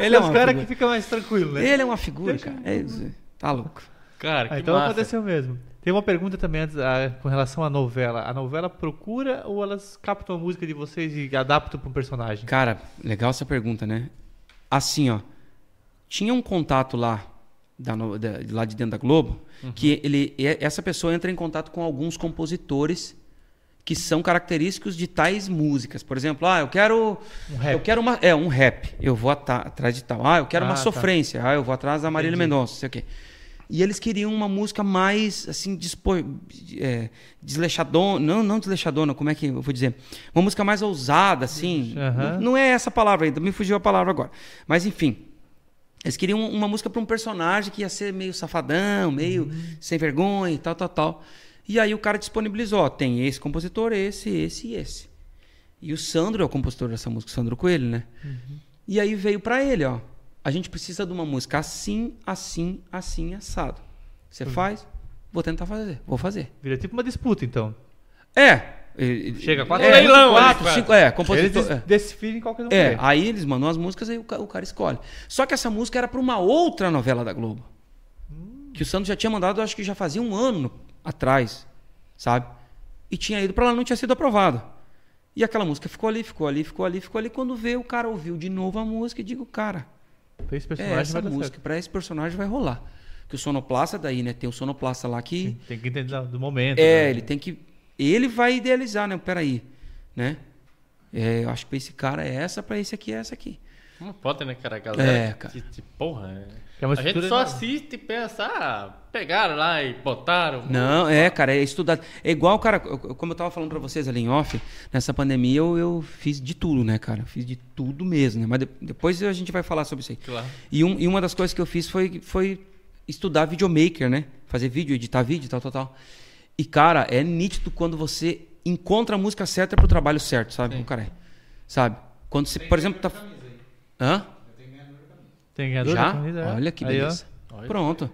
Ele é caras figura. que ficam mais tranquilos, né? Ele é uma figura, cara. É isso. Tá louco. Cara, que Ah, então massa. aconteceu mesmo. Tem uma pergunta também antes, ah, com relação à novela. A novela procura ou elas captam a música de vocês e adaptam para um personagem? Cara, legal essa pergunta, né? Assim, ó. Tinha um contato lá, da, da- lá de dentro da Globo, que ele, e- essa pessoa entra em contato com alguns compositores que são característicos de tais músicas. Por exemplo, ah, eu quero. Um. Eu quero uma. É, um rap. Eu vou atrás de tal. Ah, eu quero Ah, uma tá. sofrência. Ah, eu vou atrás da Marília. Mendonça, sei o quê. E eles queriam uma música mais, assim, dispo, é, desleixadona. Não, não desleixadona, como é que eu vou dizer? Uma música mais ousada, assim. Aham. Não, não é essa palavra ainda, me fugiu a palavra agora. Mas, enfim. Eles queriam uma música para um personagem que ia ser meio safadão, meio sem vergonha e tal, tal, tal. E aí o cara disponibilizou, ó, tem esse compositor, esse, esse e esse. E o Sandro é o compositor dessa música, o Sandro Coelho, né? E aí veio pra ele, ó. A gente precisa de uma música assim, assim, assim, assado. Você faz? Vou tentar fazer. Vou fazer. Vira tipo uma disputa, então. É. ele- Chega quatro é, leilão, quatro, eles cinco, é, Eles compositor. des- é. desfilem qualquer um. É, aí eles mandam as músicas e o, o cara escolhe. Só que essa música era pra uma outra novela da Globo. Que o Santos já tinha mandado, acho que já fazia um ano atrás, sabe? E tinha ido pra lá, não tinha sido aprovado. E aquela música ficou ali, ficou ali, ficou ali, ficou ali. Quando vê, o cara ouviu de novo a música e digo, cara, Pra esse é personagem essa vai dar música, pra esse personagem vai rolar. Que o sonoplasta daí, né? Tem o sonoplasta lá que. Tem que entender do momento. É, né? ele tem que. Ele vai idealizar, né? Peraí, né? É, eu acho que pra esse cara é essa, pra esse aqui é essa aqui. Não pode, né, cara? A galera É, cara. Que, que porra, é. É a gente só assiste e pensa, ah, pegaram lá e botaram. Não, é, cara, é estudado. É igual, cara, como eu tava falando pra vocês ali em off, nessa pandemia eu, eu fiz de tudo, né, cara? Fiz de tudo mesmo, né? Mas de- depois a gente vai falar sobre isso aí. Claro. E, um- e uma das coisas que eu fiz foi, foi estudar videomaker, né? Fazer vídeo, editar vídeo, tal, tal, tal. E, cara, é nítido quando você encontra a música certa pro trabalho certo, sabe? Sim. O cara. Sabe? Quando você, por exemplo, tá. Hã? Tem ganhador da Já? camisa, é. Olha que Aí, ó. beleza. Pronto.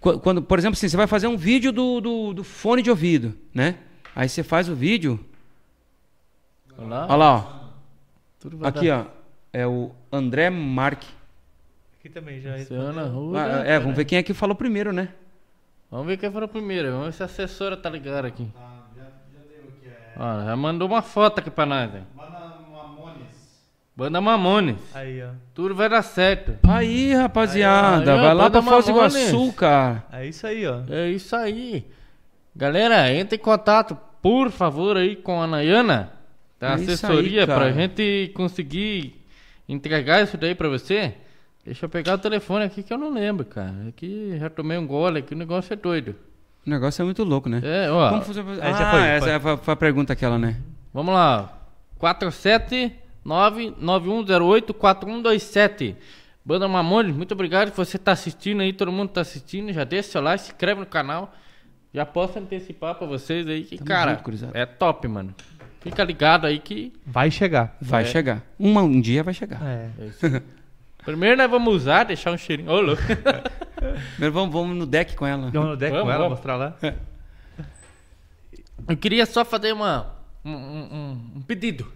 Qu- Quando, por exemplo, assim, você vai fazer um vídeo do, do, do fone de ouvido, né? Aí você faz o vídeo. Olha lá. Olha lá, ó. Tudo vai Aqui, dar. ó. É o André Marque. Aqui também já Luciana respondeu. Ruda, Ah, é, vamos ver quem é que falou primeiro, né? Vamos ver quem foi o primeiro. Vamos ver se a assessora tá ligada aqui. Ó, já mandou uma foto aqui pra nós. hein? Banda Mamones. Aí, ó. Tudo vai dar certo. Aí, rapaziada. Aí, ó, vai lá Banda pra Foz do Mamones. Iguaçu, cara. É isso aí, ó. É isso aí. Galera, entre em contato, por favor, aí com a Nayana, da É aí, assessoria, cara. pra gente conseguir entregar isso daí pra você. Deixa eu pegar o telefone aqui que eu não lembro, cara. Aqui já tomei um gole aqui, o negócio é doido. O negócio é muito louco, né? É, ó. Como fazer... É, ah, foi, essa foi. é a- foi a pergunta aquela, né? Vamos lá. 479-9108-4127. Banda Mamones, muito obrigado você tá assistindo aí, todo mundo tá assistindo. Já deixa seu like, se inscreve no canal. Já posso antecipar pra vocês aí que, Tamo cara, junto, é top, mano. Fica ligado aí que. Vai chegar. Vai É. chegar. Uma, um dia vai chegar. É. Primeiro nós vamos usar, deixar um cheirinho. Ô, louco. Primeiro vamos, vamos no deck com ela. Vamos no deck Vamos, com ela, vamos. mostrar lá. Eu queria só fazer uma, um, um- um pedido.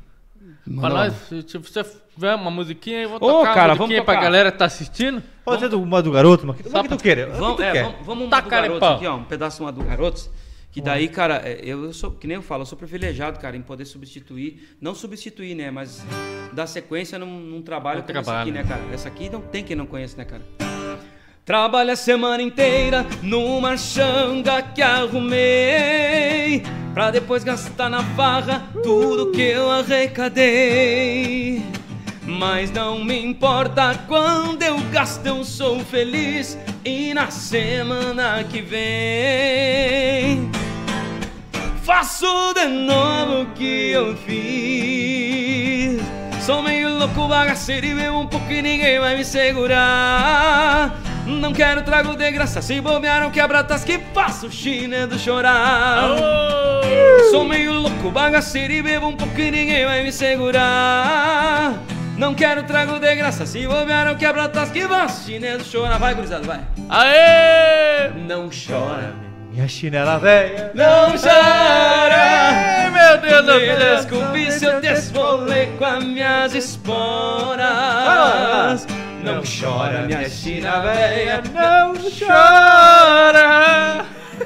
Pra nós, se, você tiver uma musiquinha, eu vou Ô, tocar cara, uma vamos musiquinha pra tocar. galera que tá assistindo. Pode ser do, uma do garoto, Só uma que pra- tu queira. Vamos, que tu é, quer. vamos, vamos uma Taca do garoto pau. aqui, ó. Um pedaço uma do garotos. Que daí, cara, é, eu sou, que nem eu falo, eu sou privilegiado, cara, em poder substituir. Não substituir, né? Mas dar sequência num, num trabalho No como esse trabalho. aqui, né, cara? Essa aqui não tem quem não conhece, né, cara? Trabalho a semana inteira numa xanga que arrumei Pra depois gastar na farra tudo que eu arrecadei Mas não me importa quando eu gasto, eu sou feliz. E na semana que vem Faço de novo o que eu fiz. Sou meio louco, bagaceiro e bebo um pouco e ninguém vai me segurar. Não quero trago de graça, se bobear não quebra tas que faço o chinelo chorar. Sou meio louco, bagaceiro e bebo um pouco e ninguém vai me segurar Não quero trago de graça, se bobear não quebra tas que faço o chinelo chorar Vai gurizada, vai Aê! Não chora, Minha chinela velha. não chora Ai, meu Deus do Me céu! desculpe se eu desfolei com as minhas esporas Não chora, minha china velha Não chora.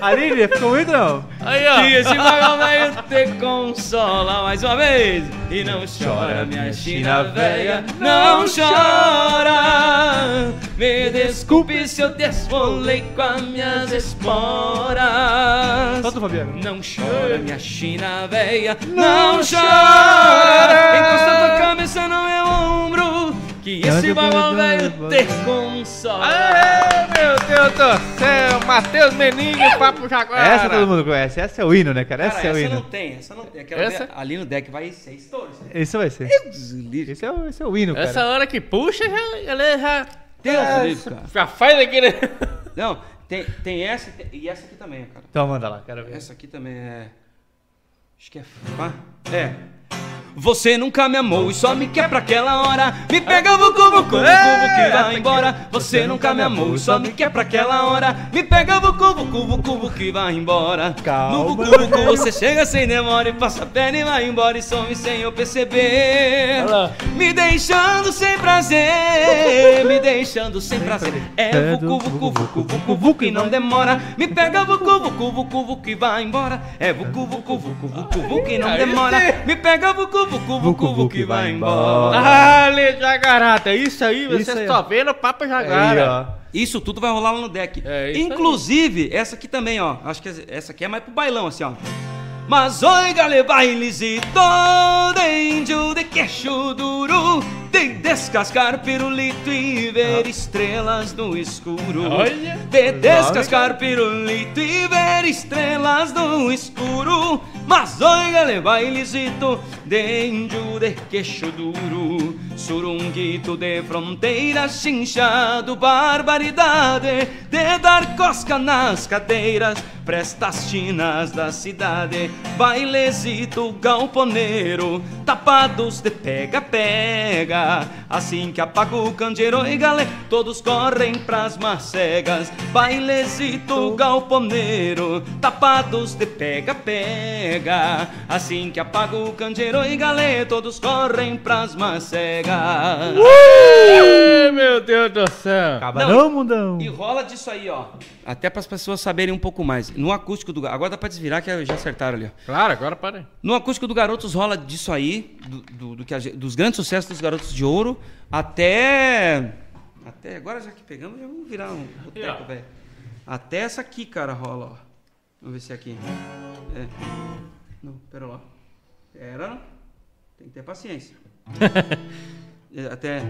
Aline, ficou muito não? Aí, ó. Que esse magal velho te consola mais uma vez E não chora, minha china velha Não chora Me desculpe se eu desfolei com as minhas esporas Solta Fabiano. Não chora, minha china véia, não chora. Encosta tua cabeça no meu ombro, que esse bagual velho te consola. Aê, meu Deus do céu! Matheus Meninho, Papo Jaguar! Essa todo mundo conhece. Essa é o hino, né, cara? Cara, Essa é o essa hino. não tem, essa não tem. Aquela Essa- ali no deck vai ser estouro. Isso vai ser. Esse é o, esse é o hino, cara. Essa hora que puxa, já, ela já, Deus livre, cara. já faz aquele. Não, Tem, tem essa e e essa aqui também, cara. Então manda lá, quero ver. Essa aqui também é. Acho que é. Fá. É. Você nunca me amou e só me quer pra aquela hora. Me pega vucu vucu vucu que vai embora. Você nunca me amou e só me quer pra aquela hora. Me pega vucu vucu vucu que vai embora. Calma. No vucu vucu você chega sem demora e passa a perna e vai embora e some sem eu perceber. Me deixando sem prazer, me deixando sem prazer. É vucu vucu vucu vucu vucu e não demora. Me pega vucu vucu vucu vucu e vai embora. É vucu vucu vucu vucu vucu e não demora. Me pega vucu vucu vucu vucu e vai embora. Dale, Jagarata. Isso aí, você Isso aí, só vê no Papo Jagara. ó. Isso tudo vai rolar lá no deck. É, isso aí. Inclusive, essa aqui também, ó. Acho que essa aqui é mais pro bailão, assim, ó. Mas oiga le bailezito de índio de queixo duro De descascar pirulito e ver estrelas no escuro Olha. De descascar pirulito e ver estrelas no escuro Mas oiga le bailezito de índio de queixo duro Surunguito de fronteira chinchado Barbaridade de dar cosca nas cadeiras Prestas chinas da cidade Bailezito galponeiro Tapados de pega-pega Assim que apaga o candeeiro e galé Todos correm pras macegas Bailezito galponeiro Tapados de pega-pega Assim que apaga o candeeiro e galé Todos correm pras macegas Ai, meu Deus do céu. Acaba Não, não, mundão. E rola disso aí, ó. Até para as pessoas saberem um pouco mais. No acústico do. Agora dá pra desvirar que já acertaram ali, ó. Claro, agora parei. No acústico do Garotos rola disso aí, do, do- do que dos grandes sucessos dos Garotos de Ouro, até. Até agora já que pegamos, já vamos virar um boteco, velho. Até essa aqui, cara, rola, ó. Vamos ver se é aqui. É. Não, pera lá. Pera. Tem que ter paciência. É, Até.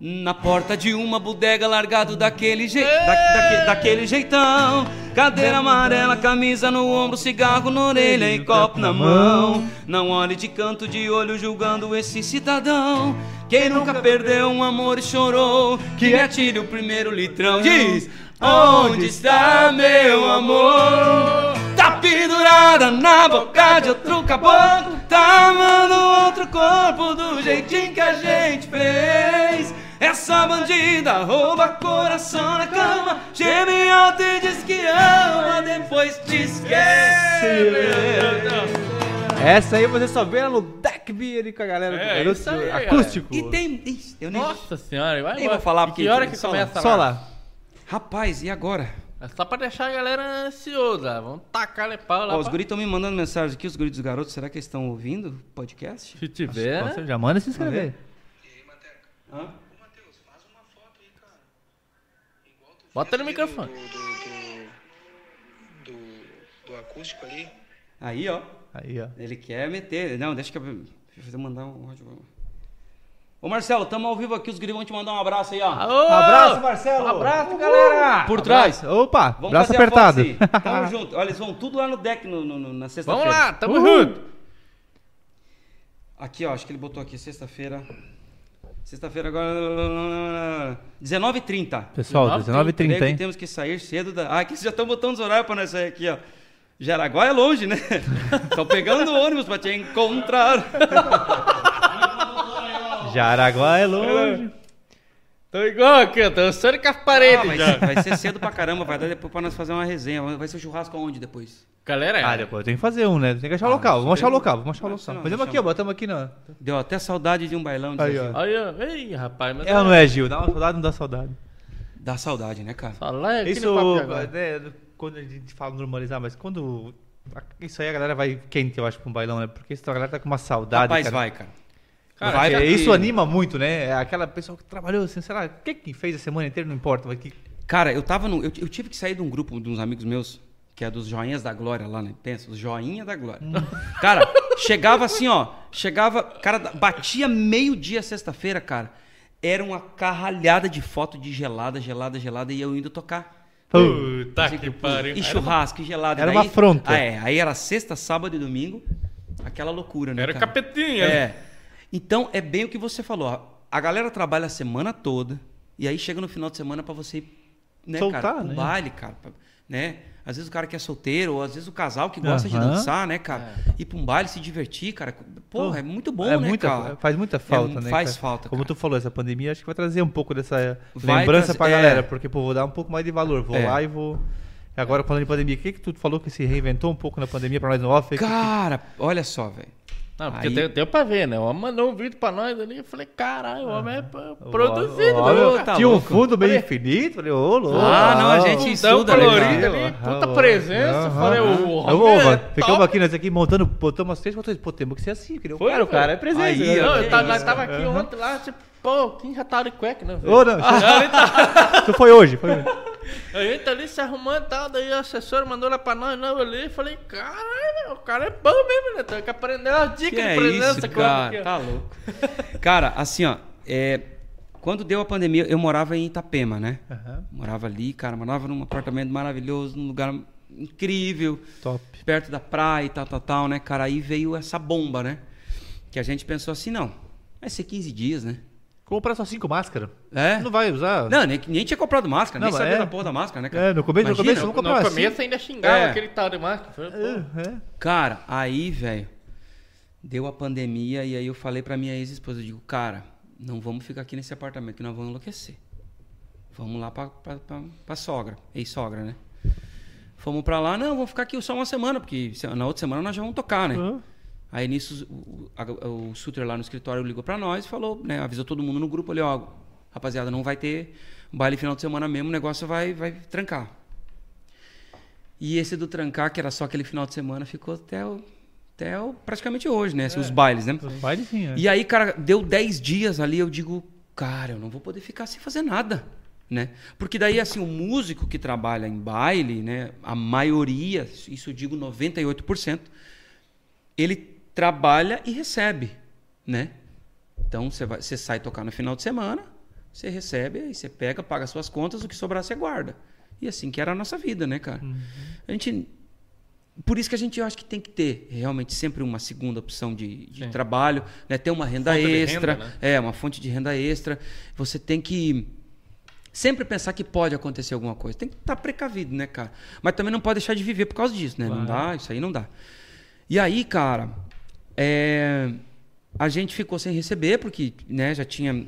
Na porta de uma bodega largado daquele, je... da- daque- daquele jeitão Cadeira amarela, camisa no ombro, cigarro na orelha e copo na mão Não olhe de canto de olho julgando esse cidadão Quem nunca perdeu um amor e chorou Que atire o primeiro litrão Diz, onde está meu amor? Tá pendurada na boca de outro caboclo Tá amando outro corpo do jeitinho que a gente fez Essa bandida rouba coração na cama Geme alto e diz que ama, depois te esquece Essa aí você só vê no Deck Beer ali com a galera do É, Garotos isso aí, do- acústico. E tem... Ixi, Eu nem... Nossa senhora, vai Nem vou falar E porque- Que hora que só começa Só lá. Rapaz, e agora? É só pra deixar a galera ansiosa. Vamos tacar le pau lá. Ó, os pra- guris estão me mandando mensagem aqui, os guris dos garotos. Será que eles estão ouvindo o podcast? Se tiver. Você já manda se inscrever. Hã? Bota no microfone. Do, do, do, do acústico ali. Aí, ó. Aí, ó. Ele quer meter. Não, deixa que eu. Deixa eu mandar um áudio. Ô Marcelo, tamo ao vivo aqui, os guris vão te mandar um abraço aí, ó. Aô! Abraço, Marcelo. Um abraço, galera! Por trás. Opa, Vamos braço apertado. Tamo junto. Olha, eles vão tudo lá no deck no, no- no- na sexta-feira. Vamos lá, tamo Uhul. junto. Aqui, ó, acho que ele botou aqui, sexta-feira. Sexta-feira agora. 19h30. Pessoal, 19h30, 19h30, Creio que hein? temos que sair cedo da. Ah, aqui vocês já estão botando os horários pra nós sair aqui, ó. Jaraguá é longe, né? Estão pegando ônibus pra te encontrar. Jaraguá é longe. Tô igual aqui, ó. Tô dançando com as Ah, paredes vai, já. ser, vai ser cedo pra caramba, vai dar depois pra nós fazer uma resenha. Vai ser churrasco aonde depois? Galera, Ah, depois tem que fazer um, né? Tem que achar o Ah, local. isso Vamos achar o local, vamos achar o local. Fazemos aqui, eu- ó. Botamos aqui, não. Deu até saudade de um bailão. de Aí, assim. ó. Aí, ó. Ei, rapaz, mas. É ou não é, Gil? Dá uma saudade, não dá saudade. Dá saudade, né, cara? Lá aqui Isso, né, quando a gente fala normalizar, mas quando. Isso aí a galera vai quente, eu acho, pra um bailão, né? Porque isso a galera tá com uma saudade. Rapaz, cara. vai, cara. Cara, vai Isso anima muito, né? É Aquela pessoa que trabalhou assim, sei lá, o que que fez a semana inteira, não importa, mas que. Cara, eu tava no. Eu, eu tive que sair de um grupo de uns amigos meus, que é dos Joinhas da Glória lá, né? Pensa, os Joinha da Glória. Cara, chegava assim, ó. Chegava. Cara, batia meio-dia sexta-feira, cara. Era uma carralhada de foto de gelada, gelada, gelada, e eu indo tocar. Puta Assim, que pariu. E churrasco, e gelado. Era Daí- uma afronta. Ah, é. Aí era sexta, sábado e domingo. Aquela loucura, né? Era cara? capetinha. né? É. Então, é bem o que você falou. A galera trabalha a semana toda e aí chega no final de semana pra você ir né, Soltar, cara? Um né? baile, cara. pra- Né? Às vezes o cara que é solteiro, ou às vezes o casal que gosta de Aham. dançar, né, cara? Ir pra um baile, se divertir, cara. Porra, é muito bom, é né, muita, cara? Faz muita falta, É, né? faz cara? falta, Como cara. tu falou, essa pandemia acho que vai trazer um pouco dessa Vai lembrança trazer- pra é. galera. Porque, pô, vou dar um pouco mais de valor. Vou É. lá e vou. Agora, falando em pandemia, o que, que tu falou que se reinventou um pouco na pandemia pra nós no off? Cara, olha só, velho. Não, porque Aí- deu, deu pra ver, né? O homem mandou um vídeo pra nós ali. Eu falei, caralho, o homem é p- produzido, tá Tinha um fundo meio Falei- infinito. Falei, ô, louco. Ah, não, a gente estuda, né, colorido ali, puta Aham, presença. aham. Falei, o Eu homem vou, é mano. Ficamos aqui, nós aqui montando, botamos umas três botões. Pô, temos que ser assim, que Foi, cara, o cara é presente. Aí, né? Não, eu tava, nós tava aqui ontem lá, tipo, pô, quem já tava de cueca, né? Ô, não. Tu foi hoje, foi hoje. A gente ali se arrumando e tal, daí a assessora mandou lá pra nós, não, eu olhei e falei, caralho, o cara é bom mesmo, né? Tem que aprender as dicas Que de é presença isso, cara? aqui. Tá louco. Cara, assim, ó. é, quando deu a pandemia, eu morava em Itapema, né? Aham. Morava ali, cara. Morava num apartamento maravilhoso, num lugar incrível, Top. perto da praia e tal, tal, tal, né, cara? Aí veio essa bomba, né? Que a gente pensou assim, não, vai ser 15 dias, né? Comprar só cinco máscaras. É? Não vai usar. Não, nem, nem tinha comprado máscara, Não, nem sabia é. da porra da máscara, né, cara? É, no começo, no Imagina, começo, vamos No comprar começo assim. ainda xingava É. aquele tal de máscara. É, é. Cara, aí, velho, deu a pandemia e aí eu falei pra minha ex-esposa, eu digo, cara, não vamos ficar aqui nesse apartamento que nós vamos enlouquecer. Vamos lá pra, pra, pra, pra sogra, ex-sogra, né? Fomos pra lá, não, vamos ficar aqui só uma semana, porque na outra semana nós já vamos tocar, né? Ah. Aí nisso o, o Suter lá no escritório ligou pra nós e falou, né, avisou todo mundo no grupo ali, ó, rapaziada, não vai ter baile final de semana mesmo, o negócio vai, vai trancar. E esse do trancar, que era só aquele final de semana, ficou até, o, até o, praticamente hoje, né? assim, Os bailes, né? Os bailes sim, é. E aí, cara, deu 10 dias ali, eu digo, cara, eu não vou poder ficar sem fazer nada, né? Porque daí, assim, o músico que trabalha em baile, né? A maioria, isso eu digo 98%, ele trabalha e recebe, né? Então, você, vai, você sai tocar no final de semana, você recebe, aí você pega, paga suas contas, o que sobrar você guarda. E assim que era a nossa vida, né, cara? A gente... Por isso que a gente, eu acho que tem que ter realmente sempre uma segunda opção de, de trabalho, né? Ter uma renda Fonte extra. renda, né? É, uma fonte de renda extra. Você tem que sempre pensar que pode acontecer alguma coisa. Tem que estar precavido, né, cara? Mas também não pode deixar de viver por causa disso, né? Não dá, isso aí não dá. E aí, cara, é, a gente ficou sem receber, porque né, já tinha,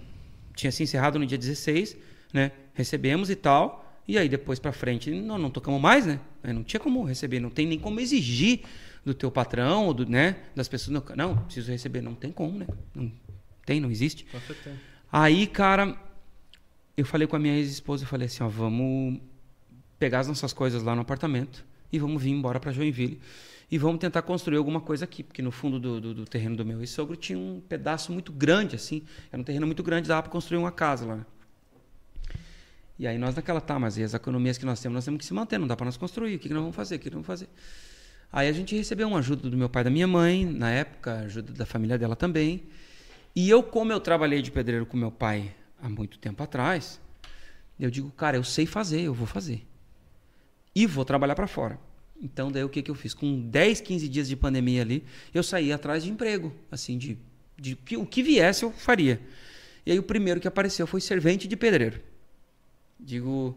tinha se encerrado no dia 16, né? Recebemos e tal. E aí, depois pra frente, não, não tocamos mais, né? Aí Não tinha como receber, não tem nem como exigir do teu patrão, ou do, né? Das pessoas. Não, não, preciso receber. Não tem como, né? Não tem, não existe. Aí, cara, eu falei com a minha ex-esposa, eu falei assim, ó, vamos pegar as nossas coisas lá no apartamento e vamos vir embora para Joinville e vamos tentar construir alguma coisa aqui, porque no fundo do, do- do terreno do meu ex-sogro tinha um pedaço muito grande, assim, era um terreno muito grande, dava para construir uma casa lá. E aí nós naquela, tá, mas e as economias que nós temos, nós temos que se manter, não dá para nós construir, o que, que nós vamos fazer, o que, que nós vamos fazer? Aí a gente recebeu uma ajuda do meu pai e da minha mãe, na época, ajuda da família dela também. E eu, como eu trabalhei de pedreiro com meu pai há muito tempo atrás, eu digo, cara, eu sei fazer, eu vou fazer. E vou trabalhar para fora. Então, daí o que, que eu fiz? Com 10, 15 dias de pandemia ali, eu saí atrás de emprego, assim, de, de que, o que viesse eu faria. E aí o primeiro que apareceu foi servente de pedreiro. Digo,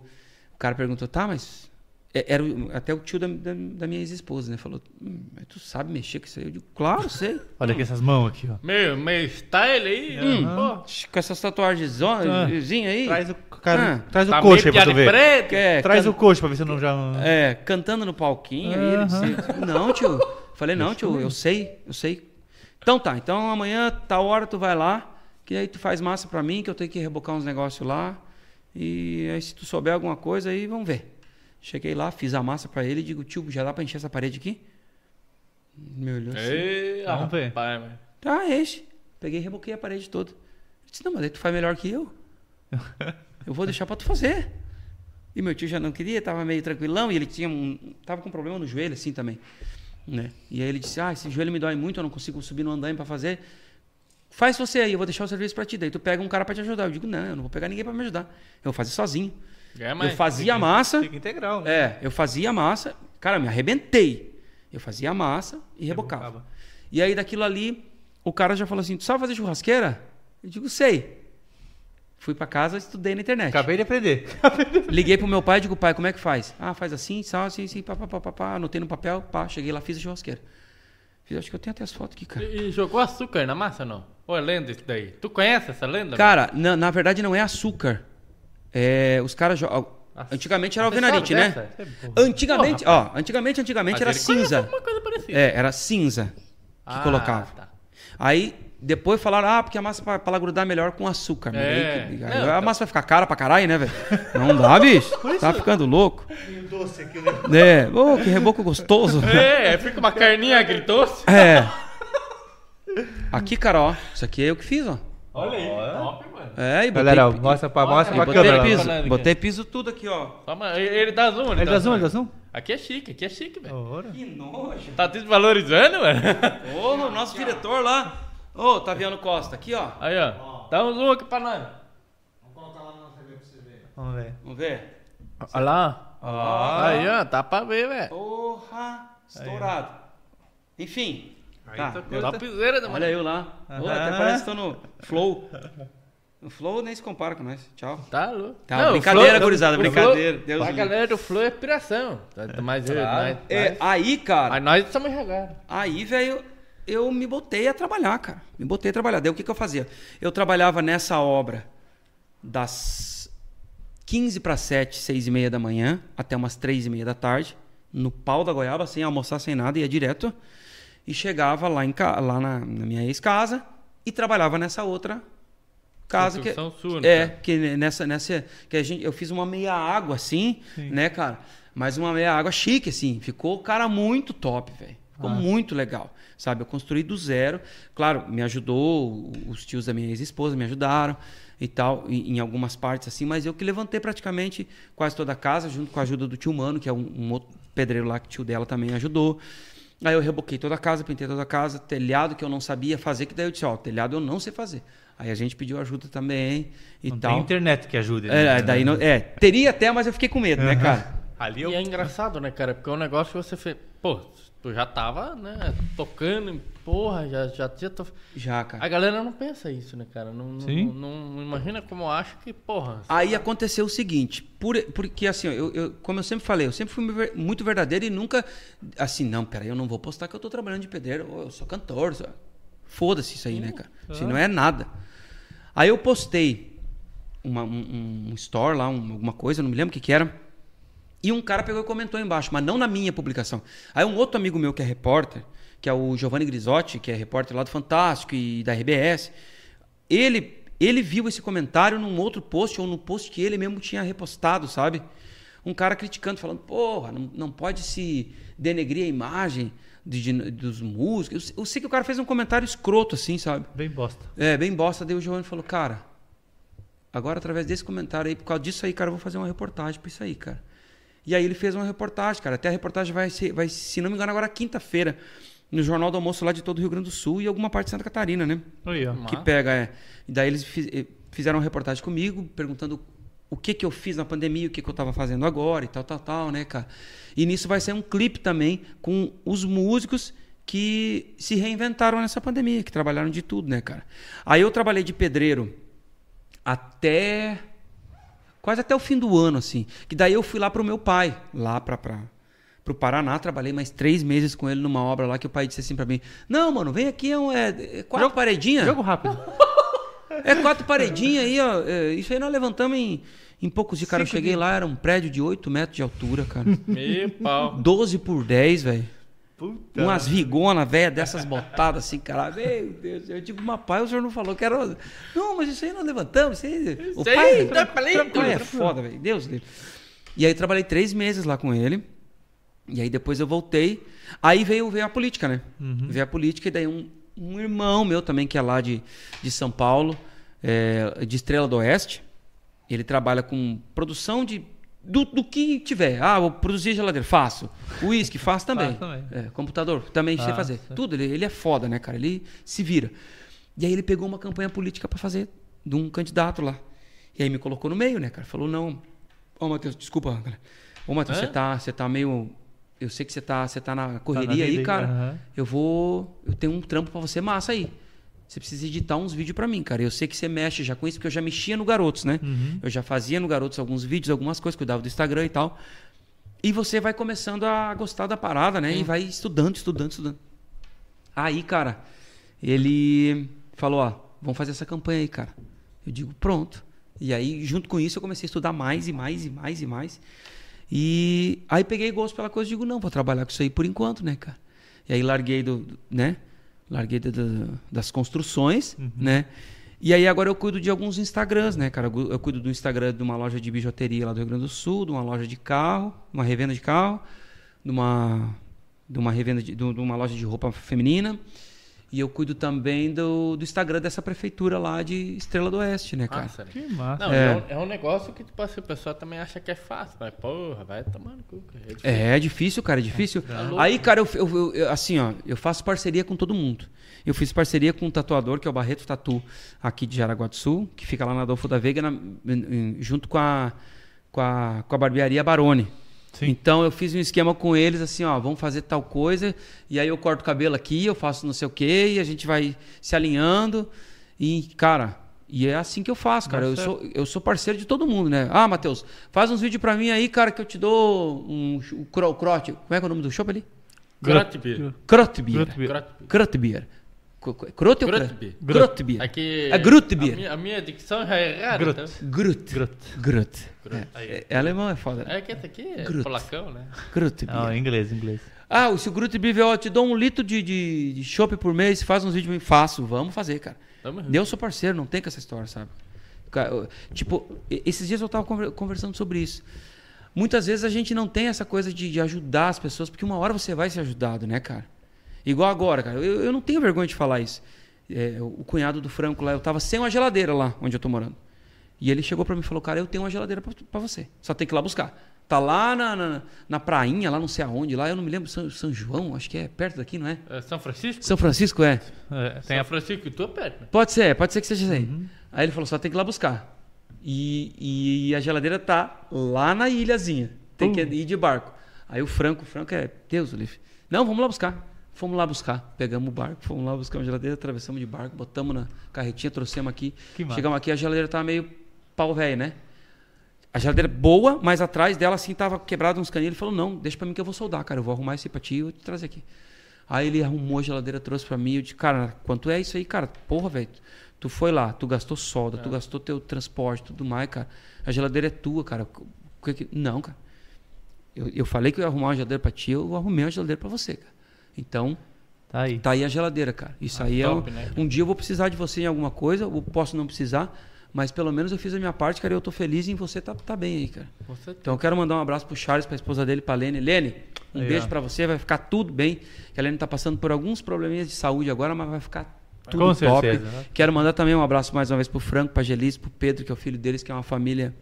o cara perguntou, tá, mas. É- Era até o tio da, da, da minha ex-esposa, né? Falou, hum, mas tu sabe mexer com isso aí? Eu digo, claro, sei. Olha aqui essas mãos aqui, ó. Meu, meu style aí, Hum, pô. com essas tatuagens aí. Traz o, cara, Ah, traz o Tá coxa aí meio pra tu ver. preto. É, Traz can- o coxa pra ver se eu não já... É, cantando no palquinho. Aí ele disse, não, tio. Falei, não, tio, eu sei, eu sei. Então tá, então amanhã, tal hora, tu vai lá, que aí tu faz massa pra mim, que eu tenho que rebocar uns negócios lá. E aí se tu souber alguma coisa, aí vamos ver. Cheguei lá, fiz a massa pra ele e digo, tio, já dá pra encher essa parede aqui? Me olhou assim. Ei, Vamos ver. rapaz, mano. Tá, enche. Peguei e reboquei a parede toda. Eu disse, não, mas aí tu faz melhor que eu. Eu vou deixar pra tu fazer. E meu tio já não queria, tava meio tranquilão, e ele tinha um. tava com problema no joelho, assim também. Né? E aí ele disse, ah, esse joelho me dói muito, eu não consigo subir no andaime pra fazer. Faz você aí, eu vou deixar o serviço pra ti. Daí tu pega um cara pra te ajudar. Eu digo, não, eu não vou pegar ninguém pra me ajudar. Eu vou fazer sozinho. É, eu fazia massa. Fica integral, né? É, eu fazia massa, cara, me arrebentei. Eu fazia massa e rebocava. Rebocava. E aí daquilo ali, o cara já falou assim: Tu sabe fazer churrasqueira? Eu digo, sei. Fui pra casa, estudei na internet. Acabei de aprender. Liguei pro meu pai e digo, pai, como é que faz? Ah, faz assim, sal, assim, assim, pá, pá, pá, pá, pá. Anotei no papel, pá, cheguei lá, fiz a churrasqueira. Fiz, acho que eu tenho até as fotos aqui, cara. E, e jogou açúcar na massa, não? Ou é lenda isso daí? Tu conhece essa lenda? Cara, na, na verdade não é açúcar. É, os caras jogam. Antigamente era alvenarite, né? É. Antigamente, ó, antigamente, antigamente era cinza. alguma coisa parecida. É, era cinza que Ah, colocava. tá. Aí depois falaram, ah, porque a massa pra, pra ela grudar melhor com açúcar. É. aí que- Não, a tá. massa vai ficar cara pra caralho, né, velho? Não dá, bicho. Tá ficando louco. Doce aqui, né? É, ô, que reboco gostoso. É, fica uma carninha agridoce. É. Aqui, cara, ó. Isso aqui é eu que fiz, ó. Olha aí, top, mano. É, e botei, Galera, pi- mostra pra, mostra pra Botei câmera. piso. Botei piso tudo aqui, ó. Uma- ele- Ele dá zoom, Ele dá zoom, ele dá zoom? Aqui é chique, aqui é chique, velho. Que nojo. Tá desvalorizando, mano? Ô, o nosso diretor lá. Ô, Taviano Costa, aqui, ó. Aí, ó. Dá um zoom aqui pra nós. Vamos ver. Vamos ver. Olha lá. Aí, ó. Tá pra ver, velho. Porra, estourado. Enfim. Tá. Topzera da Olha mano. eu lá. Ô, até Aham. parece que tô no Flow. O Flow nem se compara com nós. Tchau. Tá louco. Tá, brincadeira, o gurizada, brincadeira, Flow- Deus galera do Flow é inspiração. Tá- tá- Mas, eu- nós, É, aí, cara, mas nós estamos jogados. aí, velho, eu me botei a trabalhar, cara. Me botei a trabalhar. Daí o que, que eu fazia? Eu trabalhava nessa obra das 15 para 7, 6 e meia da manhã, até umas 3 e meia da tarde, no pau da goiaba, sem almoçar, sem nada, ia direto. E chegava lá, em, lá na, na minha ex-casa e trabalhava nessa outra casa que sua, né, é cara? que nessa nessa que a gente eu fiz uma meia água assim, né, cara? Mas uma meia água chique assim, ficou cara muito top, velho. Ficou muito legal, sabe? Eu construí do zero. Claro, me ajudou, os tios da minha ex-esposa me ajudaram e tal, em, em algumas partes assim, mas eu que levantei praticamente quase toda a casa, junto com a ajuda do tio Mano, que é um, um outro pedreiro lá que o tio dela também ajudou. Aí eu reboquei toda a casa, pintei toda a casa, telhado que eu não sabia fazer, que daí eu disse, ó, telhado eu não sei fazer. Aí a gente pediu ajuda também e Não tal. tem internet que ajude. É, né? daí não, é, teria até, mas eu fiquei com medo, né, cara? Ali E eu... é engraçado, né, cara? Porque é um negócio que você fez. Pô, tu já tava, né, tocando, porra, já, já tinha. To... Já, cara. A galera não pensa isso, né, cara? Não, não, Sim. não, não imagina como acha que, porra. Aí aconteceu o seguinte, por, porque assim, eu, eu- como eu sempre falei, eu sempre fui muito verdadeiro e nunca, assim, não, peraí, eu não vou postar que eu tô trabalhando de pedreiro, eu sou cantor, só- foda-se isso aí, né, cara? Isso aí não é nada. Aí eu postei uma- um, um store lá, um- alguma coisa, não me lembro o que que era, e um cara pegou e comentou embaixo, mas não na minha publicação. Aí um outro amigo meu que é repórter, que é o Giovanni Grisotti, que é repórter lá do Fantástico e da RBS, ele, ele viu esse comentário num outro post, ou no post que ele mesmo tinha repostado, sabe? Um cara criticando, falando, porra, não, não pode se denegrir a imagem de- de- dos músicos. Eu, eu sei que o cara fez um comentário escroto, assim, sabe? Bem bosta. É, bem bosta. Daí o Giovanni falou, cara, agora através desse comentário aí, por causa disso aí, cara, eu vou fazer uma reportagem pra isso aí, cara. E aí ele fez uma reportagem, cara. Até a reportagem vai ser, vai, se não me engano, agora quinta-feira, no Jornal do Almoço lá de todo o Rio Grande do Sul e alguma parte de Santa Catarina, né? Aí, ó. Que pega, é. E daí eles fiz- eh, fizeram uma reportagem comigo, perguntando o que que eu fiz na pandemia, o que que eu tava fazendo agora e tal, tal, tal, né, cara? E nisso vai ser um clipe também com os músicos que se reinventaram nessa pandemia, que trabalharam de tudo, né, cara? Aí eu trabalhei de pedreiro até quase até o fim do ano, assim. Que daí eu fui lá pro meu pai, lá pra, pra, pro Paraná, trabalhei mais três meses com ele numa obra lá que o pai disse assim pra mim: Não, mano, vem aqui, é, um, é, é quatro paredinhas. Jogo rápido. É quatro paredinhas aí, ó. é, isso aí nós levantamos em, em poucos dias. Cara, eu Cinco cheguei dias. lá, era um prédio de 8 metros de altura, cara. Meu pau. 12 por 10, velho. Puta. Umas vigonas, velho, dessas botadas assim, cara. Meu Deus. Eu digo, mas pai, o senhor não falou que era. Não, mas isso aí nós levantamos. Isso aí... O Isso aí, pai, tá falando, o pai é foda, velho. Deus livre. E aí trabalhei três meses lá com ele. E aí depois eu voltei. Aí veio, veio a política, né? Veio a política e daí um, um irmão meu também, que é lá de, de São Paulo, é, de Estrela do Oeste. Ele trabalha com produção de do, do que tiver. Ah, vou produzir geladeira, faço. Uísque, faço também. Também. É, computador, também sei fazer. Tudo, ele, ele é foda, né, cara? Ele se vira. E aí ele pegou uma campanha política pra fazer de um candidato lá. E aí me colocou no meio, né, cara? Falou, não. Ô, Matheus, desculpa, cara. Ô, Matheus, você tá, você tá meio. Eu sei que você tá, você tá na correria aí, vida aí, cara. Eu vou. Eu tenho um trampo pra você massa aí. você precisa editar uns vídeos pra mim, cara. Eu sei que você mexe já com isso, porque eu já mexia no Garotos, né? Eu já fazia no Garotos alguns vídeos, algumas coisas, cuidava do Instagram e tal. E você vai começando a gostar da parada, né? E vai estudando, estudando, estudando. Aí, cara, ele falou, ó, vamos fazer essa campanha aí, cara. Eu digo, pronto. E aí, junto com isso, eu comecei a estudar mais e mais e mais e mais. E aí peguei gosto pela coisa e digo, não, vou trabalhar com isso aí por enquanto, né, cara? E aí larguei do, do- né? Larguei do- do- das construções, né? E aí agora eu cuido de alguns Instagrams, né, cara? Eu cuido do Instagram de uma loja de bijuteria lá do Rio Grande do Sul, de uma loja de carro, uma revenda de carro, de uma, de uma revenda de, de uma loja de roupa feminina. E eu cuido também do, do Instagram dessa prefeitura lá de Estrela do Oeste, né, cara? Ah, sério. Que massa. Não, É. é. um, é um negócio que, tipo assim, o pessoal também acha que é fácil. Mas, porra, vai tomando cu. É difícil. É, é difícil, cara, é difícil. louco. Aí, cara, eu, eu- eu- eu- assim, ó, eu faço parceria com todo mundo. Eu fiz parceria com um tatuador, que é o Barreto Tatu, aqui de Jaraguá do Sul, que fica lá na Adolfo da Veiga, na- junto com a, com a, com a barbearia Barone. Sim. Então eu fiz um esquema com eles, assim, ó, vamos fazer tal coisa, e aí eu corto o cabelo aqui, eu faço não sei o quê, e a gente vai se alinhando. E, cara, e é assim que eu faço, cara. Eu sou, eu sou parceiro de todo mundo, né? Ah, Matheus, faz uns vídeos pra mim aí, cara, que eu te dou um, um cro- crote. Como é que é o nome do show ali? Grotbeer. Krotbier. Grotbier. Grotbier. Grotbier. Aqui, É Grotbier. A minha, a minha dicção já é errada. Grot. Então. Grut. Grot. Grut. Grot. É, é alemão, é foda. né? É que esse aqui é Grot. polacão, né? Grutbier. Não, em inglês, inglês. Ah, se o Grupo Beef, ó, te dou um litro de, de, de chopp por mês, faz uns vídeos. Faço, vamos fazer, cara. Tamo. Eu sou parceiro, não tem com essa história, sabe? Tipo, esses dias eu tava conver- conversando sobre isso. Muitas vezes a gente não tem essa coisa de, de ajudar as pessoas, porque uma hora você vai ser ajudado, né, cara? Igual agora, cara. Eu, eu não tenho vergonha de falar isso. É, o cunhado do Franco lá, eu tava sem uma geladeira lá onde eu tô morando. E ele chegou pra mim e falou, cara, eu tenho uma geladeira pra você. Só tem que ir lá buscar. Tá lá na, na, na prainha, lá não sei aonde, lá eu não me lembro, São, São João, acho que é perto daqui, não é? É São Francisco? São Francisco é. É, tem São a... Francisco e tu é perto, né? Pode ser, pode ser que seja isso aí. Aí ele falou, só tem que ir lá buscar. E, e a geladeira tá lá na ilhazinha. Tem que ir de barco. Aí o Franco, o Franco é Deus, Olívio. Não, vamos lá buscar. Fomos lá buscar. Pegamos o barco, fomos lá buscar uma geladeira, atravessamos de barco, botamos na carretinha, trouxemos aqui. Chegamos aqui, a geladeira tava meio pau velho, né? A geladeira boa, mas atrás dela assim tava quebrado uns caninhos. Ele falou: "Não, deixa pra mim que eu vou soldar, cara. Eu vou arrumar aí pra ti e vou te trazer aqui". Aí ele arrumou a geladeira, trouxe pra mim. Eu disse: "Cara, quanto é isso aí, cara? Porra, velho. Tu foi lá, tu gastou solda, tu gastou teu transporte, tudo mais, cara. A geladeira é tua, cara. Não, cara. Eu, eu falei que eu ia arrumar uma geladeira pra ti, eu arrumei uma geladeira pra você, cara. Então, Tá aí. Tá aí a geladeira, cara. Isso aí top, é um, né? um dia eu vou precisar de você em alguma coisa, eu posso não precisar, mas pelo menos eu fiz a minha parte, cara, e eu tô feliz em você tá, tá bem aí, cara. Com certeza. Então eu quero mandar um abraço pro Charles, pra esposa dele, pra Lene. Lene, um Aí, beijo ó. pra você, vai ficar tudo bem. Que a Lene tá passando por alguns probleminhas de saúde agora, mas vai ficar tudo Com top. certeza. Quero mandar também um abraço mais uma vez pro Franco, pra Gelis, pro Pedro, que é o filho deles, que é uma família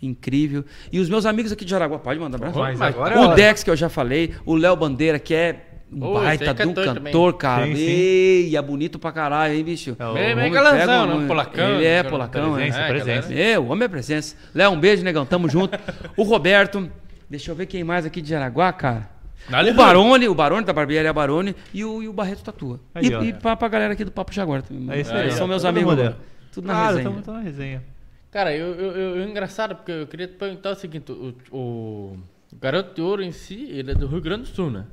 incrível. E os meus amigos aqui de Jaraguá, pode mandar abraço? Mas agora é O hora. Dex, que eu já falei, o Léo Bandeira, que é um baita aí de um cantor cara. Sim, sim. Ei, é bonito pra caralho, hein, bicho? É o- homem galanzão, né? um- Um polacão. Ele é né? polacão, Presença, É, presença. é, o homem é presença. Léo, um beijo, negão. Tamo junto. o Roberto. Deixa eu ver quem mais aqui de Jaraguá, cara. Dale, o Barone, o Barone da barbearia Barone e o, e o Barreto Tatua. Aí, e ó. e pra, pra galera aqui do Papo Jaguar também. É isso aí, São ó. meus amigos. é. agora. Tudo na resenha. tamo, tamo na resenha. Cara, eu, eu, eu, eu- engraçado, porque eu queria te perguntar o seguinte: o, o Garoto de Ouro em si, ele é do Rio Grande do Sul, né?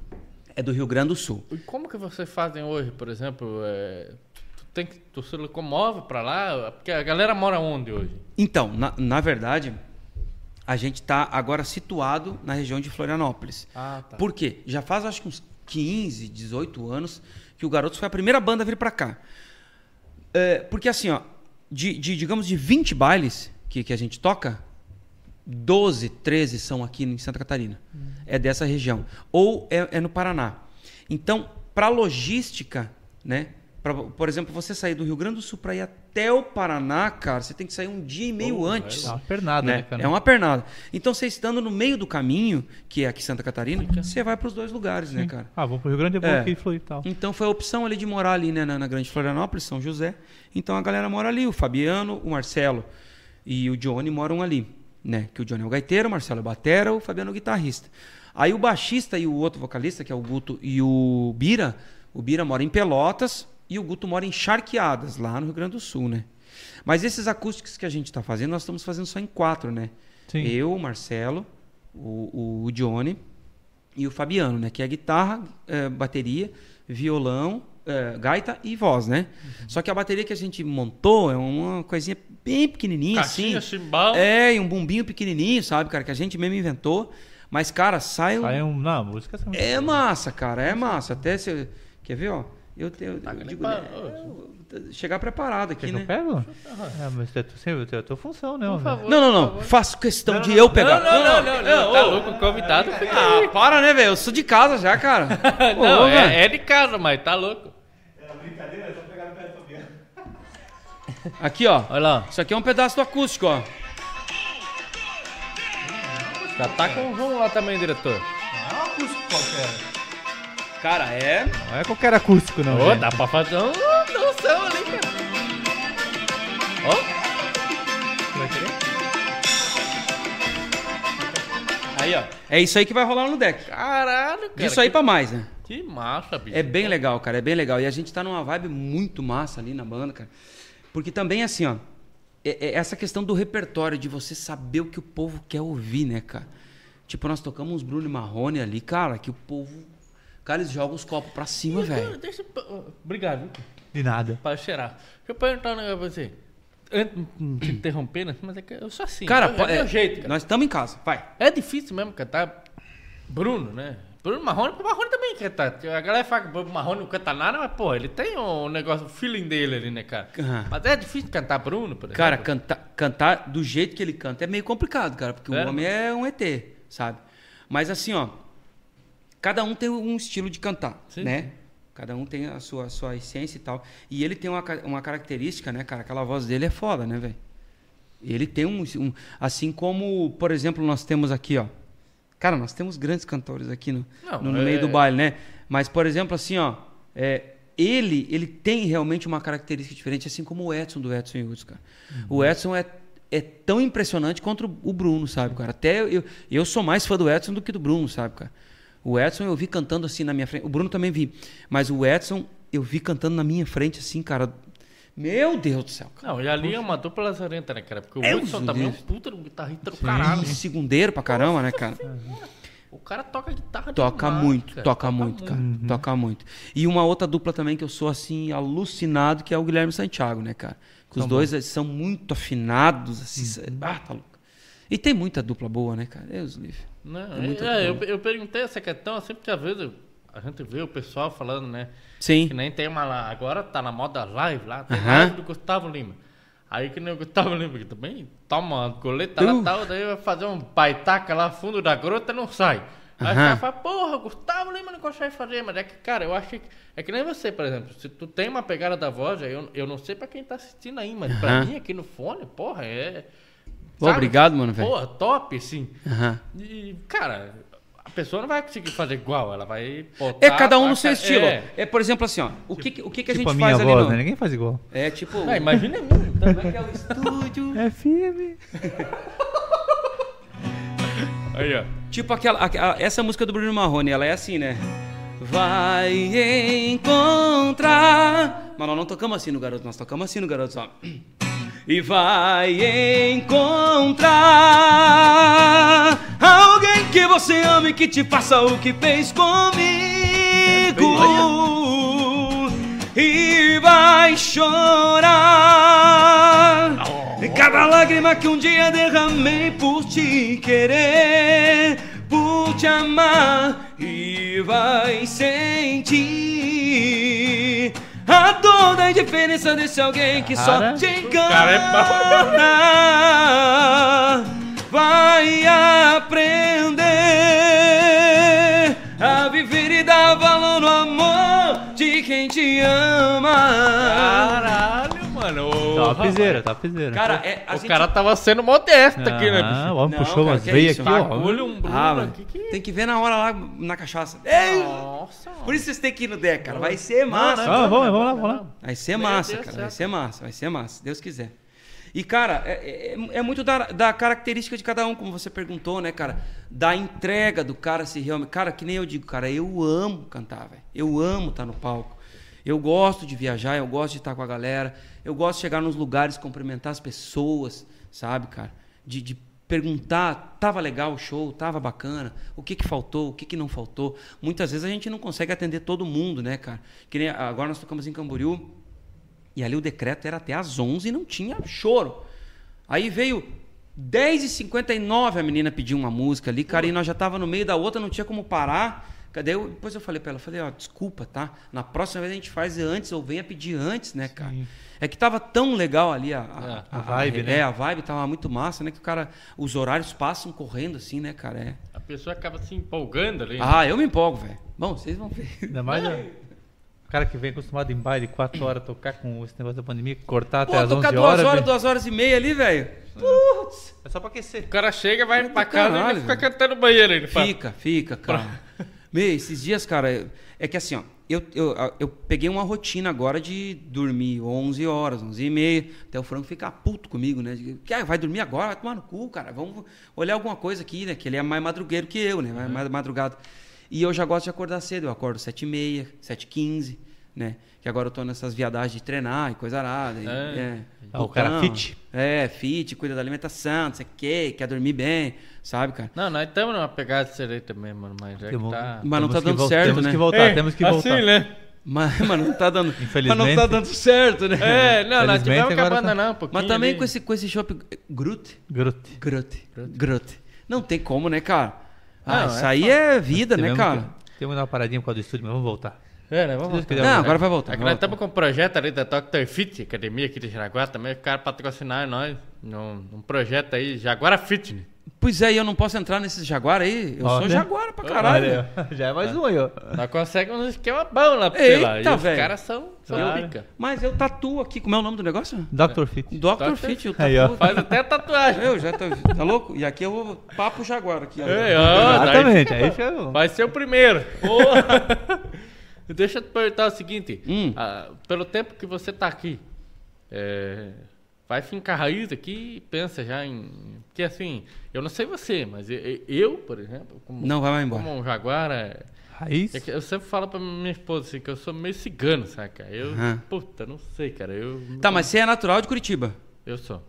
É do Rio Grande do Sul. E como que vocês fazem hoje, por exemplo? é, tu, tem que, tu se locomove pra lá? Porque a galera mora onde hoje? Então, na, na verdade, a gente está agora situado na região de Florianópolis. Ah, tá. Por quê? Já faz acho que uns 15, 18 anos que o Garotos foi a primeira banda a vir para cá. É, porque assim, ó, de, de, digamos de 20 bailes que, que a gente toca, 12, 13 são aqui em Santa Catarina. É dessa região. Ou é, é no Paraná. Então, para logística, né? Pra, por exemplo, você sair do Rio Grande do Sul para ir até o Paraná, cara, você tem que sair um dia e meio Pô, antes. É uma pernada, né, né? cara? É uma pernada. Então, você estando no meio do caminho, que é aqui em Santa Catarina, você vai para os dois lugares, né, cara? Ah, vamos pro Rio Grande, é bom É. aqui flui e tal. Então foi a opção ali de morar ali né, na, na Grande Florianópolis, São José. Então a galera mora ali, o Fabiano, o Marcelo e o Johnny moram ali, né? Que o Johnny é o gaiteiro, o Marcelo é o batera, o Fabiano é o guitarrista. Aí o baixista e o outro vocalista, que é o Guto e o Bira, o Bira mora em Pelotas e o Guto mora em Charqueadas, lá no Rio Grande do Sul, né? Mas esses acústicos que a gente tá fazendo, nós estamos fazendo só em quatro, né? Sim. Eu, o Marcelo, o, o Johnny e o Fabiano, né? Que é guitarra, eh, bateria, violão, eh, gaita e voz, né? Uhum. Só que a bateria que a gente montou é uma coisinha bem pequenininha, Caixinha, assim. chimbal. É, e um bumbinho pequenininho, sabe, cara? Que a gente mesmo inventou. Mas, cara, sai um... Sai um. Não, a música É massa, cara, é massa. Até se... Quer ver, ó? Eu, tenho, Tá eu que nem digo, né, eu- chegar preparado aqui, Quer que né? eu pego? É, mas é tu- sempre é a tua função, né? Favor. Não, não, não. Faço questão de eu pegar. Não, não, não, não, não. Tá louco, o convidado fica Ah, para, né, velho? Eu sou de casa já, cara. Não, Ô, velho. é, é de casa, mas tá louco. Aqui, ó. Olha lá, Isso aqui é um pedaço do acústico, ó. já tá com o João lá também, diretor. Não é um acústico qualquer. Cara, é. Não é qualquer acústico, não. Ô, gente. dá pra fazer um danção ali, cara. Ó, Vai querer? Aí, ó. É isso aí que vai rolar no deck. caralho, cara. Disso aí que, pra mais, né? que massa, bicho. É bem legal, cara. É bem legal. E a gente tá numa vibe muito massa ali na banda, cara. Porque também, assim, ó. é- é essa questão do repertório, de você saber o que o povo quer ouvir, né, cara? Tipo, nós tocamos uns Bruno e Marrone ali, cara, que o povo. Cara, eles jogam os copos pra cima, velho. Deixa eu... Obrigado, viu? De nada. Pra cheirar. Deixa eu perguntar um negócio pra você. Antes de te interromper, né? mas é que eu sou assim. Cara, é, po- é meu é, jeito, cara. nós estamos em casa. Vai. É difícil mesmo cantar Bruno, né? Bruno Marrone, o Marrone também canta. A galera fala que o Marrone não canta nada, mas, pô, ele tem um negócio, o feeling dele ali, né, cara? Aham. Mas é difícil cantar Bruno, por exemplo. Cara, cantar, cantar do jeito que ele canta é meio complicado, cara, porque É? o homem é um ET, sabe? Mas assim, ó, cada um tem um estilo de cantar, Sim, né? Cada um tem a sua, sua essência e tal. E ele tem uma, uma característica, né, cara? Aquela voz dele é foda, né, velho? Ele tem um, um- Assim como, por exemplo, nós temos aqui, ó. Cara, nós temos grandes cantores aqui no, Não, no, no é- meio do baile, né? Mas, por exemplo, assim, ó. é, ele, ele tem realmente uma característica diferente, assim como o Edson do Edson Hughes, cara. O Edson é, é tão impressionante quanto o Bruno, sabe, cara? Até eu, eu sou mais fã do Edson do que do Bruno, sabe, cara? O Edson eu vi cantando assim na minha frente. O Bruno também vi. Mas o Edson eu vi cantando na minha frente, assim, cara. Meu Deus do céu, cara. Não, e ali é uma dupla lazarenta, né, cara? Porque o É, Hudson também é um puta do guitarrista do caralho. Um segundeiro pra caramba, né, cara? O cara toca guitarra Toca demais, muito, cara. toca muito, cara. Toca muito. E uma outra dupla também que eu sou assim alucinado, que é o Guilherme Santiago, né, cara? Que os dois eles são muito afinados, assim. Ah, tá louco. E tem muita dupla boa, né, cara? Deus livre. Não, É é, é, eu, eu perguntei essa questão assim, porque às vezes a gente vê o pessoal falando, né? Sim. Que nem tem uma lá. Agora tá na moda live lá, tem Aham. live do Gustavo Lima. Aí que nem o Gustavo Lima que também toma coleta lá Uh. e tal, daí vai fazer um baitaca lá fundo da grota não sai. Aí o cara fala, porra, Gustavo Lima não consegue fazer, mas é que, cara, eu acho que. É que nem você, por exemplo, se tu tem uma pegada da voz, eu, eu não sei pra quem tá assistindo aí, mas pra Aham. mim aqui no fone, porra, é. Pô, obrigado, mano, velho. Porra, top, sim. Aham. E, cara, pessoa não vai conseguir fazer igual, ela vai É botar cada um no seu estilo. É. É, por exemplo, assim, ó. O que, que- o que, que a tipo gente a minha faz ali voz, no... né? Ninguém faz igual. É tipo... Ah, imagina a minha. Como é que é o estúdio? É firme. Aí, ó. Tipo aquela, a- a- essa música do Bruno Marrone, ela é assim, né? Vai encontrar. Mas nós não tocamos assim no garoto, nós tocamos assim no garoto só. E vai encontrar alguém que você ame que te faça o que fez comigo. E vai chorar. E cada lágrima que um dia derramei por te querer, por te amar, e vai sentir a dor da indiferença desse alguém que Cara, só te é engana. Vai aprender a viver e dar valor no amor de quem te ama. Caralho, mano. Ô, Topzera, topzera. Cara, é, a o gente- cara tava sendo modesto aqui, né, Ah, o homem Não, puxou umas que é veias aqui, ó. Bagulho, um Bruno Ah, aqui que... tem que ver na hora lá na cachaça. Ei! Nossa. Por isso vocês têm que ir no deck, cara. Vai ser massa. Ah, vamos, vamos lá, vamos lá. Vai ser massa, cara. Vai ser massa, vai ser massa, se Deus quiser. E, cara, é, é- é muito da, da característica de cada um, como você perguntou, né, cara? Da entrega do cara se realmente. Cara, que nem eu digo, cara, eu amo cantar, velho. Eu amo estar no palco. Eu gosto de viajar, eu gosto de estar com a galera, eu gosto de chegar nos lugares, cumprimentar as pessoas, sabe, cara? De, de perguntar, tava legal o show, tava bacana, o que que faltou, o que que não faltou. Muitas vezes a gente não consegue atender todo mundo, né, cara? Que nem agora nós tocamos em Camboriú e ali o decreto era até às 11 e não tinha choro. Aí veio 10h59 a menina pediu uma música ali, cara, e nós já tava no meio da outra, não tinha como parar. Cadê? Eu, depois eu falei pra ela, falei, ó, desculpa, tá? Na próxima vez a gente faz antes, ou venha pedir antes, né, cara? É que tava tão legal ali a, a, a vibe, é, né? a vibe tava muito massa, né? Que o cara, os horários passam correndo assim, né, cara? É. A pessoa acaba se empolgando ali. né? Ah, eu me empolgo, velho. Bom, vocês vão ver. Ainda mais o cara que vem acostumado em baile 4 horas tocar com esse negócio da pandemia, cortar Pô, até as 11 tocar duas horas. horas, né? duas horas e meia ali, velho. Putz. É só pra aquecer. O cara chega, vai pra casa e fica cantando no banheiro pá. Fica, fica, cara. Meu, esses dias, cara, é que assim, ó, eu, eu, eu peguei uma rotina agora de dormir 11 horas, 11 e meia, até o Franco ficar puto comigo, né? Que, ah, vai dormir agora? Vai tomar no cu, cara. Vamos olhar alguma coisa aqui, né? Que ele é mais madrugueiro que eu, né? Mais, mais madrugado. E eu já gosto de acordar cedo. Eu acordo 7 e meia, 7 e 15, né? Que agora eu tô nessas viadagens de treinar e coisa arada. É. é. Ah, o cara fit? É, fit, cuida da alimentação, não sei o quê, quer dormir bem, sabe, cara? Não, nós estamos numa pegada de ser também, mano. Mas é que Temos- tá. Mas não temos tá que dando certo, Temos né? que voltar, É, temos que voltar. Assim, né? Mas, mas não tá dando. Mas não Infelizmente. tá dando certo, né? É, não, nós tivemos que agora tá- abandonar um pouquinho. Mas também ali. com esse, com esse shopping. Groot? Groot. Groot. Groot. Não tem como, né, cara? Ah, Não, isso é aí é vida, né, cara? que- Temos que dar uma paradinha por causa do estúdio, mas vamos voltar. É, né? Vamos voltar. Não, né? agora vai voltar. É que vai nós estamos com um projeto ali da Dr. Fit, academia aqui de Jaraguá, também ficaram patrocinar nós num, num projeto aí, Jaguara Fitness. Pois é, e eu não posso entrar nesses Jaguar aí? Eu sou Olha. Jaguar pra caralho. Olha, Já é mais um aí, ó. Nós conseguimos um esquema bom lá pra você lá. E os caras são, são Claro. pica. Mas eu tatuo aqui. Como é o nome do negócio? Dr. Fit. Dr. Dr. Fit. Eu Aí, ó. tatuo. Faz até tatuagem. Eu já tô. Tá louco? E aqui eu vou. Papo Jaguar aqui. Ei, ó, daí Exatamente, fica aí fica. Vai ser o primeiro. Deixa eu te perguntar o seguinte. Hum. ah, pelo tempo que você tá aqui, é, vai fincar raiz aqui e pensa já em... Porque assim, eu não sei você, mas eu, eu, por exemplo, como, Não, vai mais embora. como um jaguara... Raiz. É que eu sempre falo pra minha esposa assim, que eu sou meio cigano, saca? Eu, Aham. puta, não sei, cara. Eu, Tá, mas você é natural de Curitiba. Eu sou.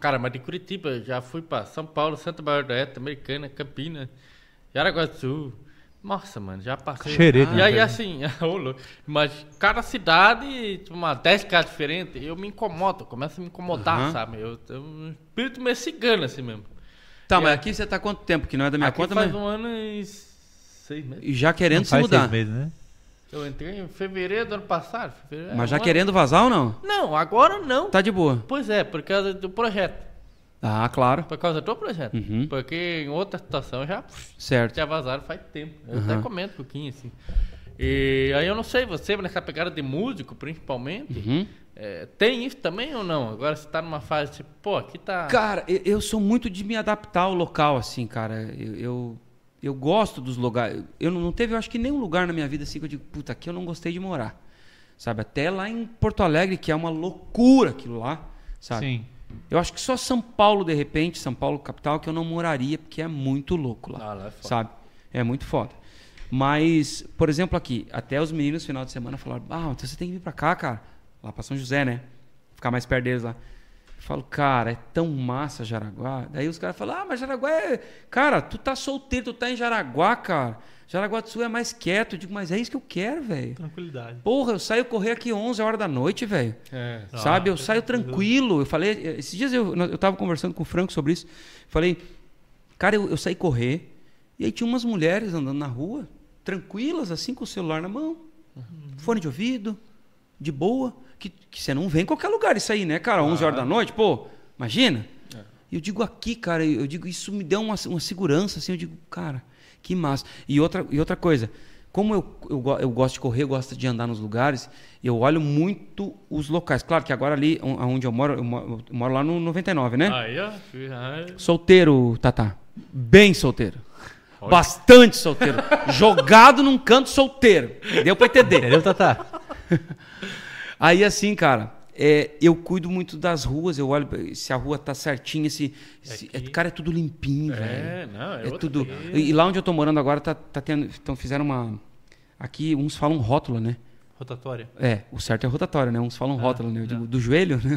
Cara, mas de Curitiba, eu já fui pra São Paulo, Santa Bárbara do Oeste, Americana, Campinas, Jaraguá do Sul. Nossa, mano, já passei. Xereta, e aí, assim, mas cada cidade, tipo, uma 10 casas diferentes, eu me incomodo, começo a me incomodar, Aham. sabe? Eu tenho um espírito meio cigano, assim mesmo. Tá, E mas aqui você tá há quanto tempo? Que não é da minha Aqui conta, faz mas. um ano e seis meses. E já querendo Não se faz mudar. seis meses, né? Eu entrei em fevereiro do ano passado. fevereiro, Mas é, já um ano. querendo vazar ou não? Não, agora não. Tá de boa. Pois é, por causa do projeto. Ah, claro. Por causa do projeto. Uhum. Porque em outra situação já, Certo. já vazaram faz tempo. Eu Uhum. até comento um pouquinho assim. E aí eu não sei, você nessa pegada de músico, principalmente, Uhum. é, tem isso também ou não? Agora você tá numa fase tipo, pô, aqui tá. Cara, eu, eu sou muito de me adaptar ao local, assim, cara. Eu, eu, eu gosto dos lugares. Eu não, não teve, eu acho que nenhum lugar na minha vida assim que eu digo, puta, aqui eu não gostei de morar. Sabe? Até lá em Porto Alegre, que é uma loucura aquilo lá, sabe? Sim. Eu acho que só São Paulo, de repente, São Paulo capital, que eu não moraria, porque é muito louco lá. Ah, lá é foda. sabe? É muito foda. Mas, por exemplo, aqui, até os meninos no final de semana falaram: Ah, então você tem que vir pra cá, cara. Lá pra São José, né? Ficar mais perto deles lá. Eu falo, cara, é tão massa Jaraguá. Daí os caras falam: Ah, mas Jaraguá é. Cara, tu tá solteiro, tu tá em Jaraguá, cara. Jaraguá do Sul é mais quieto. Eu digo, mas é isso que eu quero, velho. Tranquilidade. Porra, eu saio correr aqui 11 horas da noite, velho. É. Sabe? Eu Ah, saio tranquilo. Eu falei, esses dias eu, eu tava conversando com o Franco sobre isso. Falei, cara, eu, eu saí correr. E aí tinha umas mulheres andando na rua, tranquilas, assim, com o celular na mão, fone de ouvido, de boa. Que, que você não vê em qualquer lugar isso aí, né, cara? 11 horas da noite, pô, imagina. E eu digo aqui, cara, eu digo, isso me deu uma, uma segurança, assim, eu digo, cara, que massa. E outra, e outra coisa, como eu, eu, eu gosto de correr, eu gosto de andar nos lugares, eu olho muito os locais. Claro que agora ali, on- onde eu moro, eu moro, eu moro lá no 99, né? Aí, ai, Solteiro, Tatá. Bem solteiro. Olha. Bastante solteiro. Jogado num canto solteiro. Deu pra entender. Entendeu, Tata? Aí assim, cara, é, eu cuido muito das ruas, eu olho se a rua tá certinha, se, se- Aqui. cara, é tudo limpinho, velho. É, não, é, É tudo. E, e lá onde eu tô morando agora tá, tá tendo, então fizeram uma aqui uns falam rótula, né? Rotatória. É, o certo é rotatória, né? Uns falam rótulo, né? Eu digo do joelho, né?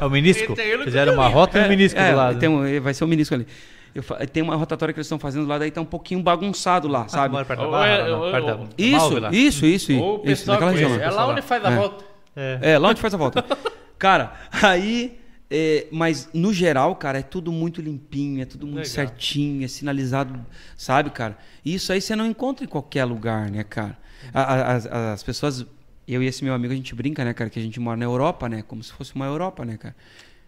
É o menisco. Fizeram uma rota e um menisco é, do lado. Tem um, vai ser o menisco ali. Eu tem uma rotatória que eles estão fazendo lá, daí tá um pouquinho bagunçado lá, Ah, sabe? perto da barra, é- ou- ou- Isso, isso, isso, Ou o isso. pessoal lá. É lá onde faz a É. volta. É. É, lá onde faz a volta. cara, aí. é, mas no geral, cara, é tudo muito limpinho, é tudo muito Legal. certinho, é sinalizado, sabe, cara? Isso aí você não encontra em qualquer lugar, né, cara? A- a- As, as pessoas. Eu e esse meu amigo, a gente brinca, né, cara, que a gente mora na Europa, né? Como se fosse uma Europa, né, cara?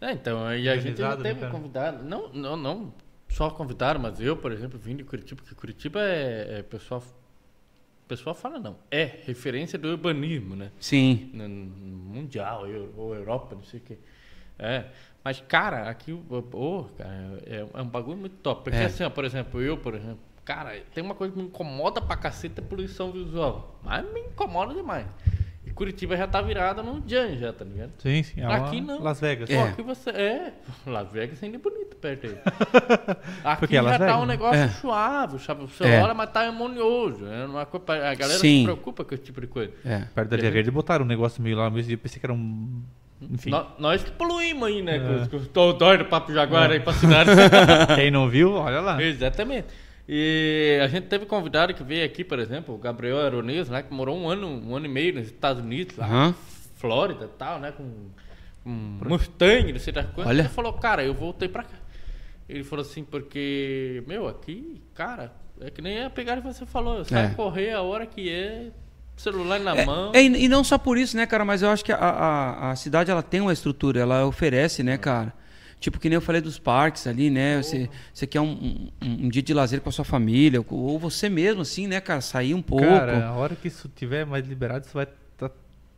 É, então, aí a gente né, teve cara? convidado. Não, não, não só convidado, mas eu, por exemplo, vim de Curitiba, porque Curitiba é, é pessoal. Pessoal fala não, é referência do urbanismo, né? Sim. No- no mundial eu- ou Europa, não sei o que. É, mas cara, aqui o oh, cara, é, é um bagulho muito top. Porque É. assim, ó, por exemplo, eu, por exemplo, cara, tem uma coisa que me incomoda pra caceta é poluição visual. Mas me incomoda demais. Curitiba já tá virada num Jan já, tá ligado? Sim, sim. É Aqui não. Las Vegas. Pô, É. aqui você. É, Las Vegas ainda é bonito perto aí. Aqui Porque é já Las tá Vegas, um né? negócio É. suave, sabe? Você É. olha, mas tá harmonioso. É uma coisa, a galera Sim. se preocupa com esse tipo de coisa. É. Perto da Via Verde botaram um negócio meio lá, mas eu pensei que era um. Enfim. Nó- Nós que poluímos aí, né? É. Com, com os toldói do Papo Jaguar aí pra cidade. Quem não viu, olha lá. Exatamente. E a gente teve convidado que veio aqui, por exemplo, o Gabriel Aronês, lá que morou um ano, um ano e meio nos Estados Unidos, lá, Aham. Flórida e tal, né? Com, com Mustang, não sei das coisas. Olha. Ele falou, cara, eu voltei pra cá. Ele falou assim, porque, meu, aqui, cara, é que nem a pegada que você falou, eu saio É. correr a hora que é, celular na É, mão. é, e e não só por isso, né, cara? Mas eu acho que a, a, a cidade ela tem uma estrutura, ela oferece, né, cara? Tipo, que nem eu falei dos parques ali, né? Você, você quer um, um, um dia de lazer com a sua família, ou- ou você mesmo, assim, né, cara? Sair um pouco. Cara, a hora que isso tiver mais liberado, isso vai estar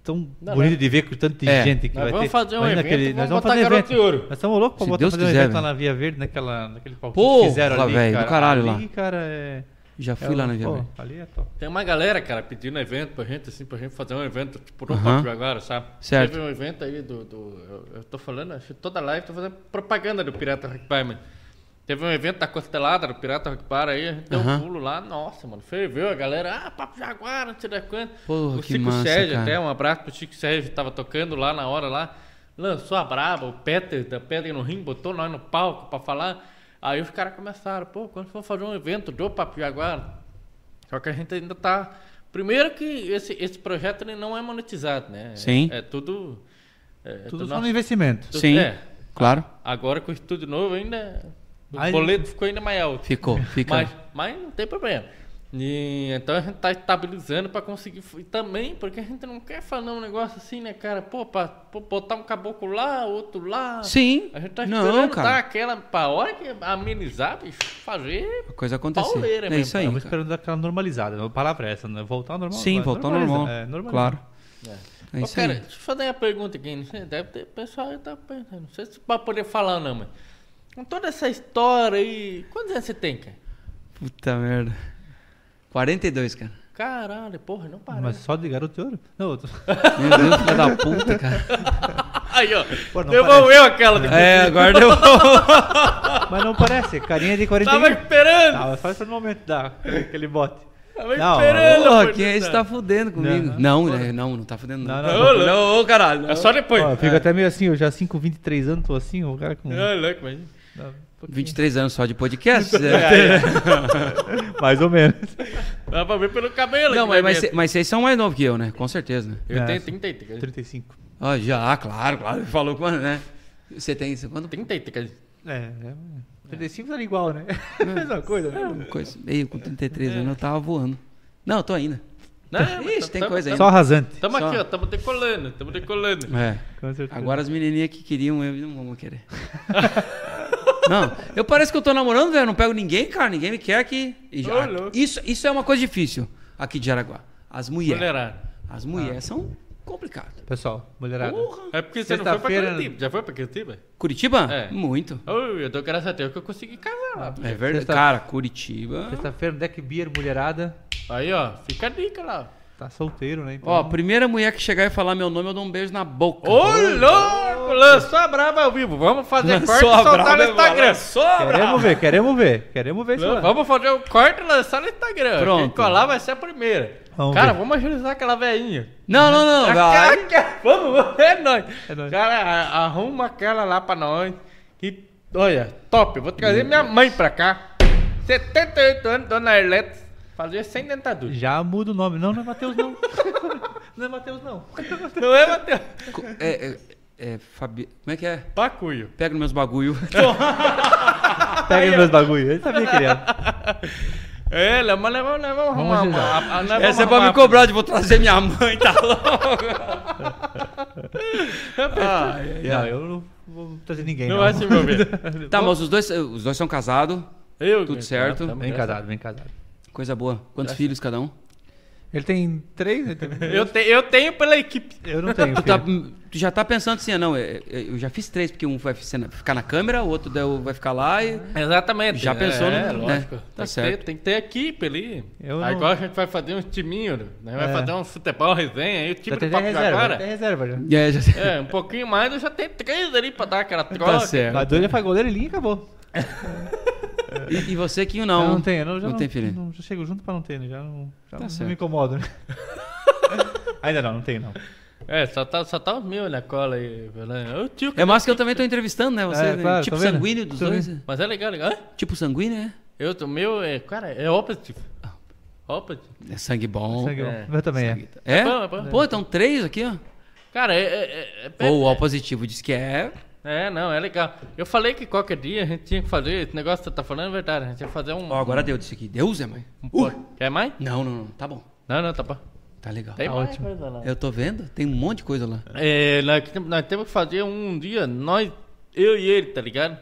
tão Não, bonito nós- de ver com tanta É. gente que Nós vai vamos ter. fazer um evento, vamos nós vamos botar fazer Garoto evento. de Ouro. Nós estamos loucos pra Se botar Deus fazer um quiser, evento lá velho. na Via Verde, naquela, naquele palquinho Pô, que fizeram lá, ali, velho, do cara. caralho ali, lá. cara, é... Já fui é lá na Via Verde. Ali é top. Tem uma galera, cara, pedindo evento pra gente, assim, pra gente fazer um evento, tipo, no Aham. Papo Jaguar, sabe? Certo. Teve um evento aí do. do- eu, eu tô falando, acho que toda live tô fazendo propaganda do Pirata Rock Bar, mano. Teve um evento da Costelada, do Pirata Rock Bar aí, a gente deu um pulo lá, nossa, mano, ferveu a galera, ah, Papo Jaguar, não sei da quanto. Porra, o Chico massa, Sérgio, cara. até um abraço pro Chico Sérgio, tava tocando lá na hora lá, lançou a braba, o Peter da Pedra no Rim, botou nós no palco pra falar. Aí os caras começaram, pô, quando for fazer um evento do Papo Jaguar, só que a gente ainda tá. Primeiro que esse, esse projeto ele não é monetizado, né? Sim. É, tudo. É, Tudo só nosso- no investimento. tudo- Sim, é. claro. Agora com o estúdio novo ainda. O Aí- boleto ficou ainda mais alto. Ficou, fica. Mas, mas não tem problema. E, então a gente tá estabilizando pra conseguir. E também, porque a gente não quer fazer um negócio assim, né, cara? Pô, pra, pô, botar um caboclo lá, outro lá. Sim. A gente tá Não, esperando cara. dar aquela. Pra hora que amenizar, bicho, fazer. A coisa acontecer. Pauleira é mesmo, isso aí. Estamos cara. esperando dar aquela normalizada. A palavra é essa, né? Voltar ao normal. Sim, Vai, voltar ao normal. É, normaliza. claro. É. É Ô, isso cara, aí. deixa eu fazer uma pergunta aqui. Não deve ter pessoal aí tá pensando. Não sei se vai poder falar ou não, mas. Com toda essa história aí. Quantos anos você tem, cara? Puta merda. 42, cara. Caralho, porra, não para. Mas só de garoto de ouro? Não, eu tô... Meu Deus, filha da puta, cara. Aí, ó. Pô, não devolveu aquela de É, agora deu. Mas não parece, carinha de 41. Tava esperando. Tava só esse momento da aquele bote. Tava Não, esperando. Porra, quem é esse tá fudendo comigo? Não, né? Não, não tá fudendo, não. Não, Não, não, não. não, ô, caralho. não. É só depois. Ó, eu fico até meio assim, eu já 5, 23 anos, tô assim, o cara com. Ah, louco, mas... Um pouquinho. 23 anos só de podcast? é. Mais ou menos. Dá pra ver pelo cabelo. Não, mas, vai mas, mas vocês são mais novos que eu, né? Com certeza, né? Eu É, tenho sim. 33. 35. Ó, já, claro, claro. Falou quando, né? Você tem você quando? 33. É, é. 35 era igual, né? Mesma coisa, né? Coisa, eu com 33 anos eu tava voando. Não, eu tô ainda. Não, Ixi, tem coisa aí. Só rasante. Tamo Só. aqui, ó. Tamo decolando. Tamo decolando. É. Com certeza. Agora as menininhas que queriam, eu não vou querer. Não, eu pareço que eu tô namorando, velho. eu Não pego ninguém, cara. Ninguém me quer aqui. E já- louco. isso, isso é uma coisa difícil aqui de Jaraguá. As mulheres. Mulherada. As mulheres são complicadas. Pessoal, mulherada. Porra. É porque você não foi pra Sexta-feira- Curitiba. Já foi pra Curitiba? Curitiba? É. Muito. Oh, eu dou graças a Deus que eu consegui casar lá. É verdade. Sexta- Cara, Curitiba. Sexta-feira, deck beer, mulherada. Aí, ó. Fica a dica lá. Tá solteiro, né? Então, Ó, primeira mulher que chegar e falar meu nome, eu dou um beijo na boca. Ô, louco! Lançou a braba ao vivo. Vamos fazer corte e Lançou soltar no Instagram. lançou a braba. queremos ver, queremos ver. Queremos ver isso. Vamos fazer o corte e lançar no Instagram. Pronto. Quem colar vai ser a primeira. Vamos Cara, ver. vamos agilizar aquela velhinha. Não, não, não. vai. Vamos, vamos, é nóis. É nóis. Cara, arruma aquela lá pra nós. Que, olha, top. Vou trazer minha mãe pra cá. 78 anos, dona Erlete. Fazer sem dentadura. Já muda o nome. Não, não é Matheus, não. não é Matheus, não. Não é, Matheus? É, é, é, Fabi... Como é que é? Pacuio. Pega nos meus bagulho. Pega os meus bagulho. Ele sabia que ele era. É, vamos, nós vamos, nós vamos arrumar uma- a- a- nós Essa vamos é pra me cobrar de vou trazer minha mãe, tá louco? Não, eu não vou trazer ninguém, Não não. vai se envolver. Tá, mas os dois, os dois são casados. Eu, Tudo certo. Bem casado, bem casado. Coisa boa. Quantos filhos cada um? Ele tem três, ele tem... Eu, te- eu tenho pela equipe. Eu não tenho. Tu, tá- tu já tá pensando assim, ah, não, é- é- eu já fiz três, porque um vai ficar na câmera, o outro vai ficar lá e... Exatamente. Já pensou é, no- lógico. né? Tá tem, que certo. ter, tem que ter equipe ali. Eu aí não- igual a gente vai fazer uns timinhos, né? Vai É. fazer um futebol resenha aí, o time Já do Papo reserva, já tem reserva já. É, já... É, um pouquinho mais, eu já tenho três ali pra dar aquela troca. Tá certo. Mas dois ele faz goleiro e linha e acabou. E, e você que Eu não? não tenho, eu não, já não tem filho? Não, já chego junto pra não ter, né? Já não, já Tá não, me incomodo, né? Ainda não, não tenho não. É, só tá, só tá os meus na cola aí. "Ô, tio, É mais que eu também tô entrevistando, né? Você, É, né? claro, tipo sanguíneo dos Tô dois. vendo. Mas é legal, legal. Hã? Tipo sanguíneo, é? Eu, o meu é, cara, é opposite. Opposite. É sangue bom. Sangue bom. é. O meu também é. É? É bom, é bom. Pô, então três aqui, ó. Cara, é. é, é, é, Ou o O positivo diz que é. É, não, é legal. Eu falei que qualquer dia a gente tinha que fazer. Esse negócio que você tá falando é verdade. A gente ia fazer um. Ó, agora deu disso aqui. Deus é mãe. um po- Quer mais? Não, não, não. Tá bom. Não, não, tá bom. Tá legal. Tem Tá mais ótimo. coisa lá. Eu tô vendo, tem um monte de coisa lá. É, nós, nós temos que fazer um dia, nós, eu e ele, tá ligado?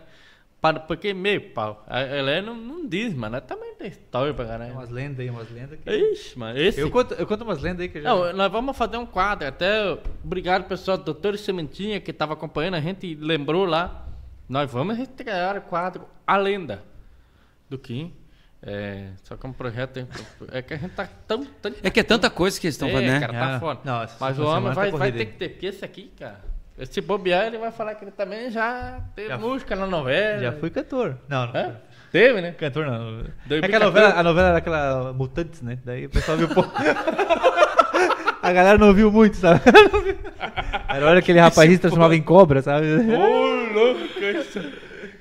Para, porque meio pau. A Helena não, não diz, mano. Também tem história pra Tem caralho. umas lendas aí, umas lendas que... Ixi, mano. Esse. Eu conto, eu conto umas lendas aí que eu já... Não, nós vamos fazer um quadro. Até obrigado, pessoal, doutor Sementinha, que tava acompanhando a gente e lembrou lá. Nós vamos estrear o quadro A Lenda do Kim. É, só que é um projeto. É que a gente tá tão. tão É que é tanta coisa que eles estão é, fazendo, né? cara, tá Ah, foda. não, Mas o homem tá vai, vai ter que ter, porque esse aqui, cara. Se bobear, ele vai falar que ele também já teve Já- música na novela. Já fui cantor. Não, não. Teve, né? Cantor não. É que 2014. a novela, a novela era aquela Mutantes, né? Daí o pessoal viu pouco. a galera não viu muito, sabe? Era hora que aquele rapazinho se transformava em cobra, sabe? Ô, louco, isso.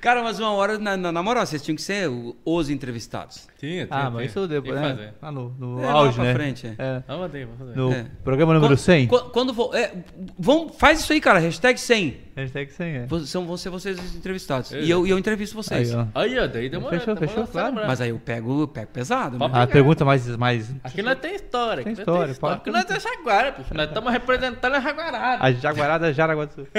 Cara, mas uma hora, na, na, na moral, vocês tinham que ser os entrevistados. Tinha, tinha. Ah, mas isso depois, né? fazer. Ah, no, no É, lá auge, pra né? frente, é. É. Vamos fazer, vamos. No É. programa número Quando- 100. Quando, quando vo- é, vão, faz isso aí, cara. Hashtag 100. Hashtag 100, é. São, vão ser vocês os entrevistados. É. E eu, e eu entrevisto vocês. Aí, ó. Aí, ó, daí demorou. Fechou, demorou fechou, claro. Mas aí eu pego, eu pego pesado, né? A pergunta mais, mais... Aqui nós tem história. Tem história, pode Aqui nós é Jaguara, bicho. Nós estamos representando a Jaguarada. A Jaguarada Jaraguá do Sul.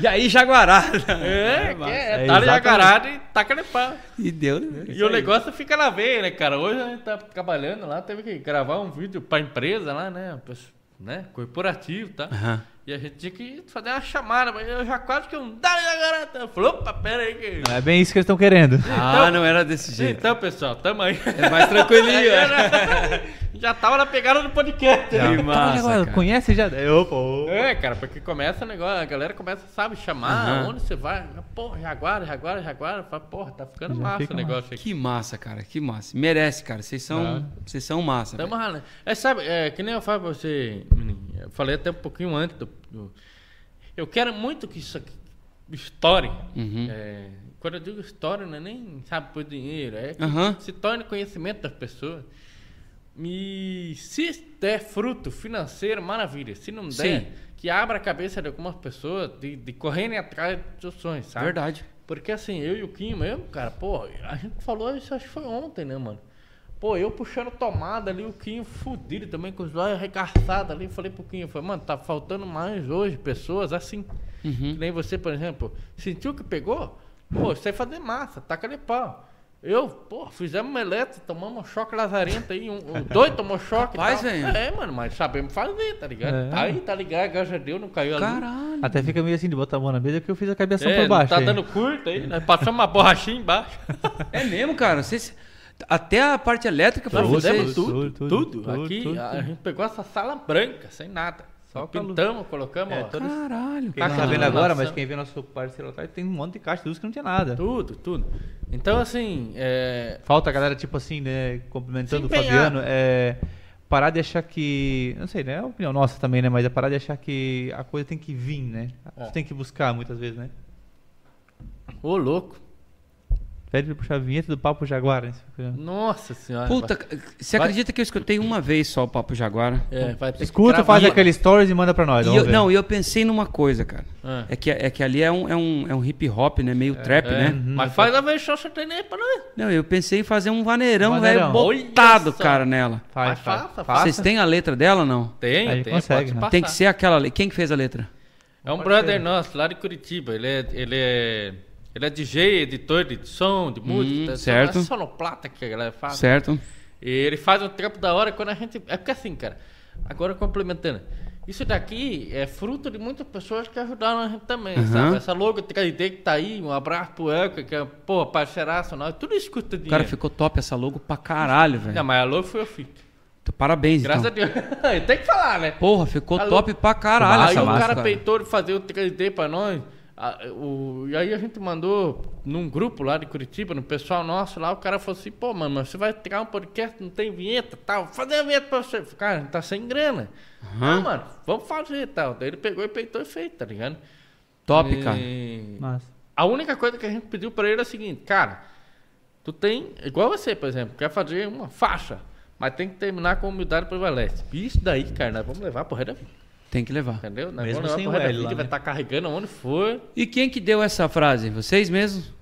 E aí, Jaguará. É, é, É, tá ali exatamente. Jaguarada e taca de pau. E deu, né? E o negócio fica na veia, né, cara? Hoje a gente tá trabalhando lá, teve que gravar um vídeo pra empresa lá, né? né? Corporativo, tá? Aham. E a gente tinha que fazer uma chamada, mas eu já quase que um dá Jaguarada. Eu falei, opa, pera aí que... Não é bem isso que eles estão querendo. Ah, não era desse jeito. Então, pessoal, tamo aí. É mais tranquilinho. é. já tava na pegada do podcast. Já. né? Que massa, cara. Conhece já? Eu, pô. É, cara, porque começa o negócio, a galera começa, sabe, chamar, onde você vai, porra, Jaguara, Jaguara, Jaguara, fala, porra, tá ficando Já massa fica o negócio aqui. Que massa, cara. Que massa. Merece, cara. Vocês são, vocês são massa. Tamo ralando. É, sabe, é, que nem eu falo pra você, menino, eu falei até um pouquinho antes do, do- Eu quero muito que isso aqui estoure. Uhum. É, quando eu digo história, não é nem, sabe, por dinheiro, é que Aham. se torne conhecimento das pessoas. E se der fruto financeiro, maravilha. Se não der, Sim. que abra a cabeça de algumas pessoas de, de correrem atrás dos sonhos, sabe? Verdade. Porque assim, eu e o Kim mesmo, cara, pô, a gente falou isso, acho que foi ontem, né, mano? Pô, eu puxando tomada ali, o Kim fudido também, com os olhos arregaçados ali. Falei pro eu falei, mano, tá faltando mais hoje pessoas assim. Uhum. Que nem você, por exemplo, sentiu que pegou? Pô, você fazer massa, taca de pau. Eu, pô, fizemos uma elétrica, tomamos um choque lazarento aí, um, um dois tomou choque. tal. velho. É, mano, mas sabemos fazer, tá ligado? É. Tá aí, tá ligado, graças a Deus, não caiu ali. Caralho. Até fica meio assim de botar a mão na mesa que eu fiz a cabeça É, não baixo. tá aí. dando curto aí, nós passamos uma borrachinha embaixo. É mesmo, cara. Vocês... Até a parte elétrica Tudo, vocês. tudo, tudo, tudo, tudo, Aqui tudo, a gente pegou essa sala branca, sem nada. Só luz. pintamos, colocamos É, ó, todo- Caralho. Quem tá Caixa vendo agora, mas quem vê nosso parceiro atrás, tem um monte de caixa de luz que não tinha nada. tudo, tudo. Então, assim, é, Falta a galera, tipo assim, né, complementando o. Fabiano, é parar de achar que, não sei, né, é a opinião nossa também, né, mas é parar de achar que a coisa tem que vir, né? É. Você tem que buscar muitas vezes, né? ô louco. Pede pra puxar a vinheta do Papo Jaguar, né? Nossa senhora. Puta, vai, você Vai- acredita que eu escutei uma vez só o Papo Jaguar? é, vai ter que Escuta, gravar. faz aquele stories e manda pra nós. E vamos eu, ver. não, e eu pensei numa coisa, cara. Ah. É que, é que ali é um, é um, é um hip hop, né? Meio trap, É, né? Mas faz a vez só você tem nem pra nós. Não, eu pensei em fazer um vaneirão, Vaneirão. velho, botado, Olha só. cara, nela. Faz, faz. faça, faça. Vocês têm a letra dela ou não? Tem, Aí tem, consegue, pode né? Tem que ser aquela. Quem que fez a letra? É um Pode brother ser. nosso, lá de Curitiba. Ele é, ele é, ele é DJ, editor de som, de música. Hum, certo. É sonoplata que a galera faz. Certo? E ele faz um trampo da hora quando a gente. É porque assim, cara. Agora complementando. Isso daqui é fruto de muitas pessoas que ajudaram a gente também, Aham. sabe? Essa logo 3D que tá aí, um abraço pro Elka, que é, pô, parceiraço, nós, tudo isso custa O dinheiro. cara ficou top essa logo pra caralho, velho. Não, mas a logo foi eu fiz. Parabéns, Graças então. a Deus. Tem que falar, né? Porra, ficou A top pra caralho aí essa o massa, cara peitou de fazer o 3D pra nós. A- o- e aí a gente mandou num grupo lá de Curitiba, no pessoal nosso lá, o cara falou assim, pô, mano, mas você vai tirar um podcast, não tem vinheta tal, vou fazer a vinheta pra você. Cara, a gente tá sem grana. Ah, mano, vamos fazer e tal. Daí ele pegou e peitou e fez, tá ligado? Top, E- cara. Massa. A única coisa que a gente pediu pra ele é a seguinte, cara, tu tem, igual você, por exemplo, quer fazer uma faixa, mas tem que terminar com humildade prevalece. Isso daí, cara, nós vamos levar pro resto da vida, Tem que levar. entendeu? Nós Mesmo sem o L lá, vida, vai né? estar carregando onde for. E quem que deu essa frase? Vocês mesmos?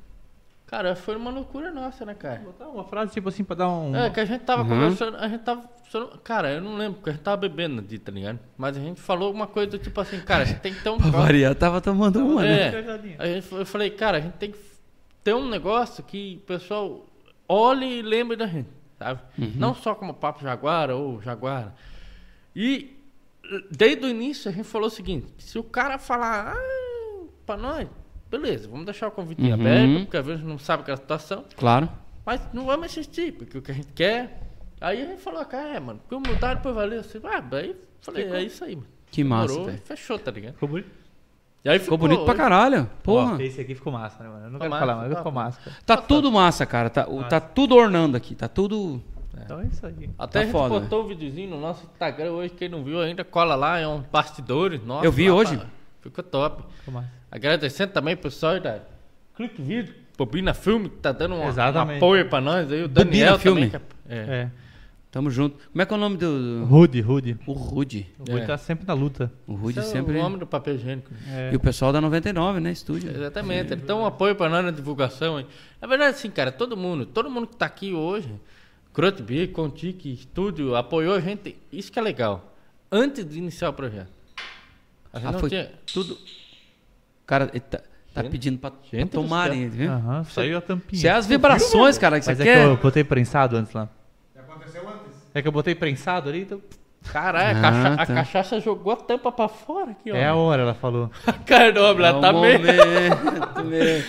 Cara, foi uma loucura nossa, né, cara? Botar uma frase tipo assim pra dar um. É, que a gente tava Uhum. conversando, a gente tava. Cara, eu não lembro, porque a gente tava bebendo dia, tá ligado? Mas a gente falou alguma coisa do tipo assim, cara, a gente tem que ter um. Pra variar, tava tomando uma, né? É, a gente, eu falei, cara, a gente tem que ter um negócio que o pessoal olhe e lembre da gente, sabe? Uhum. Não só como Papo Jaguara ou Jaguara. E desde o início a gente falou o seguinte: se o cara falar, ah, pra nós, beleza, vamos deixar o convite Uhum. aberto, porque às vezes não sabe aquela situação, Claro. mas não vamos assistir, porque o que a gente quer. Aí a gente falou, cara, é, mano, porque o mudar depois valeu. Assim, ah, daí falei, é isso aí, mano. Que massa, Demorou, velho. Fechou, tá ligado? Ficou bonito. E aí Ficou bonito pra hoje- caralho. Porra. Ó, esse aqui ficou massa, né, mano? Eu não Ficou quero massa, falar, mas tá, ficou massa. cara. Tá tudo massa, cara. Tá, o- tá tudo ornando aqui. Tá tudo. Então é isso aí. Até Tá a gente foda, botou o videozinho no nosso Instagram hoje, quem não viu ainda, cola lá, é um bastidores nosso. Eu vi lá, hoje. Ficou top. Agradecendo também o pessoal da Clique Vídeo, Bobina Filme, que tá dando um, um apoio pra nós aí. O Bobina Daniel Filme. também. que é- é. É. Tamo junto. Como é que é o nome do. Rude, Rude. O Rude. O Rude É. tá sempre na luta. O Rude Esse é sempre. o nome do papel higiênico. É. E o pessoal da 99, né? Estúdio. Exatamente. Ele dá um apoio pra nós na divulgação. Aí. Na verdade, assim, cara, todo mundo, todo mundo que tá aqui hoje, Crotbi, Contique, Estúdio, apoiou a gente. Isso que é legal. Antes de iniciar o projeto. A gente Ah, não foi tinha. tudo. Cara, ele tá, tá Gente- pedindo pra, pra gente do tomarem, viu? Aham, saiu a tampinha. Isso é as vibrações, cara, que você Mas é quer. que eu botei prensado antes lá. É que eu botei prensado ali, então. Caralho, Ah, a, cacha- tá. a cachaça jogou a tampa pra fora aqui, ó. É a hora, ela falou. Caramba, É ela um tá meio.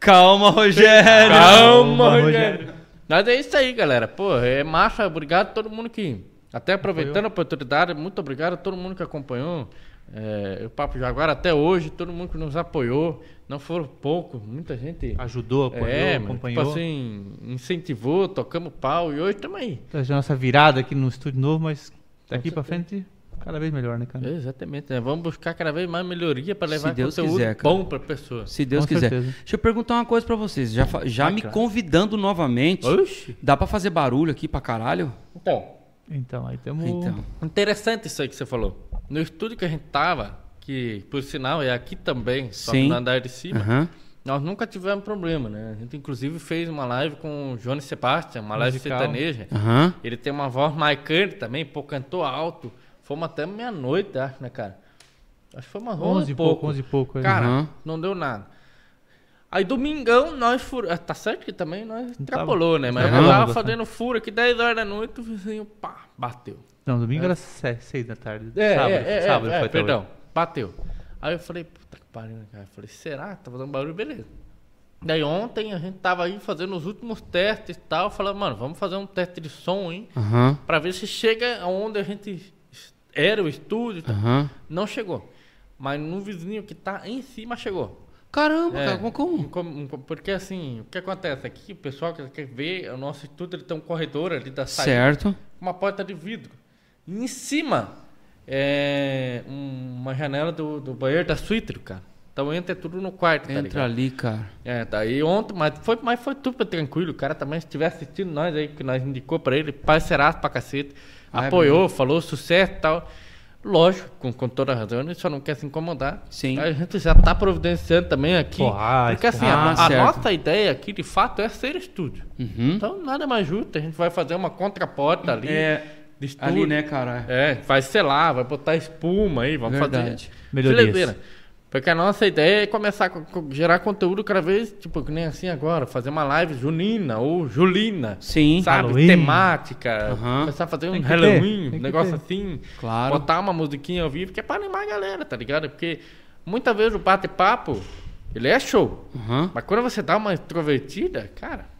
Calma, Rogério. Calma, Calma, Rogério. Mas é isso aí, galera. Pô, é massa. Obrigado a todo mundo que. Até aproveitando a oportunidade, muito obrigado a todo mundo que acompanhou. É, o Papo Jaguar até hoje, todo mundo que nos apoiou. Não foram poucos, muita gente. Ajudou, apoiou, é, acompanhou. tipo assim, incentivou, tocamos pau e hoje estamos aí. Então, a nossa virada aqui no estúdio novo, mas daqui pra frente, cada vez melhor, né, cara? Exatamente, né? Vamos buscar cada vez mais melhoria para levar Se Deus conteúdo quiser, cara. bom para pessoa. Se Deus Com quiser. certeza. Deixa eu perguntar uma coisa pra vocês. Já, já Ah, me claro. convidando novamente. Oxi. Dá pra fazer barulho aqui pra caralho? Então, Então, aí temos. Então. Interessante isso aí que você falou. No estúdio que a gente tava, que por sinal é aqui também, só Sim. que no andar de cima, Aham. nós nunca tivemos problema, né? A gente inclusive fez uma live com o Johnny Sebastian, uma live Musical. sertaneja. Aham. Ele tem uma voz marcante também, pô, cantou alto. Fomos até meia-noite, acho, né, cara? Acho que foi umas 11 11 e pouco, 11 e pouco. é. Cara, Aham. não deu nada. Aí domingão nós fur... ah, Tá certo que também nós extrapolou, né? Mas nós tava fazendo furo aqui 10 horas da noite, o vizinho, pá, bateu. Não, domingo era 6 da tarde. É, sábado, é, é, sábado é, foi perdão, bateu. Aí eu falei, puta que pariu, né, cara? Eu falei, será tá fazendo barulho? Beleza. Daí ontem a gente tava aí fazendo os últimos testes e tal, falando, mano, vamos fazer um teste de som, hein? Aham. Pra ver se chega aonde a gente era o estúdio. Aham. Não chegou. Mas no vizinho que tá em cima chegou. Caramba, É. cara, como? como? Porque assim, o que acontece aqui, o pessoal que quer ver, o nosso estúdio ele tem um corredor ali da saída, Certo. uma porta de vidro. E em cima é um- uma janela do, do banheiro da suíte, cara. Então entra tudo no quarto, tá Entra ligado? ali, cara. É, daí ontem, mas foi, mas foi tudo tranquilo. O cara também, se estiver assistindo nós aí, que nós indicou pra ele, parceiraço pra cacete, Ah, é apoiou, falou sucesso e tal. Lógico, com, com toda razão, ele só não quer se incomodar. Sim. A gente já tá providenciando também aqui. Porra, porque assim, ah, a, a nossa ideia aqui, de fato, é ser estúdio. Uhum. Então, nada mais justo. A gente vai fazer uma contraporta ali. É, de estúdio. ali, né, cara? É, vai selar, vai botar espuma aí, vamos Verdade. fazer. Melhorias. Porque a nossa ideia é começar a gerar conteúdo cada vez, tipo, que nem assim agora, fazer uma live junina ou julina. Sim. Sabe? Halloween. Temática. Aham. Começar a fazer um Halloween, um negócio ter. assim. Claro. Botar uma musiquinha ao vivo, que é pra animar a galera, tá ligado? Porque muitas vezes o bate-papo, ele é show. Aham. Mas quando você dá uma extrovertida, cara,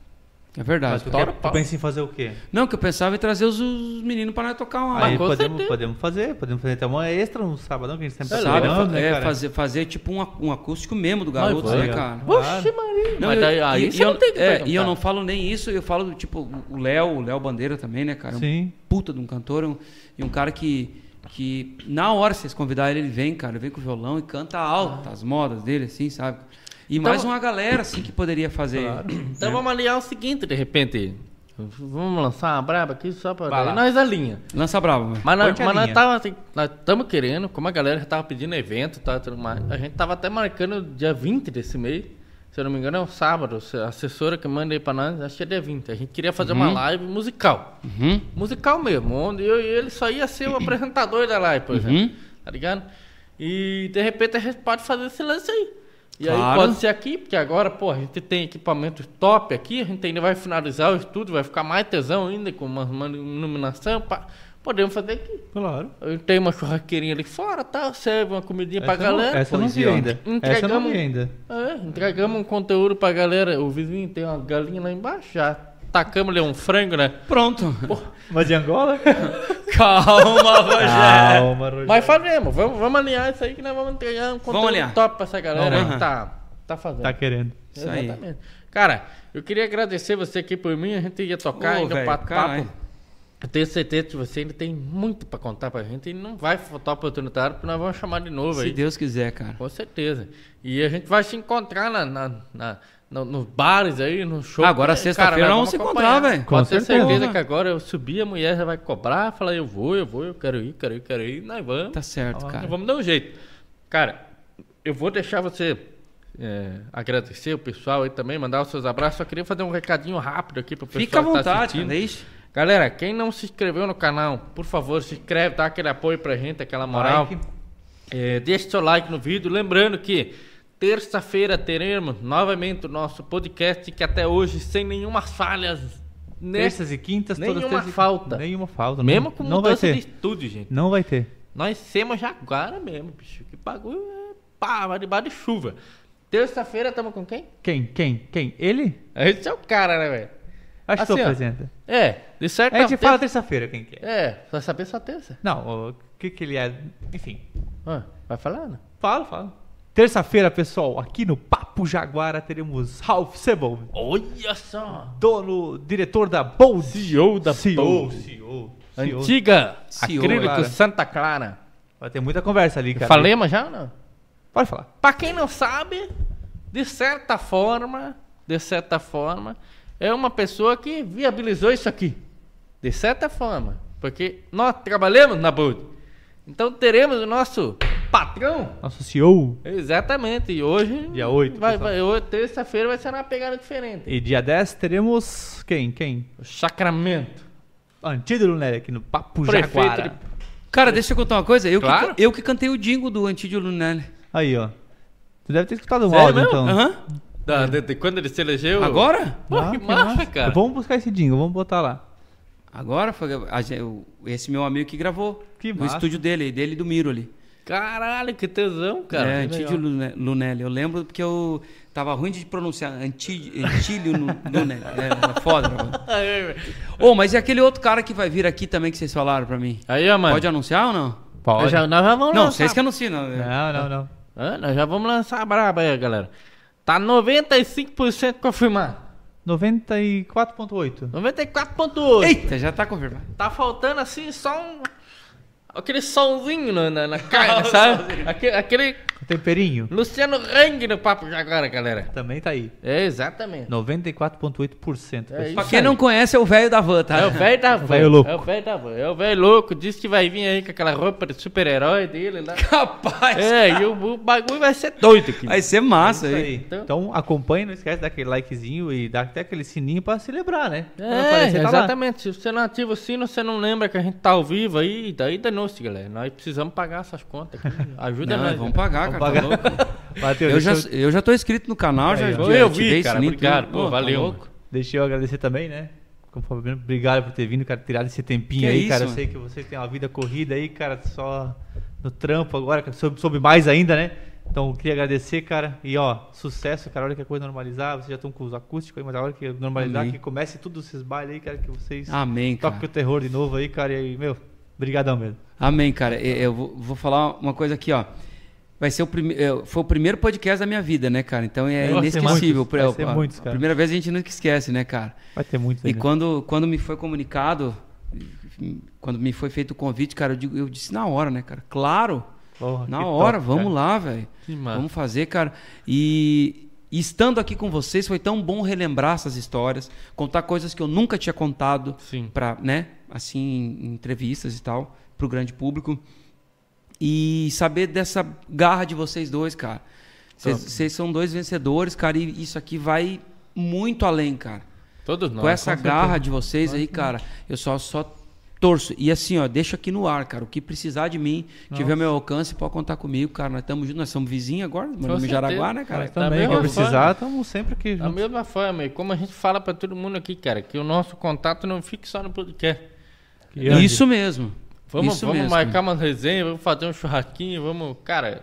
É verdade. Mas tu, quer, tu pensa em fazer o quê? Não, que eu pensava em trazer os, os meninos pra nós tocar uma. Aí podemos, podemos fazer, podemos fazer até uma extra no sabadão, que a gente sempre tá Fa- né, é, cara? fazer, fazer tipo um, um acústico mesmo do garoto, né, cara. Oxe, Maria. Não, mas eu- daí, aí e, você eu, não tem que é, e eu não falo nem isso, eu falo, tipo, o Léo, o Léo Bandeira também, né, cara? Um Sim. puta de um cantor um- e um cara que, que, na hora, se vocês convidarem ele, ele vem, cara, ele vem com o violão e canta alto as modas dele, assim, sabe? E Então- mais uma galera, assim, que poderia fazer. Então vamos alinhar o seguinte, de repente. Vamos lançar uma braba aqui só lá. Nós alinha. Lança mano. Mas nós, mas nós tava assim, nós estamos querendo, como a galera já tava pedindo evento tá, tudo mais, a gente tava até marcando dia 20 desse mês. Se eu não me engano, é um sábado. A assessora que manda aí pra nós, acho que é dia 20. A gente queria fazer uma live musical. Uhum. Musical mesmo, onde eu e ele só ia ser o apresentador da live, por exemplo. Uhum. Tá ligado? E de repente a gente pode fazer esse lance aí. E aí Claro. pode ser aqui, porque agora, pô, a gente tem equipamento top aqui, a gente ainda vai finalizar o estúdio, vai ficar mais tesão ainda, com uma, uma iluminação. Pá. Podemos fazer aqui. Claro. Eu tenho uma churrasqueirinha ali fora, tá? Serve uma comidinha pra Essa não- galera. Essa eu não vi ainda. Essa não Entregamos- vi ainda. É, entregamos um conteúdo pra galera. O vizinho tem uma galinha lá embaixo, já tacamos ali um frango, né? Pronto. Mas de Angola? Calma, Rogério. Calma, Rogério. Mas fazemos, vamos, vamos alinhar isso aí que nós vamos entregar um conteúdo top pra essa galera aí que tá, tá fazendo. Tá querendo. Isso aí. Exatamente. Cara, eu queria agradecer você aqui por mim, a gente ia tocar Ô, ainda o velho, papo. caralho. Eu tenho certeza que você ainda tem muito pra contar pra gente e não vai faltar oportunidade, porque nós vamos chamar de novo Se aí. Deus quiser, cara. Com certeza. E a gente vai se encontrar na, na, na- no- nos bares aí, no show. Agora, sexta-feira, nós vamos se encontrar, velho. Pode ter certeza. certeza que agora eu subir, a mulher já vai cobrar, falar, eu vou, eu vou, eu quero ir, quero ir, quero ir, nós vamos. Tá certo, Nós cara. Vamos dar um jeito. Cara, eu vou deixar você é, agradecer o pessoal aí também, mandar os seus abraços. Só queria fazer um recadinho rápido aqui pro pessoal Fica à tá vontade, cara. Deixa. Galera, quem não se inscreveu no canal, por favor, se inscreve, dá aquele apoio pra gente, aquela moral. Like. É, deixe seu like no vídeo. Lembrando que terça-feira teremos novamente o nosso podcast, que até hoje, sem nenhuma falha, né? Terças e quintas, todas Nenhuma terças e- falta. Nenhuma falta. mesmo não, com não vai mudança ter. de estúdio, gente. Não vai ter. Nós semos Jaguara mesmo, bicho. Que bagulho é pá, vai debaixo de chuva. Terça-feira estamos com quem? Quem? Quem? Quem? Ele? Esse é o cara, né, velho? Acho que Assim, tu ó. apresenta. É, de certa A gente terça- fala terça-feira quem que é. É, vai saber só terça. Não, o que que ele é? Enfim. Ah, vai falar, né? Fala, fala. Terça-feira, pessoal, aqui no Papo Jaguara teremos Ralph Sebel, Olha só! dono, diretor da Bold. CEO da CEO, Bold. CEO. Antiga CEO, acrílico cara. Santa Clara. Vai ter muita conversa ali, cara. Falemos já ou não? Pode falar. Pra quem não sabe, de certa forma, de certa forma, é uma pessoa que viabilizou isso aqui. De certa forma. Porque nós trabalhamos na Bold. Então teremos o nosso patrão. Nosso CEO. Exatamente. E hoje. Dia 8, Vai, vai, terça-feira vai ser uma pegada diferente. E dia 10 teremos quem? Quem? O Sacramento. Antídoto Lunelli aqui no Papo Prefeito Jaguara. de- Cara, deixa eu contar uma coisa. Eu, Claro. que, eu que cantei o jingle do Antídio Lunelli. Aí, ó. Tu deve ter escutado Sério áudio, então. Aham. Da- de, de quando ele se elegeu. Agora? Pô, Ah, que que massa, massa. cara. Vamos buscar esse jingle, vamos botar lá. Agora foi a o- esse meu amigo que gravou. Que no massa. estúdio dele, dele e do Miro ali. Caralho, que tesão, cara. é, Antídio Lunelli. Eu lembro porque eu Tava ruim de pronunciar. Antílio né? É, é foda, mano. Ô, mas e aquele outro cara que vai vir aqui também que vocês falaram pra mim? Aí, ó, mano. Pode anunciar ou não? Pode. Nós já, nós já vamos Não, lançar. vocês que anunciam. Não. Não, não, não. Hã? Nós já vamos lançar a braba aí, galera. Tá 95% confirmado. 94.8. 94.8. Eita, já tá confirmado. Tá faltando assim só um. Aquele somzinho na, na, na carne, sabe? Aquele, aquele Temperinho. Luciano Hang no papo de agora, galera. Também tá aí. É, exatamente. 94.8%. É isso Pra quem não conhece, é o velho da van, tá? É o velho da van. velho louco. É o velho da van. É o velho louco. Diz que vai vir aí com aquela roupa de super-herói dele lá. Rapaz, É, e o, o bagulho vai ser doido aqui. vai ser massa Isso aí. aí. Então- Então, acompanhe, não esquece de dar aquele likezinho e dar até aquele sininho pra celebrar, né? É, aparecer, tá lá. exatamente. Se você não ativa o sino, você não lembra que a gente tá ao vivo aí, daí danou-se, galera. Nós precisamos pagar essas contas aqui. Ajuda Não, nós. vamos pagar, Vamos cara. Tá pagar. louco? Matheus, Eu já, eu, eu já tô inscrito no canal, já, já Eu vi, cara, sininho, obrigado, pô, tá valeu, louco? deixa eu agradecer também, né? Obrigado por ter vindo, cara, tirar esse tempinho Que aí, isso, cara. Eu mano. sei que vocês têm uma vida corrida aí, cara, só no trampo agora, cara, soube, soube mais ainda, né? Então, eu queria agradecer, cara. E, ó, sucesso, cara. A hora que a coisa normalizar, vocês já estão com os acústicos aí, mas a hora que normalizar, Amém. que comece tudo esses bailes aí, cara, que vocês Amém, cara. toquem o terror de novo aí, cara. E aí, meu, brigadão mesmo. Amém, cara. Eu, eu vou, vou falar uma coisa aqui, ó. Vai ser o primeiro. Foi o primeiro podcast da minha vida, né, cara? Então é Vai inesquecível. muitos, vai ser a, muitos, a cara. primeira vez a gente nunca esquece, né, cara? Vai ter muitos E aí. né? quando, quando me foi comunicado, quando me foi feito o convite, cara, eu, digo- eu disse na hora, né, cara? Claro, Porra, na hora, top, vamos cara. lá, velho. Vamos fazer, cara. E, e estando aqui com vocês, foi tão bom relembrar essas histórias, contar coisas que eu nunca tinha contado para, né, assim, em entrevistas e tal, pro grande público. E saber dessa garra de vocês dois, cara. Vocês são dois vencedores, cara, e isso aqui vai muito além, cara. Todos nós. com essa com garra de vocês aí, cara, eu só só torço. E assim, ó, deixa aqui no ar, cara. O que precisar de mim, tiver meu alcance, pode contar comigo, cara. Nós estamos juntos, nós somos vizinhos agora, moramos em. Jaraguá, né, cara? Mas Da também, quando precisar, estamos sempre aqui Da juntos. mesma forma, e como a gente fala pra todo mundo aqui, cara, que o nosso contato não fique só no podcast. Isso mesmo. Vamos, isso vamos mesmo. marcar umas resenhas, vamos fazer um churrasquinho, vamos. Cara,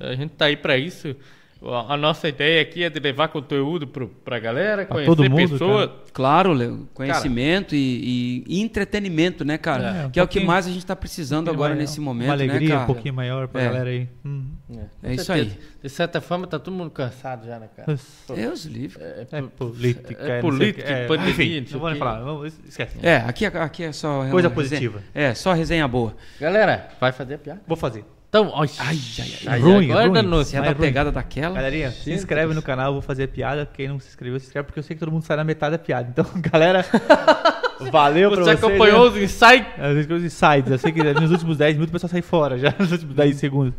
a gente tá aí pra isso. A a nossa ideia aqui é de levar conteúdo pro, pra galera, Pra conhecer todo mundo, pessoas. Claro, Léo, conhecimento e, e entretenimento, né, cara? É, um que é o que mais a gente tá precisando Um agora maior, nesse momento, Uma alegria né, cara? um pouquinho maior pra É. galera aí. Uhum. com É isso aí. De certa forma, tá todo mundo cansado já, né, cara? Deus livre. É, É política, é não sei o política, é, pandemia, enfim, não vou nem falar, vamos- esquece. É, aqui, é- aqui é só... Coisa uma positiva. resenha- É, só resenha boa. Galera, vai fazer a piada? Vou fazer. Então, ó, Ai, ai, ai. Ruim, agora ruim. danou Se é Mas da é ruim. pegada daquela... Galerinha, se inscreve no canal, eu vou fazer piada. Quem não se inscreveu, se inscreve, porque eu sei que todo mundo sai na metade da piada. Então, galera, valeu pra Você vocês. acompanhou né? os insights? As coisas insights. Eu sei que nos últimos 10 minutos o pessoal sai fora, já nos últimos 10 segundos.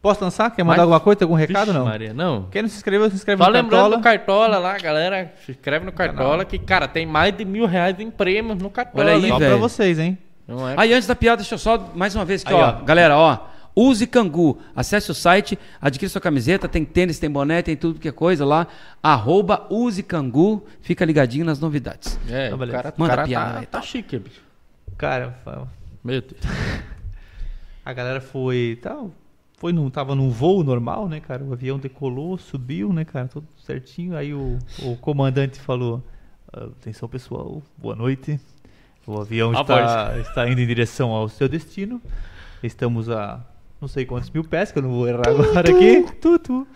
Posso lançar? Quer mandar Mas- alguma coisa? Tem algum recado Vixe, não? Maria, não. Quem não se inscreveu, se inscreve Só no lembrando Cartola. do Cartola lá, galera. Se inscreve no Cartola, que, cara, tem mais de mil reais em prêmios no Cartola. Olha aí? Só pra velho. vocês, hein? Não é? Aí antes da piada, deixa eu só mais uma vez aqui, Aí, ó. ó. Galera, ó. Use Cangu. Acesse o site, adquira sua camiseta, tem tênis, tem boné, tem tudo que é coisa lá. Arroba Use Cangu. Fica ligadinho nas novidades. É, Então, beleza. cara, Manda cara piada, tá, aí, tá chique, bicho. Cara, Meu Deus. a galera foi. Tá, foi num, tava num voo normal, né, cara? O avião decolou, subiu, né, cara? Tudo certinho. Aí o, o comandante falou: "Ah, Atenção, pessoal, boa noite. O avião A está, está indo em direção ao seu destino. Estamos a não sei quantos mil pés, que eu não vou errar agora aqui. Tutu.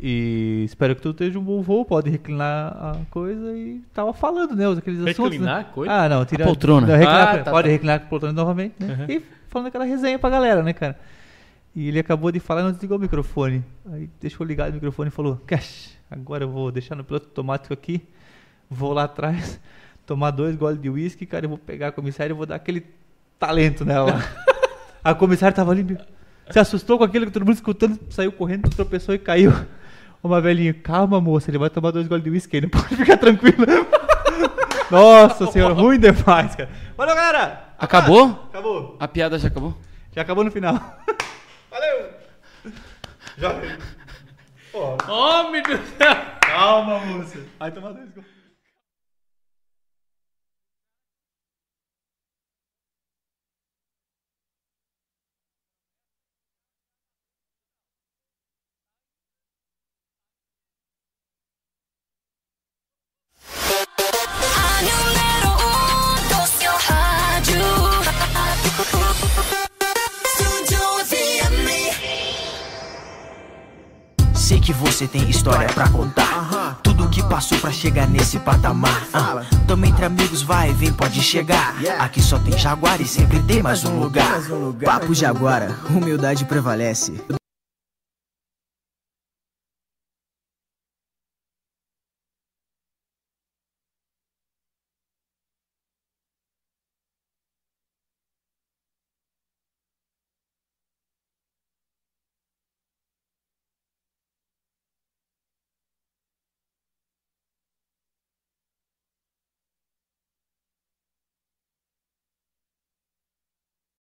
E espero que tudo esteja um bom voo. Pode reclinar a coisa e tava falando, né? os- Aqueles assuntos. Reclinar né? a coisa? Ah, não, tira A poltrona. não, reclinar- Ah, tá, pode tá. reclinar a poltrona novamente, né? E falando aquela resenha pra galera, né, cara? E ele acabou de falar e não desligou o microfone. Aí deixou ligado o microfone e falou: Cash, agora eu vou deixar no piloto automático aqui. Vou lá atrás, tomar dois goles de uísque, cara. Eu vou pegar a comissária e vou dar aquele talento nela a comissária tava ali, se assustou com aquilo que todo mundo escutando, saiu correndo, tropeçou e caiu. Uma velhinha, calma moça, ele vai tomar dois goles de uísque aí, não pode ficar tranquilo. Nossa senhora, ruim demais, cara. Valeu, galera! Acabou? Acabou. A piada já acabou? Já acabou no final. Valeu! Já. Pô, Homem do céu! calma, moça. Vai tomar dois gols. Sei que você tem história para contar. Tudo o que passou para chegar nesse patamar. Também tamo entre amigos, vai, vem, pode chegar. Aqui só tem jaguar e sempre tem mais um lugar. Papo de agora, humildade prevalece.